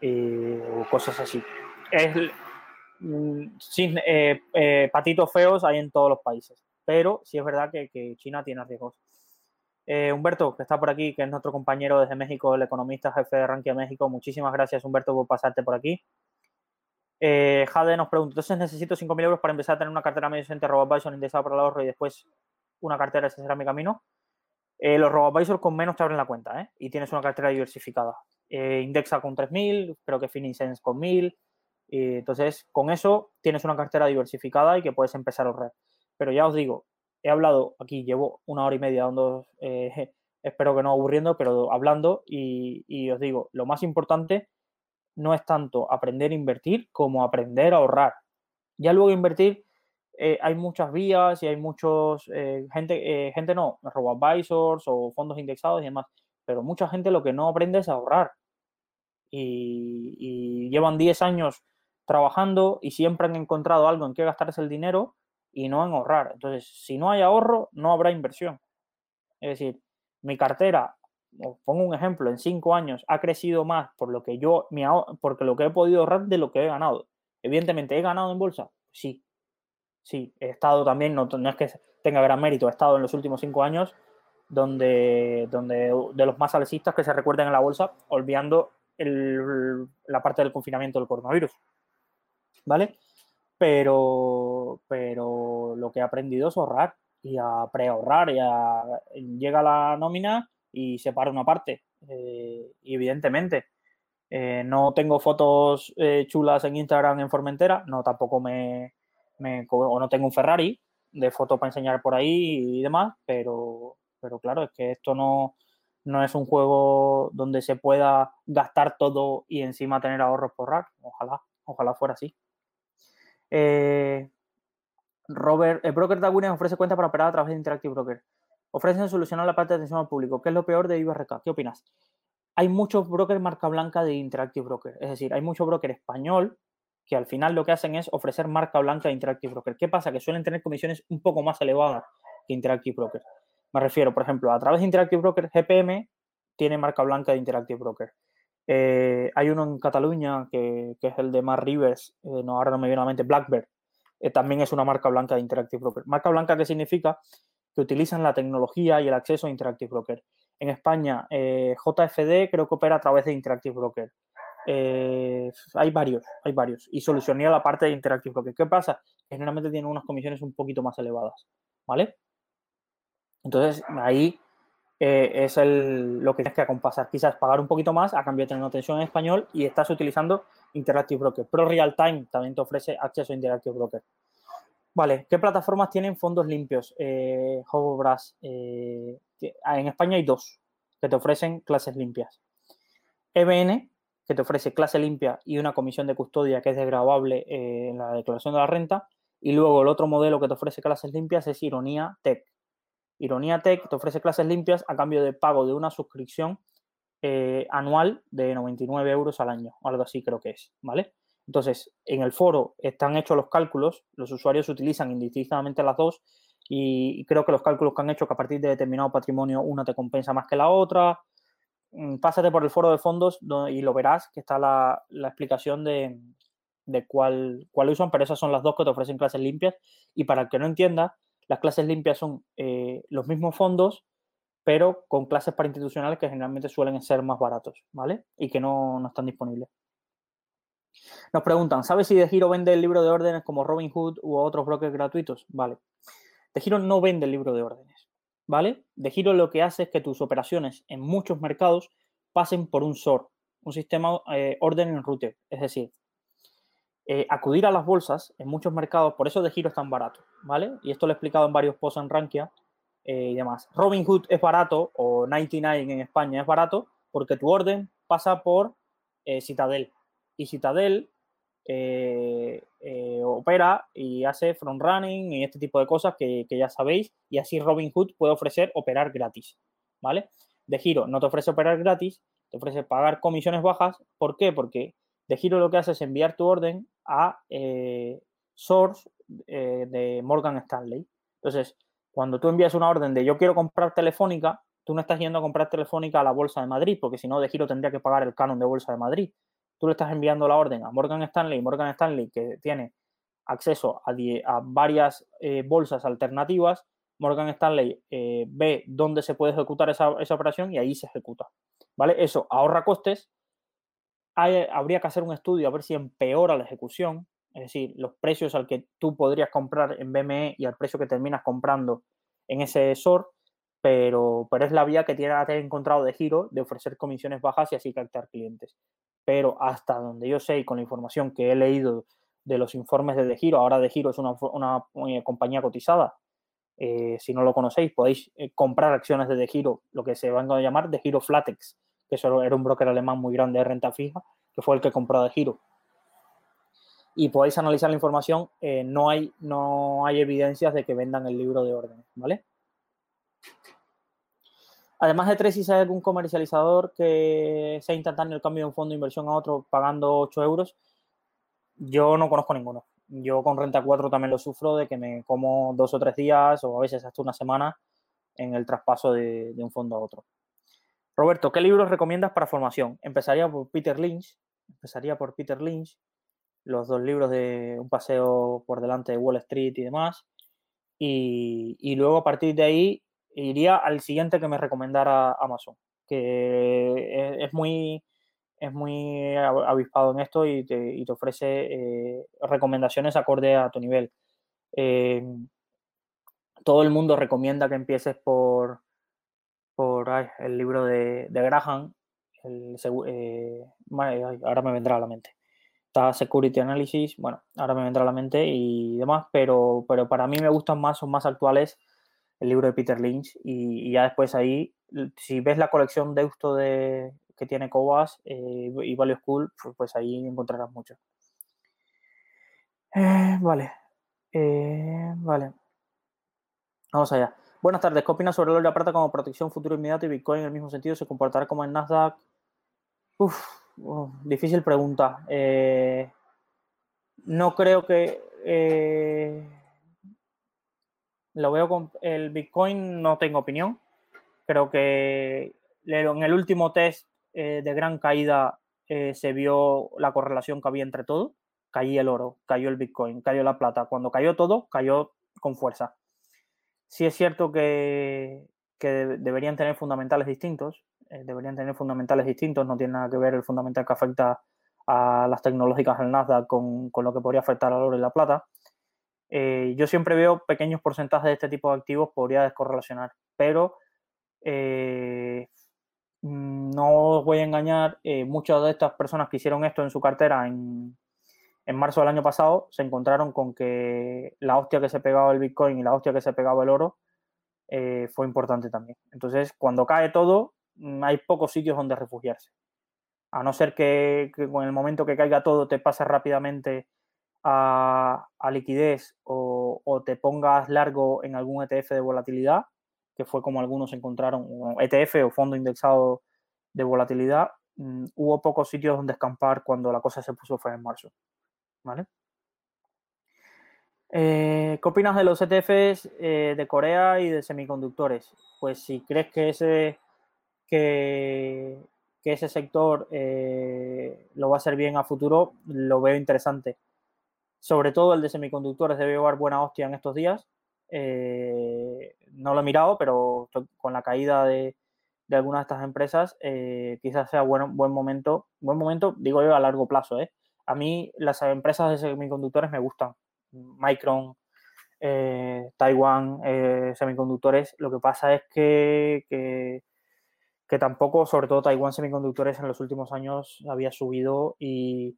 o cosas así. Es, mm, sin, patitos feos hay en todos los países pero sí es verdad que, China tiene riesgos. Eh, Humberto, que está por aquí, que es nuestro compañero desde México, el economista jefe de Rankia México. Muchísimas gracias, Humberto, por pasarte por aquí. Eh, Jade nos pregunta, entonces necesito 5.000 euros para empezar a tener una cartera medio decente RoboAdvisor indexada para el ahorro y después una cartera, ese será mi camino. Eh, los RoboAdvisor con menos te abren la cuenta ¿eh? y tienes una cartera diversificada. indexa con 3.000, creo que FiniSense con 1.000. entonces, con eso tienes una cartera diversificada y que puedes empezar a ahorrar. Pero ya os digo, he hablado aquí, llevo una hora y media dando, eh, espero que no aburriendo, pero hablando y, os digo, lo más importante no es tanto aprender a invertir como aprender a ahorrar. Ya luego invertir, eh, hay muchas vías y hay muchos, eh, gente, gente no, robo-advisors o fondos indexados y demás, pero mucha gente lo que no aprende es a ahorrar. Y, y llevan 10 años trabajando y siempre han encontrado algo en qué gastarse el dinero y no en ahorrar. Entonces, si no hay ahorro, no habrá inversión. Es decir, mi cartera, pongo un ejemplo, en cinco años ha crecido más por lo que yo, me porque lo que he podido ahorrar de lo que he ganado. Evidentemente, ¿he ganado en bolsa? Sí. Sí, he estado también, no, es que tenga gran mérito, he estado en los últimos cinco años donde, donde de los más alcistas que se recuerden en la bolsa, olvidando la parte del confinamiento del coronavirus. ¿Vale? pero, pero lo que he aprendido es ahorrar y a preahorrar. Y llega la nómina y separa una parte. Eh, evidentemente, eh, no tengo fotos eh, chulas en Instagram en Formentera, no tampoco me, o no tengo un Ferrari de fotos para enseñar por ahí y demás, pero, pero claro, es que esto no, no es un juego donde se pueda gastar todo y encima tener ahorros por ahorrar. Ojalá, ojalá fuera así. Eh, Robert, el broker Dawines ofrece cuenta para operar a través de Interactive Broker. Ofrecen solucionar la parte de atención al público. ¿Qué es lo peor de IBRK? ¿Qué opinas? Hay muchos brokers marca blanca de Interactive Broker. Es decir, hay mucho broker español que al final lo que hacen es ofrecer marca blanca de Interactive Broker. ¿Qué pasa? Que suelen tener comisiones un poco más elevadas que Interactive Broker. Me refiero, por ejemplo, a través de Interactive Broker, GPM tiene marca blanca de Interactive Broker. Eh, hay uno en Cataluña que, es el de Mar Rivers, eh, no, ahora no me viene a la mente, Blackbird. Eh, también es una marca blanca de Interactive Broker. Marca blanca que significa que utilizan la tecnología y el acceso a Interactive Broker. En España, JFD creo que opera a través de Interactive Broker. hay varios, hay varios. Y solucioné la parte de Interactive Broker. ¿Qué pasa? Generalmente tienen unas comisiones un poquito más elevadas. ¿Vale? Entonces, ahí eh, es el, lo que tienes que acompasar. Quizás pagar un poquito más a cambio de tener una atención en español y estás utilizando Interactive Broker. Pro Real Time también te ofrece acceso a Interactive Broker. Vale, ¿qué plataformas tienen fondos limpios? Eh, eh en España hay dos que te ofrecen clases limpias. EBN, que te ofrece clase limpia y una comisión de custodia que es desgrabable eh, en la declaración de la renta. Y luego el otro modelo que te ofrece clases limpias es Ironía Tech. Ironía Tech te ofrece clases limpias a cambio de pago de una suscripción eh, anual de 99 euros al año, algo así creo que es, ¿vale? Entonces, en el foro están hechos los cálculos, los usuarios utilizan indistintamente las dos y creo que los cálculos que han hecho que a partir de determinado patrimonio una te compensa más que la otra. Mm, pásate por el foro de fondos y lo verás que está la, explicación de, cuál, cuál, usan, pero esas son las dos que te ofrecen clases limpias. Y para el que no entienda, las clases limpias son eh, los mismos fondos, pero con clases para institucionales que generalmente suelen ser más baratos, ¿vale? Y que no, están disponibles. Nos preguntan, ¿sabes si De Giro vende el libro de órdenes como Robinhood u otros brokers gratuitos? Vale. De Giro no vende el libro de órdenes, ¿vale? De Giro lo que hace es que tus operaciones en muchos mercados pasen por un SOR, un sistema eh, orden router. Es decir, eh, acudir a las bolsas en muchos mercados, por eso De Giro es tan barato, ¿vale? Y esto lo he explicado en varios posts en Rankia eh, y demás. Robinhood es barato, o 99 en España es barato, porque tu orden pasa por eh, Citadel. Y Citadel opera y hace front running y este tipo de cosas que, ya sabéis. Y así Robinhood puede ofrecer operar gratis. ¿Vale? De Giro no te ofrece operar gratis, te ofrece pagar comisiones bajas. ¿Por qué? Porque De Giro lo que hace es enviar tu orden a Source de Morgan Stanley. Entonces, cuando tú envías una orden de yo quiero comprar Telefónica, tú no estás yendo a comprar Telefónica a la Bolsa de Madrid, porque si no, de giro tendría que pagar el canon de Bolsa de Madrid. Tú le estás enviando la orden a Morgan Stanley, Morgan Stanley que tiene acceso a, varias eh, bolsas alternativas, Morgan Stanley eh, ve dónde se puede ejecutar esa, operación y ahí se ejecuta. ¿Vale? Eso ahorra costes. Habría que hacer un estudio a ver si empeora la ejecución, es decir, los precios al que tú podrías comprar en BME y al precio que terminas comprando en ese SOR, pero, pero es la vía que tiene que encontrado de giro de ofrecer comisiones bajas y así captar clientes. Pero hasta donde yo sé y con la información que he leído de los informes de De Giro, ahora De Giro es una, compañía cotizada. Eh, si no lo conocéis, podéis eh, comprar acciones de De Giro, lo que se van a llamar De Giro Flatex, que eso era un broker alemán muy grande de renta fija, que fue el que compró De Giro y podéis analizar la información, eh, no, hay, no hay evidencias de que vendan el libro de órdenes, ¿vale? Además de Tracy, hay algún comercializador que sea instantáneo el cambio de un fondo de inversión a otro pagando 8 euros? Yo no conozco ninguno. Yo con Renta 4 también lo sufro de que me como dos o tres días o a veces hasta una semana en el traspaso de un fondo a otro. Roberto, ¿qué libros recomiendas para formación? Empezaría por Peter Lynch. Empezaría por Peter Lynch los dos libros de Un paseo por delante de Wall Street y demás. Y, luego a partir de ahí iría al siguiente que me recomendara Amazon, que es muy, es muy avispado en esto y te, ofrece eh, recomendaciones acorde a tu nivel. Em, todo el mundo recomienda que empieces por, el libro de, Graham. Eh, ahora me vendrá a la mente está Security Analysis, bueno, ahora me vendrá a la mente y demás, pero, pero para mí me gustan más, son más actuales el libro de Peter Lynch y, ya después ahí, si ves la colección de Deusto de, que tiene Cobas eh, y Value School, pues, ahí encontrarás mucho. Eh, vale, eh, vale. Vamos allá. Buenas tardes. ¿Qué opinas sobre el oro y plata como protección futuro inmediato y Bitcoin en el mismo sentido? ¿Se comportará como en Nasdaq? Uf, difícil pregunta. Eh, no creo que eh, lo veo con el Bitcoin, no tengo opinión. Creo que en el último test eh, de gran caída se vio la correlación que había entre todo. Caía el oro, cayó el Bitcoin, cayó la plata. Cuando cayó todo, cayó con fuerza. Sí es cierto que, deberían tener fundamentales distintos. Eh, deberían tener fundamentales distintos, no tiene nada que ver el fundamental que afecta a las tecnológicas del Nasdaq con, lo que podría afectar al oro y la plata. Eh, yo siempre veo pequeños porcentajes de este tipo de activos podría descorrelacionar, pero eh, no os voy a engañar, muchas de estas personas que hicieron esto en su cartera en, en marzo del año pasado se encontraron con que la hostia que se pegaba el Bitcoin y la hostia que se pegaba el oro fue importante también. Entonces, cuando cae todo, Mm, hay pocos sitios donde refugiarse. A no ser que, con el momento que caiga todo te pases rápidamente a, liquidez o, te pongas largo en algún ETF de volatilidad, que fue como algunos encontraron, ETF o fondo indexado de volatilidad, mm, hubo pocos sitios donde escampar cuando la cosa se puso fue en marzo. ¿Vale? Eh, ¿Qué opinas de los ETFs eh, de Corea y de semiconductores? Pues si crees que ese, que, ese sector eh, lo va a hacer bien a futuro, lo veo interesante. Sobre todo el de semiconductores debe llevar buena hostia en estos días. no lo he mirado, pero con la caída de, de algunas de estas empresas, quizás sea bueno, buen momento, buen momento, digo yo, a largo plazo. A mí las empresas de semiconductores me gustan Micron, eh, Taiwan, eh, semiconductores. Lo que pasa es que, que, tampoco, sobre todo Taiwan semiconductores en los últimos años había subido y,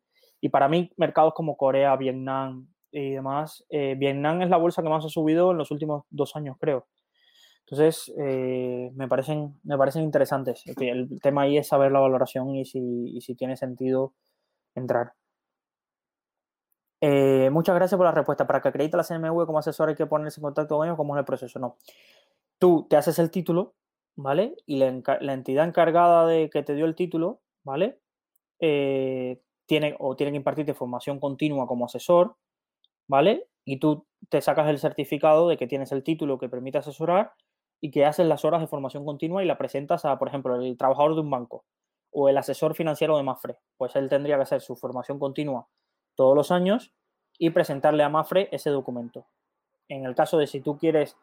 para mí mercados como Corea, Vietnam y demás, eh, Vietnam es la bolsa que más ha subido en los últimos dos años, creo. Entonces, me, parecen, me parecen interesantes. El tema ahí es saber la valoración y si, y si tiene sentido entrar. Eh, muchas gracias por la respuesta. Para que acredite la CNMV como asesor hay que ponerse en contacto con ellos, ¿cómo es el proceso? No. Tú te haces el título, ¿vale? Y la, entidad encargada de que te dio el título, ¿vale? Eh, tiene o tiene que impartirte formación continua como asesor, ¿vale? Y tú te sacas el certificado de que tienes el título que permite asesorar y que haces las horas de formación continua y la presentas a, por ejemplo, el trabajador de un banco o el asesor financiero de Mafre. Pues él tendría que hacer su formación continua todos los años y presentarle a Mafre ese documento. En el caso de si tú quieres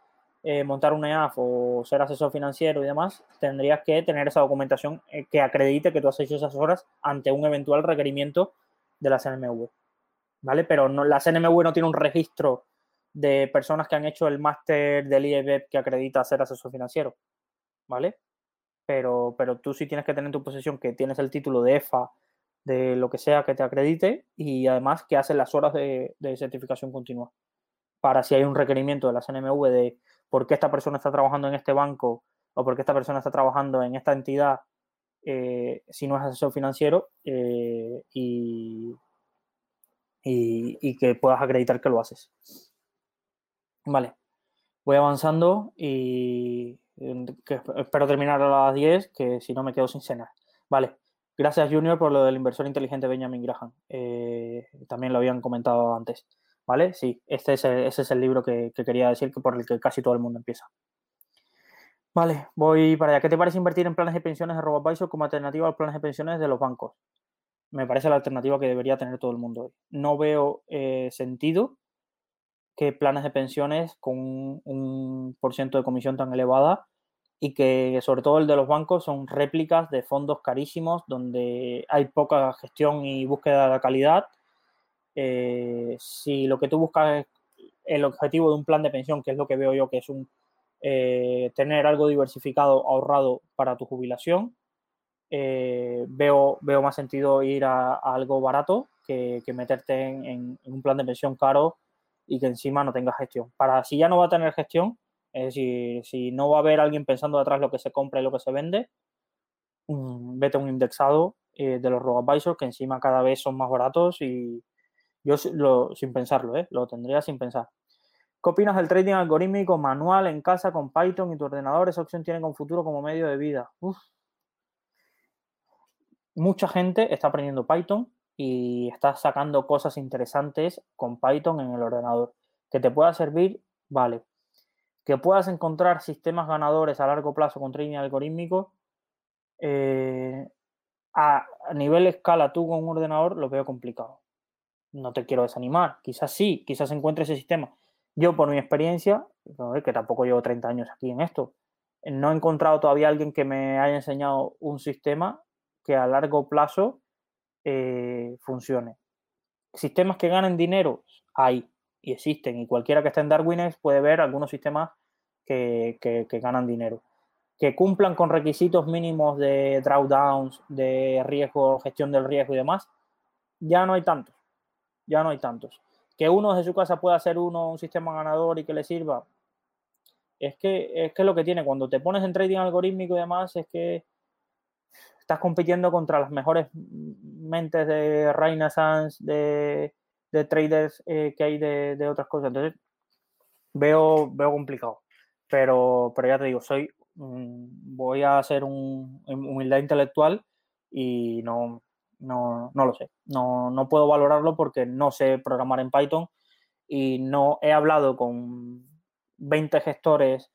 eh, montar una EAF o ser asesor financiero y demás, tendrías que tener esa documentación eh, que acredite que tú has hecho esas horas ante un eventual requerimiento de la CNMV. ¿Vale? Pero no, la CNMV no tiene un registro de personas que han hecho el máster del IEB que acredita ser asesor financiero. ¿Vale? Pero, pero tú sí tienes que tener en tu posesión que tienes el título de EFA de lo que sea que te acredite y además que hacen las horas de, certificación continua. Para si hay un requerimiento de la CNMV de por qué esta persona está trabajando en este banco o por qué esta persona está trabajando en esta entidad eh, si no es asesor financiero eh, y, y, que puedas acreditar que lo haces. Vale, voy avanzando y espero terminar a las 10, que si no me quedo sin cenar. Vale, Gracias, Junior, por lo del inversor inteligente Benjamin Graham. Eh, también lo habían comentado antes. ¿Vale? Sí, este es el, ese es el libro que, quería decir, que por el que casi todo el mundo empieza. Vale, voy para allá. ¿Qué te parece invertir en planes de pensiones de RoboAdvisor como alternativa a los planes de pensiones de los bancos? Me parece la alternativa que debería tener todo el mundo. No veo eh, sentido que planes de pensiones con un, un de comisión tan elevada y que sobre todo el de los bancos son réplicas de fondos carísimos donde hay poca gestión y búsqueda de calidad. Eh, si lo que tú buscas es el objetivo de un plan de pensión, que es lo que veo yo, que es un eh, tener algo diversificado, ahorrado para tu jubilación, eh, veo, veo más sentido ir a, algo barato que, meterte en, un plan de pensión caro y que encima no tenga gestión. Para si ya no va a tener gestión, es decir, si no va a haber alguien pensando detrás lo que se compra y lo que se vende, mm, vete a un indexado eh, de los robo que encima cada vez son más baratos y yo sin pensarlo, ¿eh? lo tendría sin pensar. ¿Qué opinas del trading algorítmico manual en casa con Python y tu ordenador? Esa opción tiene con futuro como medio de vida. Mucha gente está aprendiendo Python y está sacando cosas interesantes con Python en el ordenador. Que te pueda servir, vale que puedas encontrar sistemas ganadores a largo plazo con trading algorítmico, eh, a, nivel escala tú con un ordenador lo veo complicado. No te quiero desanimar, quizás sí, quizás encuentre ese sistema. Yo por mi experiencia, que tampoco llevo 30 años aquí en esto, no he encontrado todavía alguien que me haya enseñado un sistema que a largo plazo eh, funcione. Sistemas que ganen dinero, hay y existen, y cualquiera que esté en Darwinex puede ver algunos sistemas que, ganan dinero. Que cumplan con requisitos mínimos de drawdowns, de riesgo, gestión del riesgo y demás, ya no hay tantos. Ya no hay tantos. Que uno de su casa pueda hacer uno un sistema ganador y que le sirva, es que es que lo que tiene cuando te pones en trading algorítmico y demás es que estás compitiendo contra las mejores mentes de Renaissance, de, de traders eh, que hay de, de, otras cosas. Entonces, veo, veo complicado. Pero, pero ya te digo, soy mm, voy a hacer un, humildad intelectual y no, no, lo sé. No, no, puedo valorarlo porque no sé programar en Python y no he hablado con 20 gestores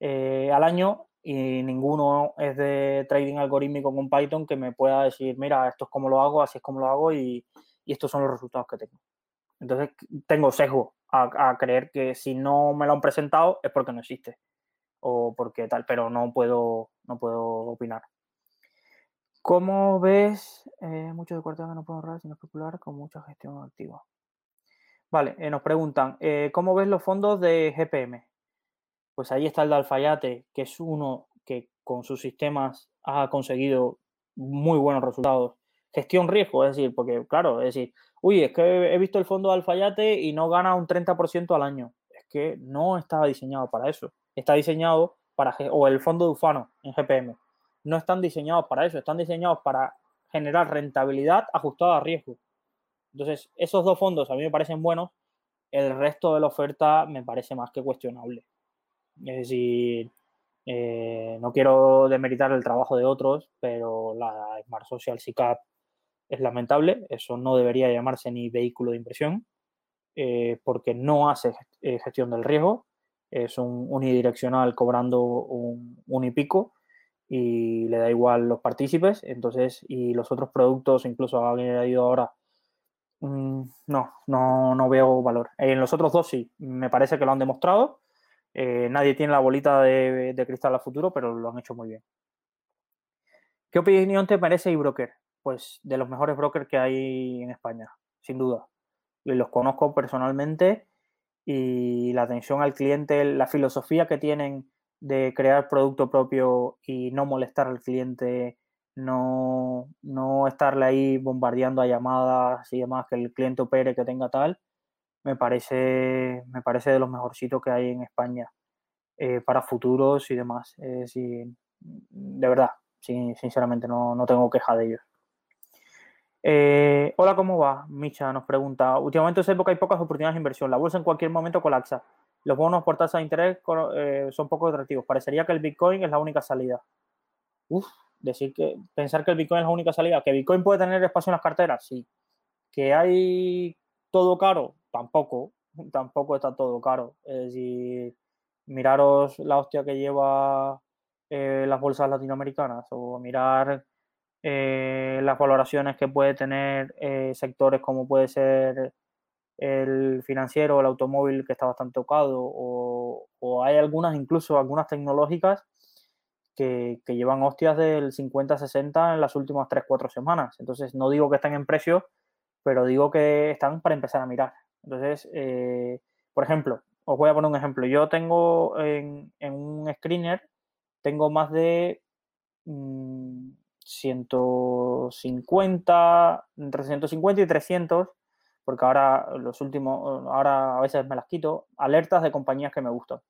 eh, al año y ninguno es de trading algorítmico con Python que me pueda decir, mira, esto es como lo hago, así es como lo hago y estos son los resultados que tengo. Entonces tengo sesgo a, creer que si no me lo han presentado es porque no existe o porque tal, pero no puedo, no puedo opinar. ¿Cómo ves? Eh, muchos de cuartel que no puedo ahorrar sin especular con mucha gestión activa. Vale, eh, nos preguntan, eh, ¿cómo ves los fondos de GPM? Pues ahí está el de Alfayate, que es uno que con sus sistemas ha conseguido muy buenos resultados. Gestión riesgo, es decir, porque claro, es decir, uy, es que he visto el fondo de Alfayate y no gana un 30% al año. Es que no estaba diseñado para eso. Está diseñado para, o el fondo de Ufano en GPM, no están diseñados para eso, están diseñados para generar rentabilidad ajustada a riesgo. Entonces, esos dos fondos a mí me parecen buenos, el resto de la oferta me parece más que cuestionable. Es decir, eh, no quiero demeritar el trabajo de otros, pero la Smart Social SICAP es lamentable, eso no debería llamarse ni vehículo de inversión, eh, porque no hace eh, gestión del riesgo, es un unidireccional cobrando un, y pico y le da igual los partícipes, entonces, y los otros productos, incluso ha ido ahora, mm, no, no, no veo valor. En los otros dos sí, me parece que lo han demostrado, eh, nadie tiene la bolita de, de, cristal a futuro, pero lo han hecho muy bien. ¿Qué opinión te merece eBroker? Pues de los mejores brokers que hay en España, sin duda. Y los conozco personalmente y la atención al cliente, la filosofía que tienen de crear producto propio y no molestar al cliente, no, no estarle ahí bombardeando a llamadas y demás, que el cliente opere, que tenga tal, me parece, me parece de los mejorcitos que hay en España eh, para futuros y demás. de verdad, sinceramente no, no tengo queja de ellos. Eh, hola, ¿cómo va? Micha nos pregunta. Últimamente en época hay pocas oportunidades de inversión. La bolsa en cualquier momento colapsa. Los bonos por tasa de interés eh, son poco atractivos. Parecería que el Bitcoin es la única salida. Uf, decir que pensar que el Bitcoin es la única salida. ¿Que Bitcoin puede tener espacio en las carteras? Sí. ¿Que hay todo caro? Tampoco. Tampoco está todo caro. Es decir, miraros la hostia que lleva eh, las bolsas latinoamericanas o mirar eh, las valoraciones que puede tener eh, sectores como puede ser el financiero o el automóvil que está bastante tocado o, hay algunas incluso algunas tecnológicas que, llevan hostias del 50-60 en las últimas 3-4 semanas. Entonces no digo que estén en precio, pero digo que están para empezar a mirar. Entonces, eh, por ejemplo, os voy a poner un ejemplo. Yo tengo en, un screener, tengo más de... Mm, 150, entre 150 y 300, porque ahora los últimos, ahora a veces me las quito, alertas de compañías que me gustan.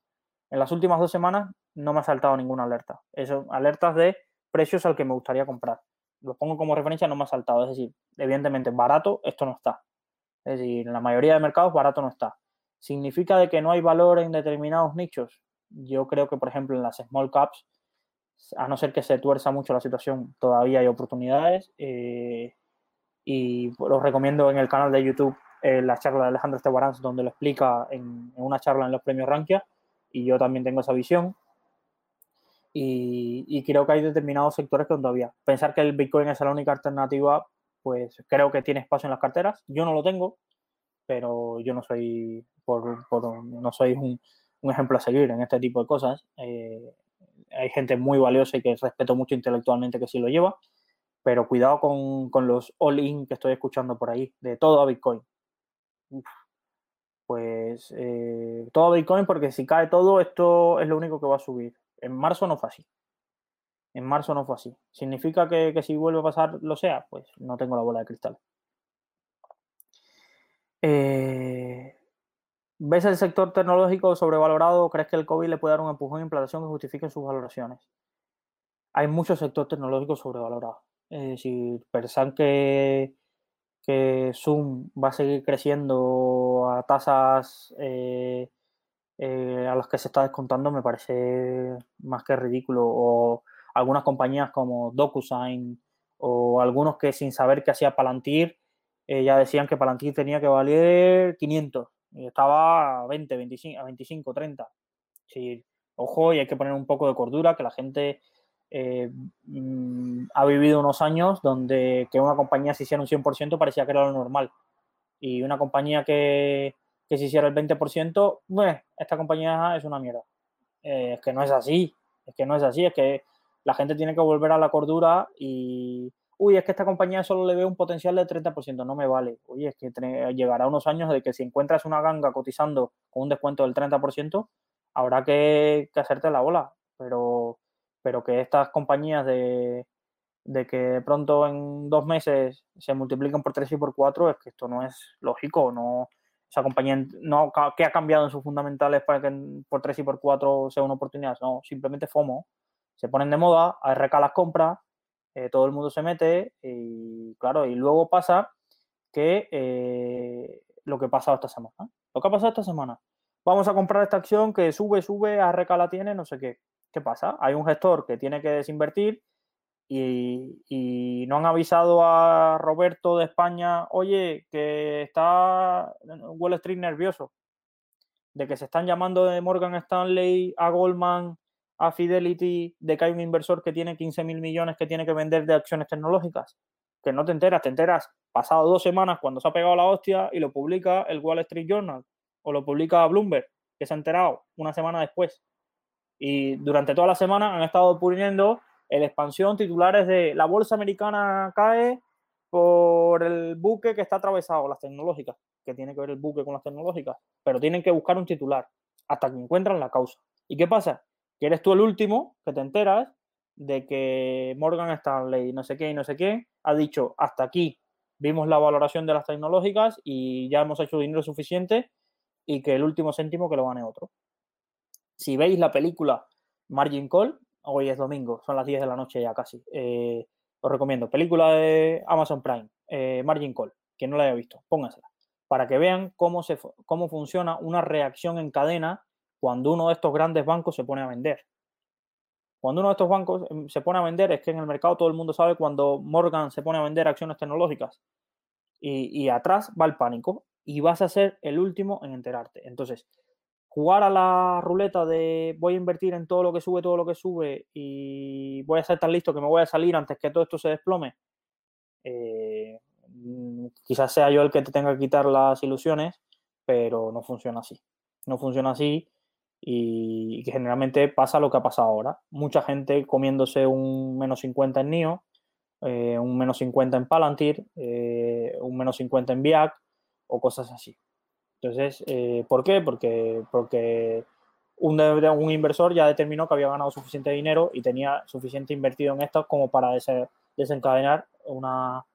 En las últimas dos semanas no me ha saltado ninguna alerta. Eso, alertas de precios al que me gustaría comprar. Los pongo como referencia, no me ha saltado. Es decir, evidentemente, barato esto no está. Es decir, en la mayoría de mercados barato no está. ¿Significa de que no hay valor en determinados nichos? Yo creo que, por ejemplo, en las small caps a no ser que se tuerza mucho la situación, todavía hay oportunidades. Eh, y os recomiendo en el canal de YouTube eh, la charla de Alejandro Estebarans, donde lo explica en, una charla en los premios Rankia, y yo también tengo esa visión. Y, creo que hay determinados sectores que todavía. Pensar que el Bitcoin es la única alternativa, pues creo que tiene espacio en las carteras. Yo no lo tengo, pero yo no soy, por, no soy un, un, ejemplo a seguir en este tipo de cosas. Eh, hay gente muy valiosa y que respeto mucho intelectualmente que sí lo lleva, pero cuidado con, los all-in que estoy escuchando por ahí, de todo a Bitcoin. Pues eh, todo a Bitcoin porque si cae todo, esto es lo único que va a subir. En marzo no fue así. En marzo no fue así. ¿Significa que, que si vuelve a pasar lo sea? Pues no tengo la bola de cristal. Eh, ¿Ves el sector tecnológico sobrevalorado o crees que el COVID le puede dar un empujón de implantación que justifique sus valoraciones? Hay mucho sector tecnológico sobrevalorado. Decir, pensan que, que Zoom va a seguir creciendo a tasas eh, a las que se está descontando me parece más que ridículo. O algunas compañías como DocuSign o algunos que sin saber qué hacía Palantir ya decían que Palantir tenía que valer 500 estaba a 20, 25, a 25, 30. Sí, ojo, y hay que poner un poco de cordura, que la gente eh, mm, ha vivido unos años donde que una compañía se hiciera un 100% parecía que era lo normal. Y una compañía que, que se hiciera el 20%, bueno, esta compañía es una mierda. Eh, es que no es así, es que no es así, es que la gente tiene que volver a la cordura y, uy, es que esta compañía solo le ve un potencial del 30%, no me vale. Oye, es que llegará unos años de que si encuentras una ganga cotizando con un descuento del 30%, habrá que, hacerte la bola. Pero, pero que estas compañías de, de que pronto en dos meses se multiplican por 3 y por 4, es que esto no es lógico. No, esa compañía no ¿qué ha cambiado en sus fundamentales para que por 3 y por 4 sea una oportunidad. No, simplemente FOMO. Se ponen de moda, ARK las compras eh, todo el mundo se mete y claro, y luego pasa que eh, lo que ha pasado esta semana. Lo que ha pasado esta semana. Vamos a comprar esta acción que sube, sube, a recala tiene, no sé qué. ¿Qué pasa? Hay un gestor que tiene que desinvertir y, y, no han avisado a Roberto de España, oye, que está Wall Street nervioso, de que se están llamando de Morgan Stanley a Goldman a Fidelity de que hay un inversor que tiene 15 mil millones que tiene que vender de acciones tecnológicas? Que no te enteras, te enteras pasado dos semanas cuando se ha pegado la hostia y lo publica el Wall Street Journal o lo publica Bloomberg, que se ha enterado una semana después. Y durante toda la semana han estado poniendo el expansión titulares de la bolsa americana cae por el buque que está atravesado, las tecnológicas, que tiene que ver el buque con las tecnológicas, pero tienen que buscar un titular hasta que encuentran la causa. ¿Y qué pasa? Que eres tú el último que te enteras de que Morgan Stanley, no sé qué y no sé qué, ha dicho hasta aquí vimos la valoración de las tecnológicas y ya hemos hecho dinero suficiente y que el último céntimo que lo gane otro. Si veis la película Margin Call, hoy es domingo, son las 10 de la noche ya casi, eh, os recomiendo, película de Amazon Prime, eh, Margin Call, quien no la haya visto, póngansela, para que vean cómo, se, cómo funciona una reacción en cadena cuando uno de estos grandes bancos se pone a vender. Cuando uno de estos bancos em, se pone a vender, es que en el mercado todo el mundo sabe cuando Morgan se pone a vender acciones tecnológicas y, atrás va el pánico y vas a ser el último en enterarte. Entonces, jugar a la ruleta de voy a invertir en todo lo que sube, todo lo que sube y voy a ser tan listo que me voy a salir antes que todo esto se desplome, eh, mm, quizás sea yo el que te tenga que quitar las ilusiones, pero no funciona así. No funciona así y que generalmente pasa lo que ha pasado ahora. Mucha gente comiéndose un menos 50 en NIO, eh, un menos 50 en Palantir, eh, un menos 50 en VIAC o cosas así. Entonces, eh, ¿por qué? Porque, porque un, inversor ya determinó que había ganado suficiente dinero y tenía suficiente invertido en esto como para desencadenar una,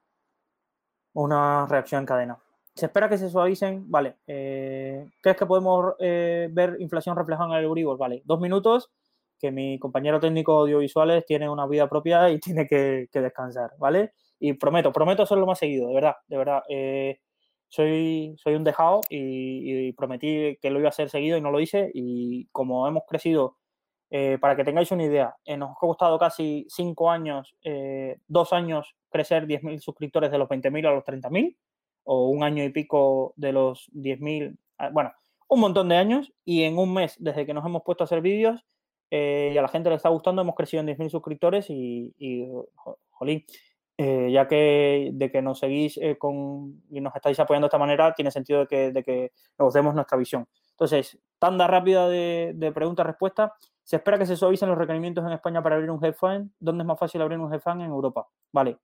una reacción en cadena se espera que se suavicen, vale. Eh, ¿Crees que podemos eh, ver inflación reflejada en el Euribor? Vale, dos minutos, que mi compañero técnico audiovisuales tiene una vida propia y tiene que, descansar, ¿vale? Y prometo, prometo hacerlo más seguido, de verdad, de verdad. Eh, soy, soy un dejado y, prometí que lo iba a hacer seguido y no lo hice. Y como hemos crecido, para que tengáis una idea, nos ha costado casi cinco años, dos años crecer 10.000 suscriptores de los 20.000 a los 30.000 o un año y pico de los 10.000, ah, bueno, un montón de años y en un mes desde que nos hemos puesto a hacer vídeos eh, y a la gente le está gustando, hemos crecido en 10.000 suscriptores y, y jolín, eh, ya que de que nos seguís eh, con, y nos estáis apoyando de esta manera, tiene sentido de que, de que nos demos nuestra visión. Entonces, tanda rápida de, de preguntas-respuestas. Se espera que se suavicen los requerimientos en España para abrir un fund. ¿Dónde es más fácil abrir un fund en Europa? Vale.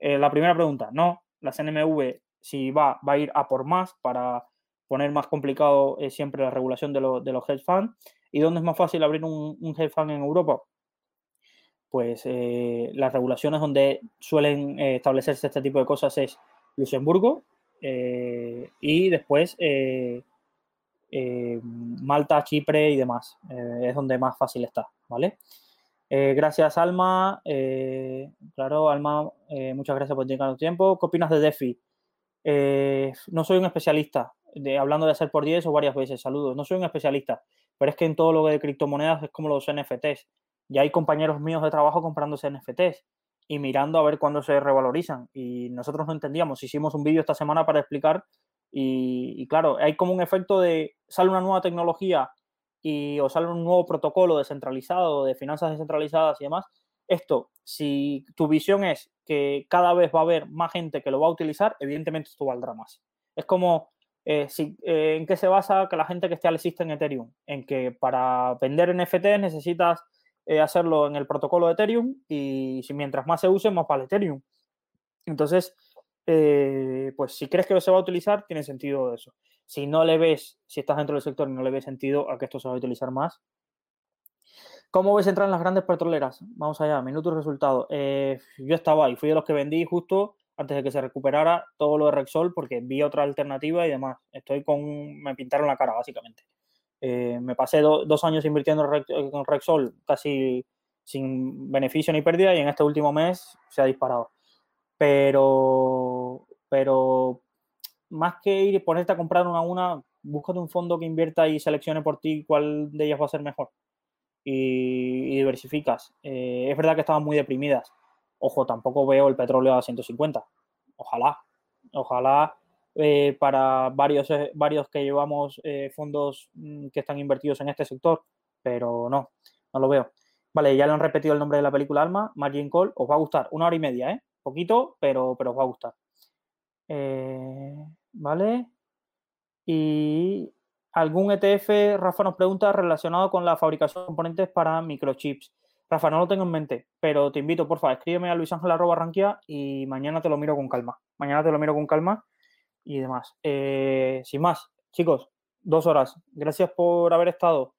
la primera pregunta, no. La CNMV si va, va a ir a por más para poner más complicado eh, siempre la regulación de, de, los hedge funds. ¿Y dónde es más fácil abrir un, un hedge fund en Europa? Pues eh, las regulaciones donde suelen eh, establecerse este tipo de cosas es Luxemburgo y después Malta, Chipre y demás. es donde más fácil está, ¿vale? gracias, Alma. claro, Alma, muchas gracias por dedicar tu tiempo. ¿Qué opinas de DeFi? Eh, no soy un especialista. de, hablando de hacer por 10 o varias veces. Saludos. No soy un especialista, pero es que en todo lo de criptomonedas es como los NFTs. Ya hay compañeros míos de trabajo comprándose NFTs y mirando a ver cuándo se revalorizan. Y nosotros no entendíamos. Hicimos un vídeo esta semana para explicar y, claro, hay como un efecto de sale una nueva tecnología y o sale un nuevo protocolo descentralizado de finanzas descentralizadas y demás. Esto, si tu visión es que cada vez va a haber más gente que lo va a utilizar, evidentemente esto valdrá más. Es como eh, si, eh, en qué se basa que la gente que esté al en Ethereum, en que para vender NFT necesitas eh, hacerlo en el protocolo de Ethereum y si mientras más se use, más para Ethereum. Entonces, pues si crees que se va a utilizar, tiene sentido eso. Si no le ves, si estás dentro del sector y no le ves sentido a que esto se va a utilizar más. ¿Cómo ves entrar en las grandes petroleras? Vamos allá, minutos resultados. Eh, yo estaba ahí, fui de los que vendí justo antes de que se recuperara todo lo de Rexol porque vi otra alternativa y demás. Estoy con, me pintaron la cara básicamente. Eh, me pasé dos años invirtiendo en Rexol casi sin beneficio ni pérdida y en este último mes se ha disparado. Pero, pero más que ir y ponerte a comprar una a una, búscate un fondo que invierta y seleccione por ti cuál de ellas va a ser mejor. Y, diversificas. Eh, es verdad que estaban muy deprimidas. Ojo, tampoco veo el petróleo a 150. Ojalá. Ojalá eh, para varios, eh, varios que llevamos fondos mm, que están invertidos en este sector, pero no, no lo veo. Vale, ya le han repetido el nombre de la película Alma, Margin Call, os va a gustar, una hora y media, ¿eh? Poquito, pero, pero os va a gustar. ¿Vale? Y algún ETF, Rafa nos pregunta, relacionado con la fabricación de componentes para microchips. Rafa, no lo tengo en mente, pero te invito, por favor, escríbeme a luisangel.ranquia y mañana te lo miro con calma. Mañana te lo miro con calma y demás. Eh, sin más, chicos, dos horas. Gracias por haber estado.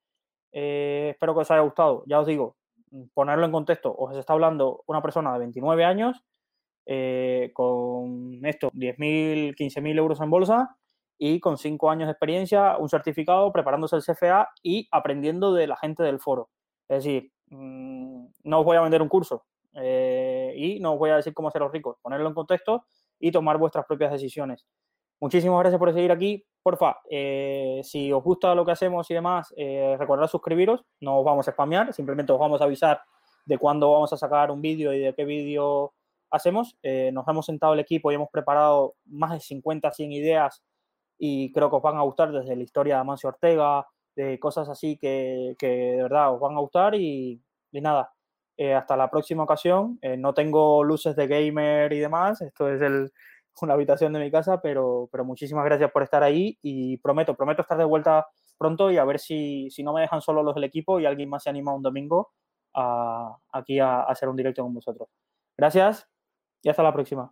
Eh, espero que os haya gustado. Ya os digo, ponerlo en contexto, os está hablando una persona de 29 años eh, con esto, 10.000, 15.000 euros en bolsa y con 5 años de experiencia, un certificado, preparándose el CFA y aprendiendo de la gente del foro. Es decir, mm, no os voy a vender un curso eh, y no os voy a decir cómo haceros ricos, ponerlo en contexto y tomar vuestras propias decisiones. Muchísimas gracias por seguir aquí. Porfa, eh, si os gusta lo que hacemos y demás, eh, recordad suscribiros. No os vamos a spamear, simplemente os vamos a avisar de cuándo vamos a sacar un vídeo y de qué vídeo hacemos. Eh, nos hemos sentado el equipo y hemos preparado más de 50, 100 ideas y creo que os van a gustar desde la historia de Amancio Ortega, de cosas así que, de verdad os van a gustar y, nada. hasta la próxima ocasión. no tengo luces de gamer y demás. Esto es el, una habitación de mi casa, pero, pero muchísimas gracias por estar ahí y prometo, prometo estar de vuelta pronto y a ver si, si no me dejan solo los del equipo y alguien más se anima un domingo aquí a hacer un directo con vosotros. Gracias y hasta la próxima.